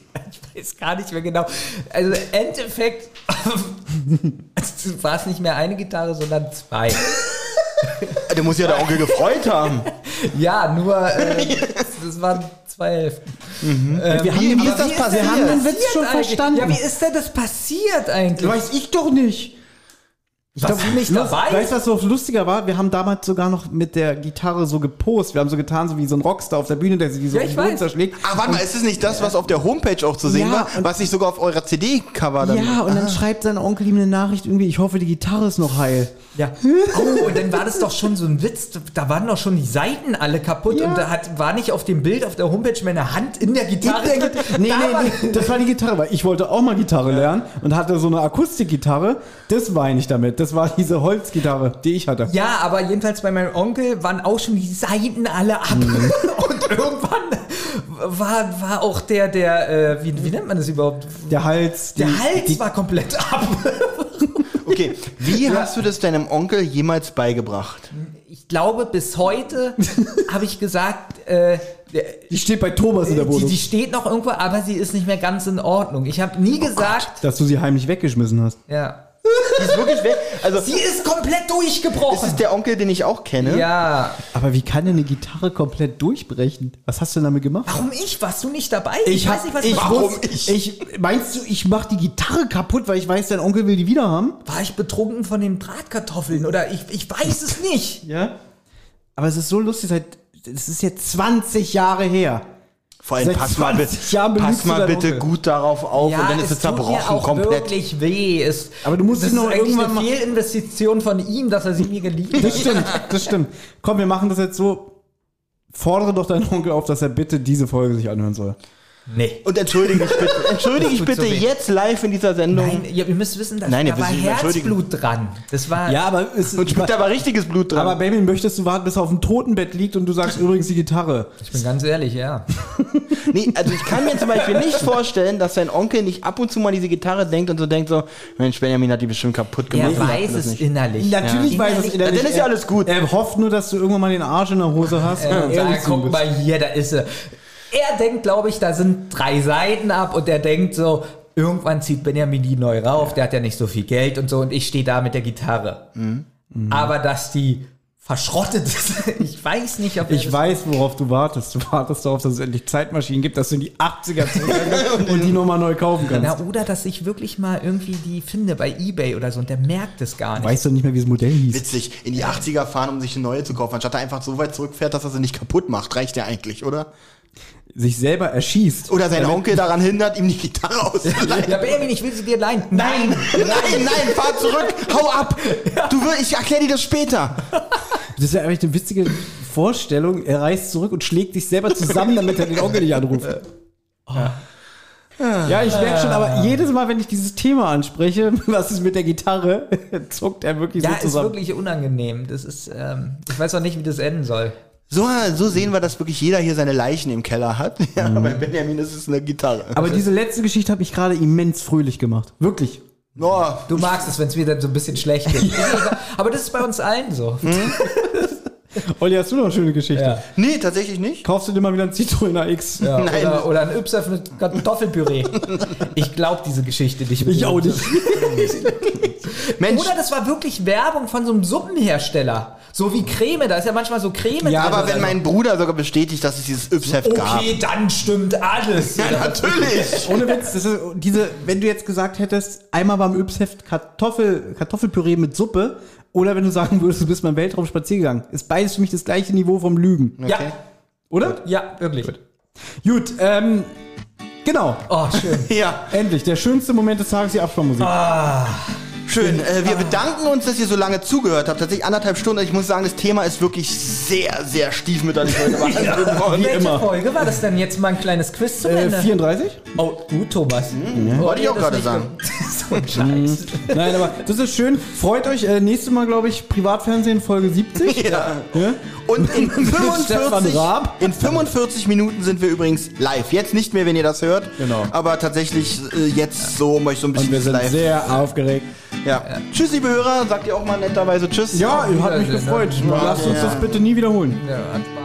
Ich weiß gar nicht mehr genau. Also im Endeffekt war es nicht mehr eine Gitarre, sondern zwei. der muss ja der Onkel gefreut haben. Ja, nur äh, das waren zwei Hälften. Ähm, wir haben, wie- den wie Witz- ist das wir passiert? haben den Witz schon eigentlich? verstanden. Ja, wie ist denn das passiert eigentlich? Weiß ich doch nicht. Ich Warst du nicht lust- dabei? Weißt du, was so lustiger war? Wir haben damals sogar noch mit der Gitarre so gepost. Wir haben so getan, so wie so ein Rockstar auf der Bühne, der sich die so Ja, auf ich den Boden weiß. zerschlägt. Ah, warte mal, ist es nicht das, was auf der Homepage auch zu sehen Ja, war, was sich sogar auf eurer CD-Cover dann... Ja, und dann schreibt sein Onkel ihm eine Nachricht irgendwie, ich hoffe, die Gitarre ist noch heil. Ja. Oh, und dann war das doch schon so ein Witz. Da waren doch schon die Seiten alle kaputt Ja. und da hat, war nicht auf dem Bild auf der Homepage meine Hand in der Gitarre. In der drin. Gita- nee, Da war- nee, nee, das war die Gitarre, weil ich wollte auch mal Gitarre lernen und hatte so eine Akustikgitarre. Das meine ich damit. Das war diese Holzgitarre, die ich hatte. Ja, aber jedenfalls bei meinem Onkel waren auch schon die Seiten alle ab. Mhm. Und irgendwann war, war auch der, der, äh, wie, wie nennt man das überhaupt? Der Hals. Der die- Hals die, war komplett ab. Okay, wie hast du das deinem Onkel jemals beigebracht? Ich glaube, bis heute habe ich gesagt, äh, die steht bei Thomas in der die, Wohnung. die steht noch irgendwo, aber sie ist nicht mehr ganz in Ordnung. Ich habe nie gesagt, dass du sie heimlich weggeschmissen hast. ja. Die ist wirklich weg. Also, Sie ist komplett ist durchgebrochen. es der Onkel, den ich auch kenne? ja. Aber wie kann denn eine Gitarre komplett durchbrechen? Was hast du denn damit gemacht? Warum ich? Warst du nicht dabei? Ich, weiß hab, nicht, was ich, Warum wusste- ich? ich? Meinst du, ich mach die Gitarre kaputt, weil ich weiß, dein Onkel will die wieder haben? War ich betrunken von den Bratkartoffeln oder ich, ich weiß es nicht. Ja. Aber es ist so lustig, seit es ist jetzt 20 Jahre her. Vor allem, Seit pass mal, bitte, 20 Jahren pass mal bitte Onkel. gut darauf auf und dann ist es tut mir zerbrochen auch komplett. wirklich weh. Es, Aber du musst das ist noch irgendwann eine Fehlinvestition von ihm, dass er sie mir geliehen Das hat. stimmt, das stimmt. Komm, wir machen das jetzt so. Fordere doch deinen Onkel auf, dass er bitte diese Folge sich anhören soll. Nee. Und entschuldige ich bitte, entschuldige ich bitte so jetzt live in dieser Sendung. Nein, ihr, ihr müsst wissen, dass Nein, da war mich. Herzblut dran. Das war. Ja, aber es Und spricht aber richtiges Blut dran. aber Baby, möchtest du warten, bis er auf dem Totenbett liegt und du sagst übrigens die Gitarre. Ich bin ganz ehrlich, ja. Nee, also ich kann mir zum Beispiel nicht vorstellen, dass sein Onkel nicht ab und zu mal diese Gitarre denkt und so denkt so, Mensch, Benjamin hat die bestimmt kaputt gemacht. Er weiß es nicht. innerlich. Natürlich Ja. weiß es Innerlich- innerlich. Dann ist ja alles gut. Er hofft nur, dass du irgendwann mal den Arsch in der Hose hast. Äh, ihm guck mal hier, da ist sie. Er denkt, glaube ich, da sind drei Seiten ab und er denkt so, irgendwann zieht Benjamin die neu rauf, der hat ja nicht so viel Geld und so und ich stehe da mit der Gitarre. Mhm. Aber dass die verschrottet ist, ich weiß nicht, ob Ich weiß, worauf du wartest. Du wartest darauf, dass es endlich Zeitmaschinen gibt, dass du in die 80er zurückgehst und die nochmal neu kaufen kannst. Na, oder dass ich wirklich mal irgendwie die finde bei Ebay oder so und der merkt es gar nicht. Weißt du nicht mehr, wie das Modell hieß? Witzig, in die 80er fahren, um sich eine neue zu kaufen, anstatt er einfach so weit zurückfährt, dass er sie nicht kaputt macht. Reicht ja eigentlich, oder? Sich selber erschießt. Oder sein Onkel daran hindert, ihm die Gitarre auszuleihen. Ja, Benjamin, ich will sie dir leihen. Nein! Nein, nein, fahr zurück, hau ab. Du wirst, ich erkläre dir das später. Das ist ja eigentlich eine witzige Vorstellung. Er reist zurück und schlägt sich selber zusammen, damit er den Onkel nicht anruft. Ja, ich merke schon, aber jedes Mal, wenn ich dieses Thema anspreche, was ist mit der Gitarre, zuckt er wirklich Ja, so ist zusammen. wirklich unangenehm. Das ist, ähm, ich weiß auch nicht, wie das enden soll. So, so sehen wir, dass wirklich jeder hier seine Leichen im Keller hat. Ja, bei Benjamin ist es eine Gitarre. aber diese letzte Geschichte hat mich gerade immens fröhlich gemacht. Wirklich. oh, Du magst es, wenn es wieder so ein bisschen schlecht geht. Aber das ist bei uns allen so. Olli, hast du noch eine schöne Geschichte? Ja. nee, tatsächlich nicht. Kaufst du dir mal wieder ein Citroën AX? Ja, Nein. oder, oder ein Ypsef mit Kartoffelpüree. Ich glaube diese Geschichte nicht. Ich auch nicht. Mensch, Oder das war wirklich Werbung von so einem Suppenhersteller. So wie Creme, da ist ja manchmal so Creme Ja, drin. aber oder wenn so. mein Bruder sogar bestätigt, dass es dieses Yps-Heft gab. Okay, dann stimmt alles. Ja, natürlich. Ohne Witz, das ist diese, wenn du jetzt gesagt hättest, einmal beim Yps-Heft Kartoffel, Kartoffelpüree mit Suppe, oder wenn du sagen würdest, du bist mal im Weltraum spazieren gegangen, ist beides für mich das gleiche Niveau vom Lügen. Ja, Oder? ja, wirklich. Gut, ähm, genau. Oh, schön. Ja, Endlich, der schönste Moment des Tages, die Abspannmusik. Schön. Äh, wir bedanken uns, dass ihr so lange zugehört habt. Tatsächlich anderthalb Stunden. Ich muss sagen, das Thema ist wirklich sehr, sehr stiefmütterlich heute. Wie Welche immer. Folge war das denn jetzt mal ein kleines Quiz zum Äh, Ende? 34? Oh, gut, Thomas. Oh, Wollte ich auch gerade sagen. ge- so ein Scheiß. Nein, aber das ist schön. Freut euch. Äh, nächstes Mal, glaube ich, Privatfernsehen, Folge 70. Ja. Ja? Und in Stefan 45, Raab. in 45 Minuten sind wir übrigens live. Jetzt nicht mehr, wenn ihr das hört. Genau. Aber tatsächlich äh, jetzt so, um euch so ein bisschen Und wir sind live. sehr aufgeregt. ja. Tschüss, liebe Hörer. Sagt ihr auch mal netterweise Tschüss. Ja, hat mich gefreut. Lasst uns Ja. das bitte nie wiederholen. Ja, hat Spaß.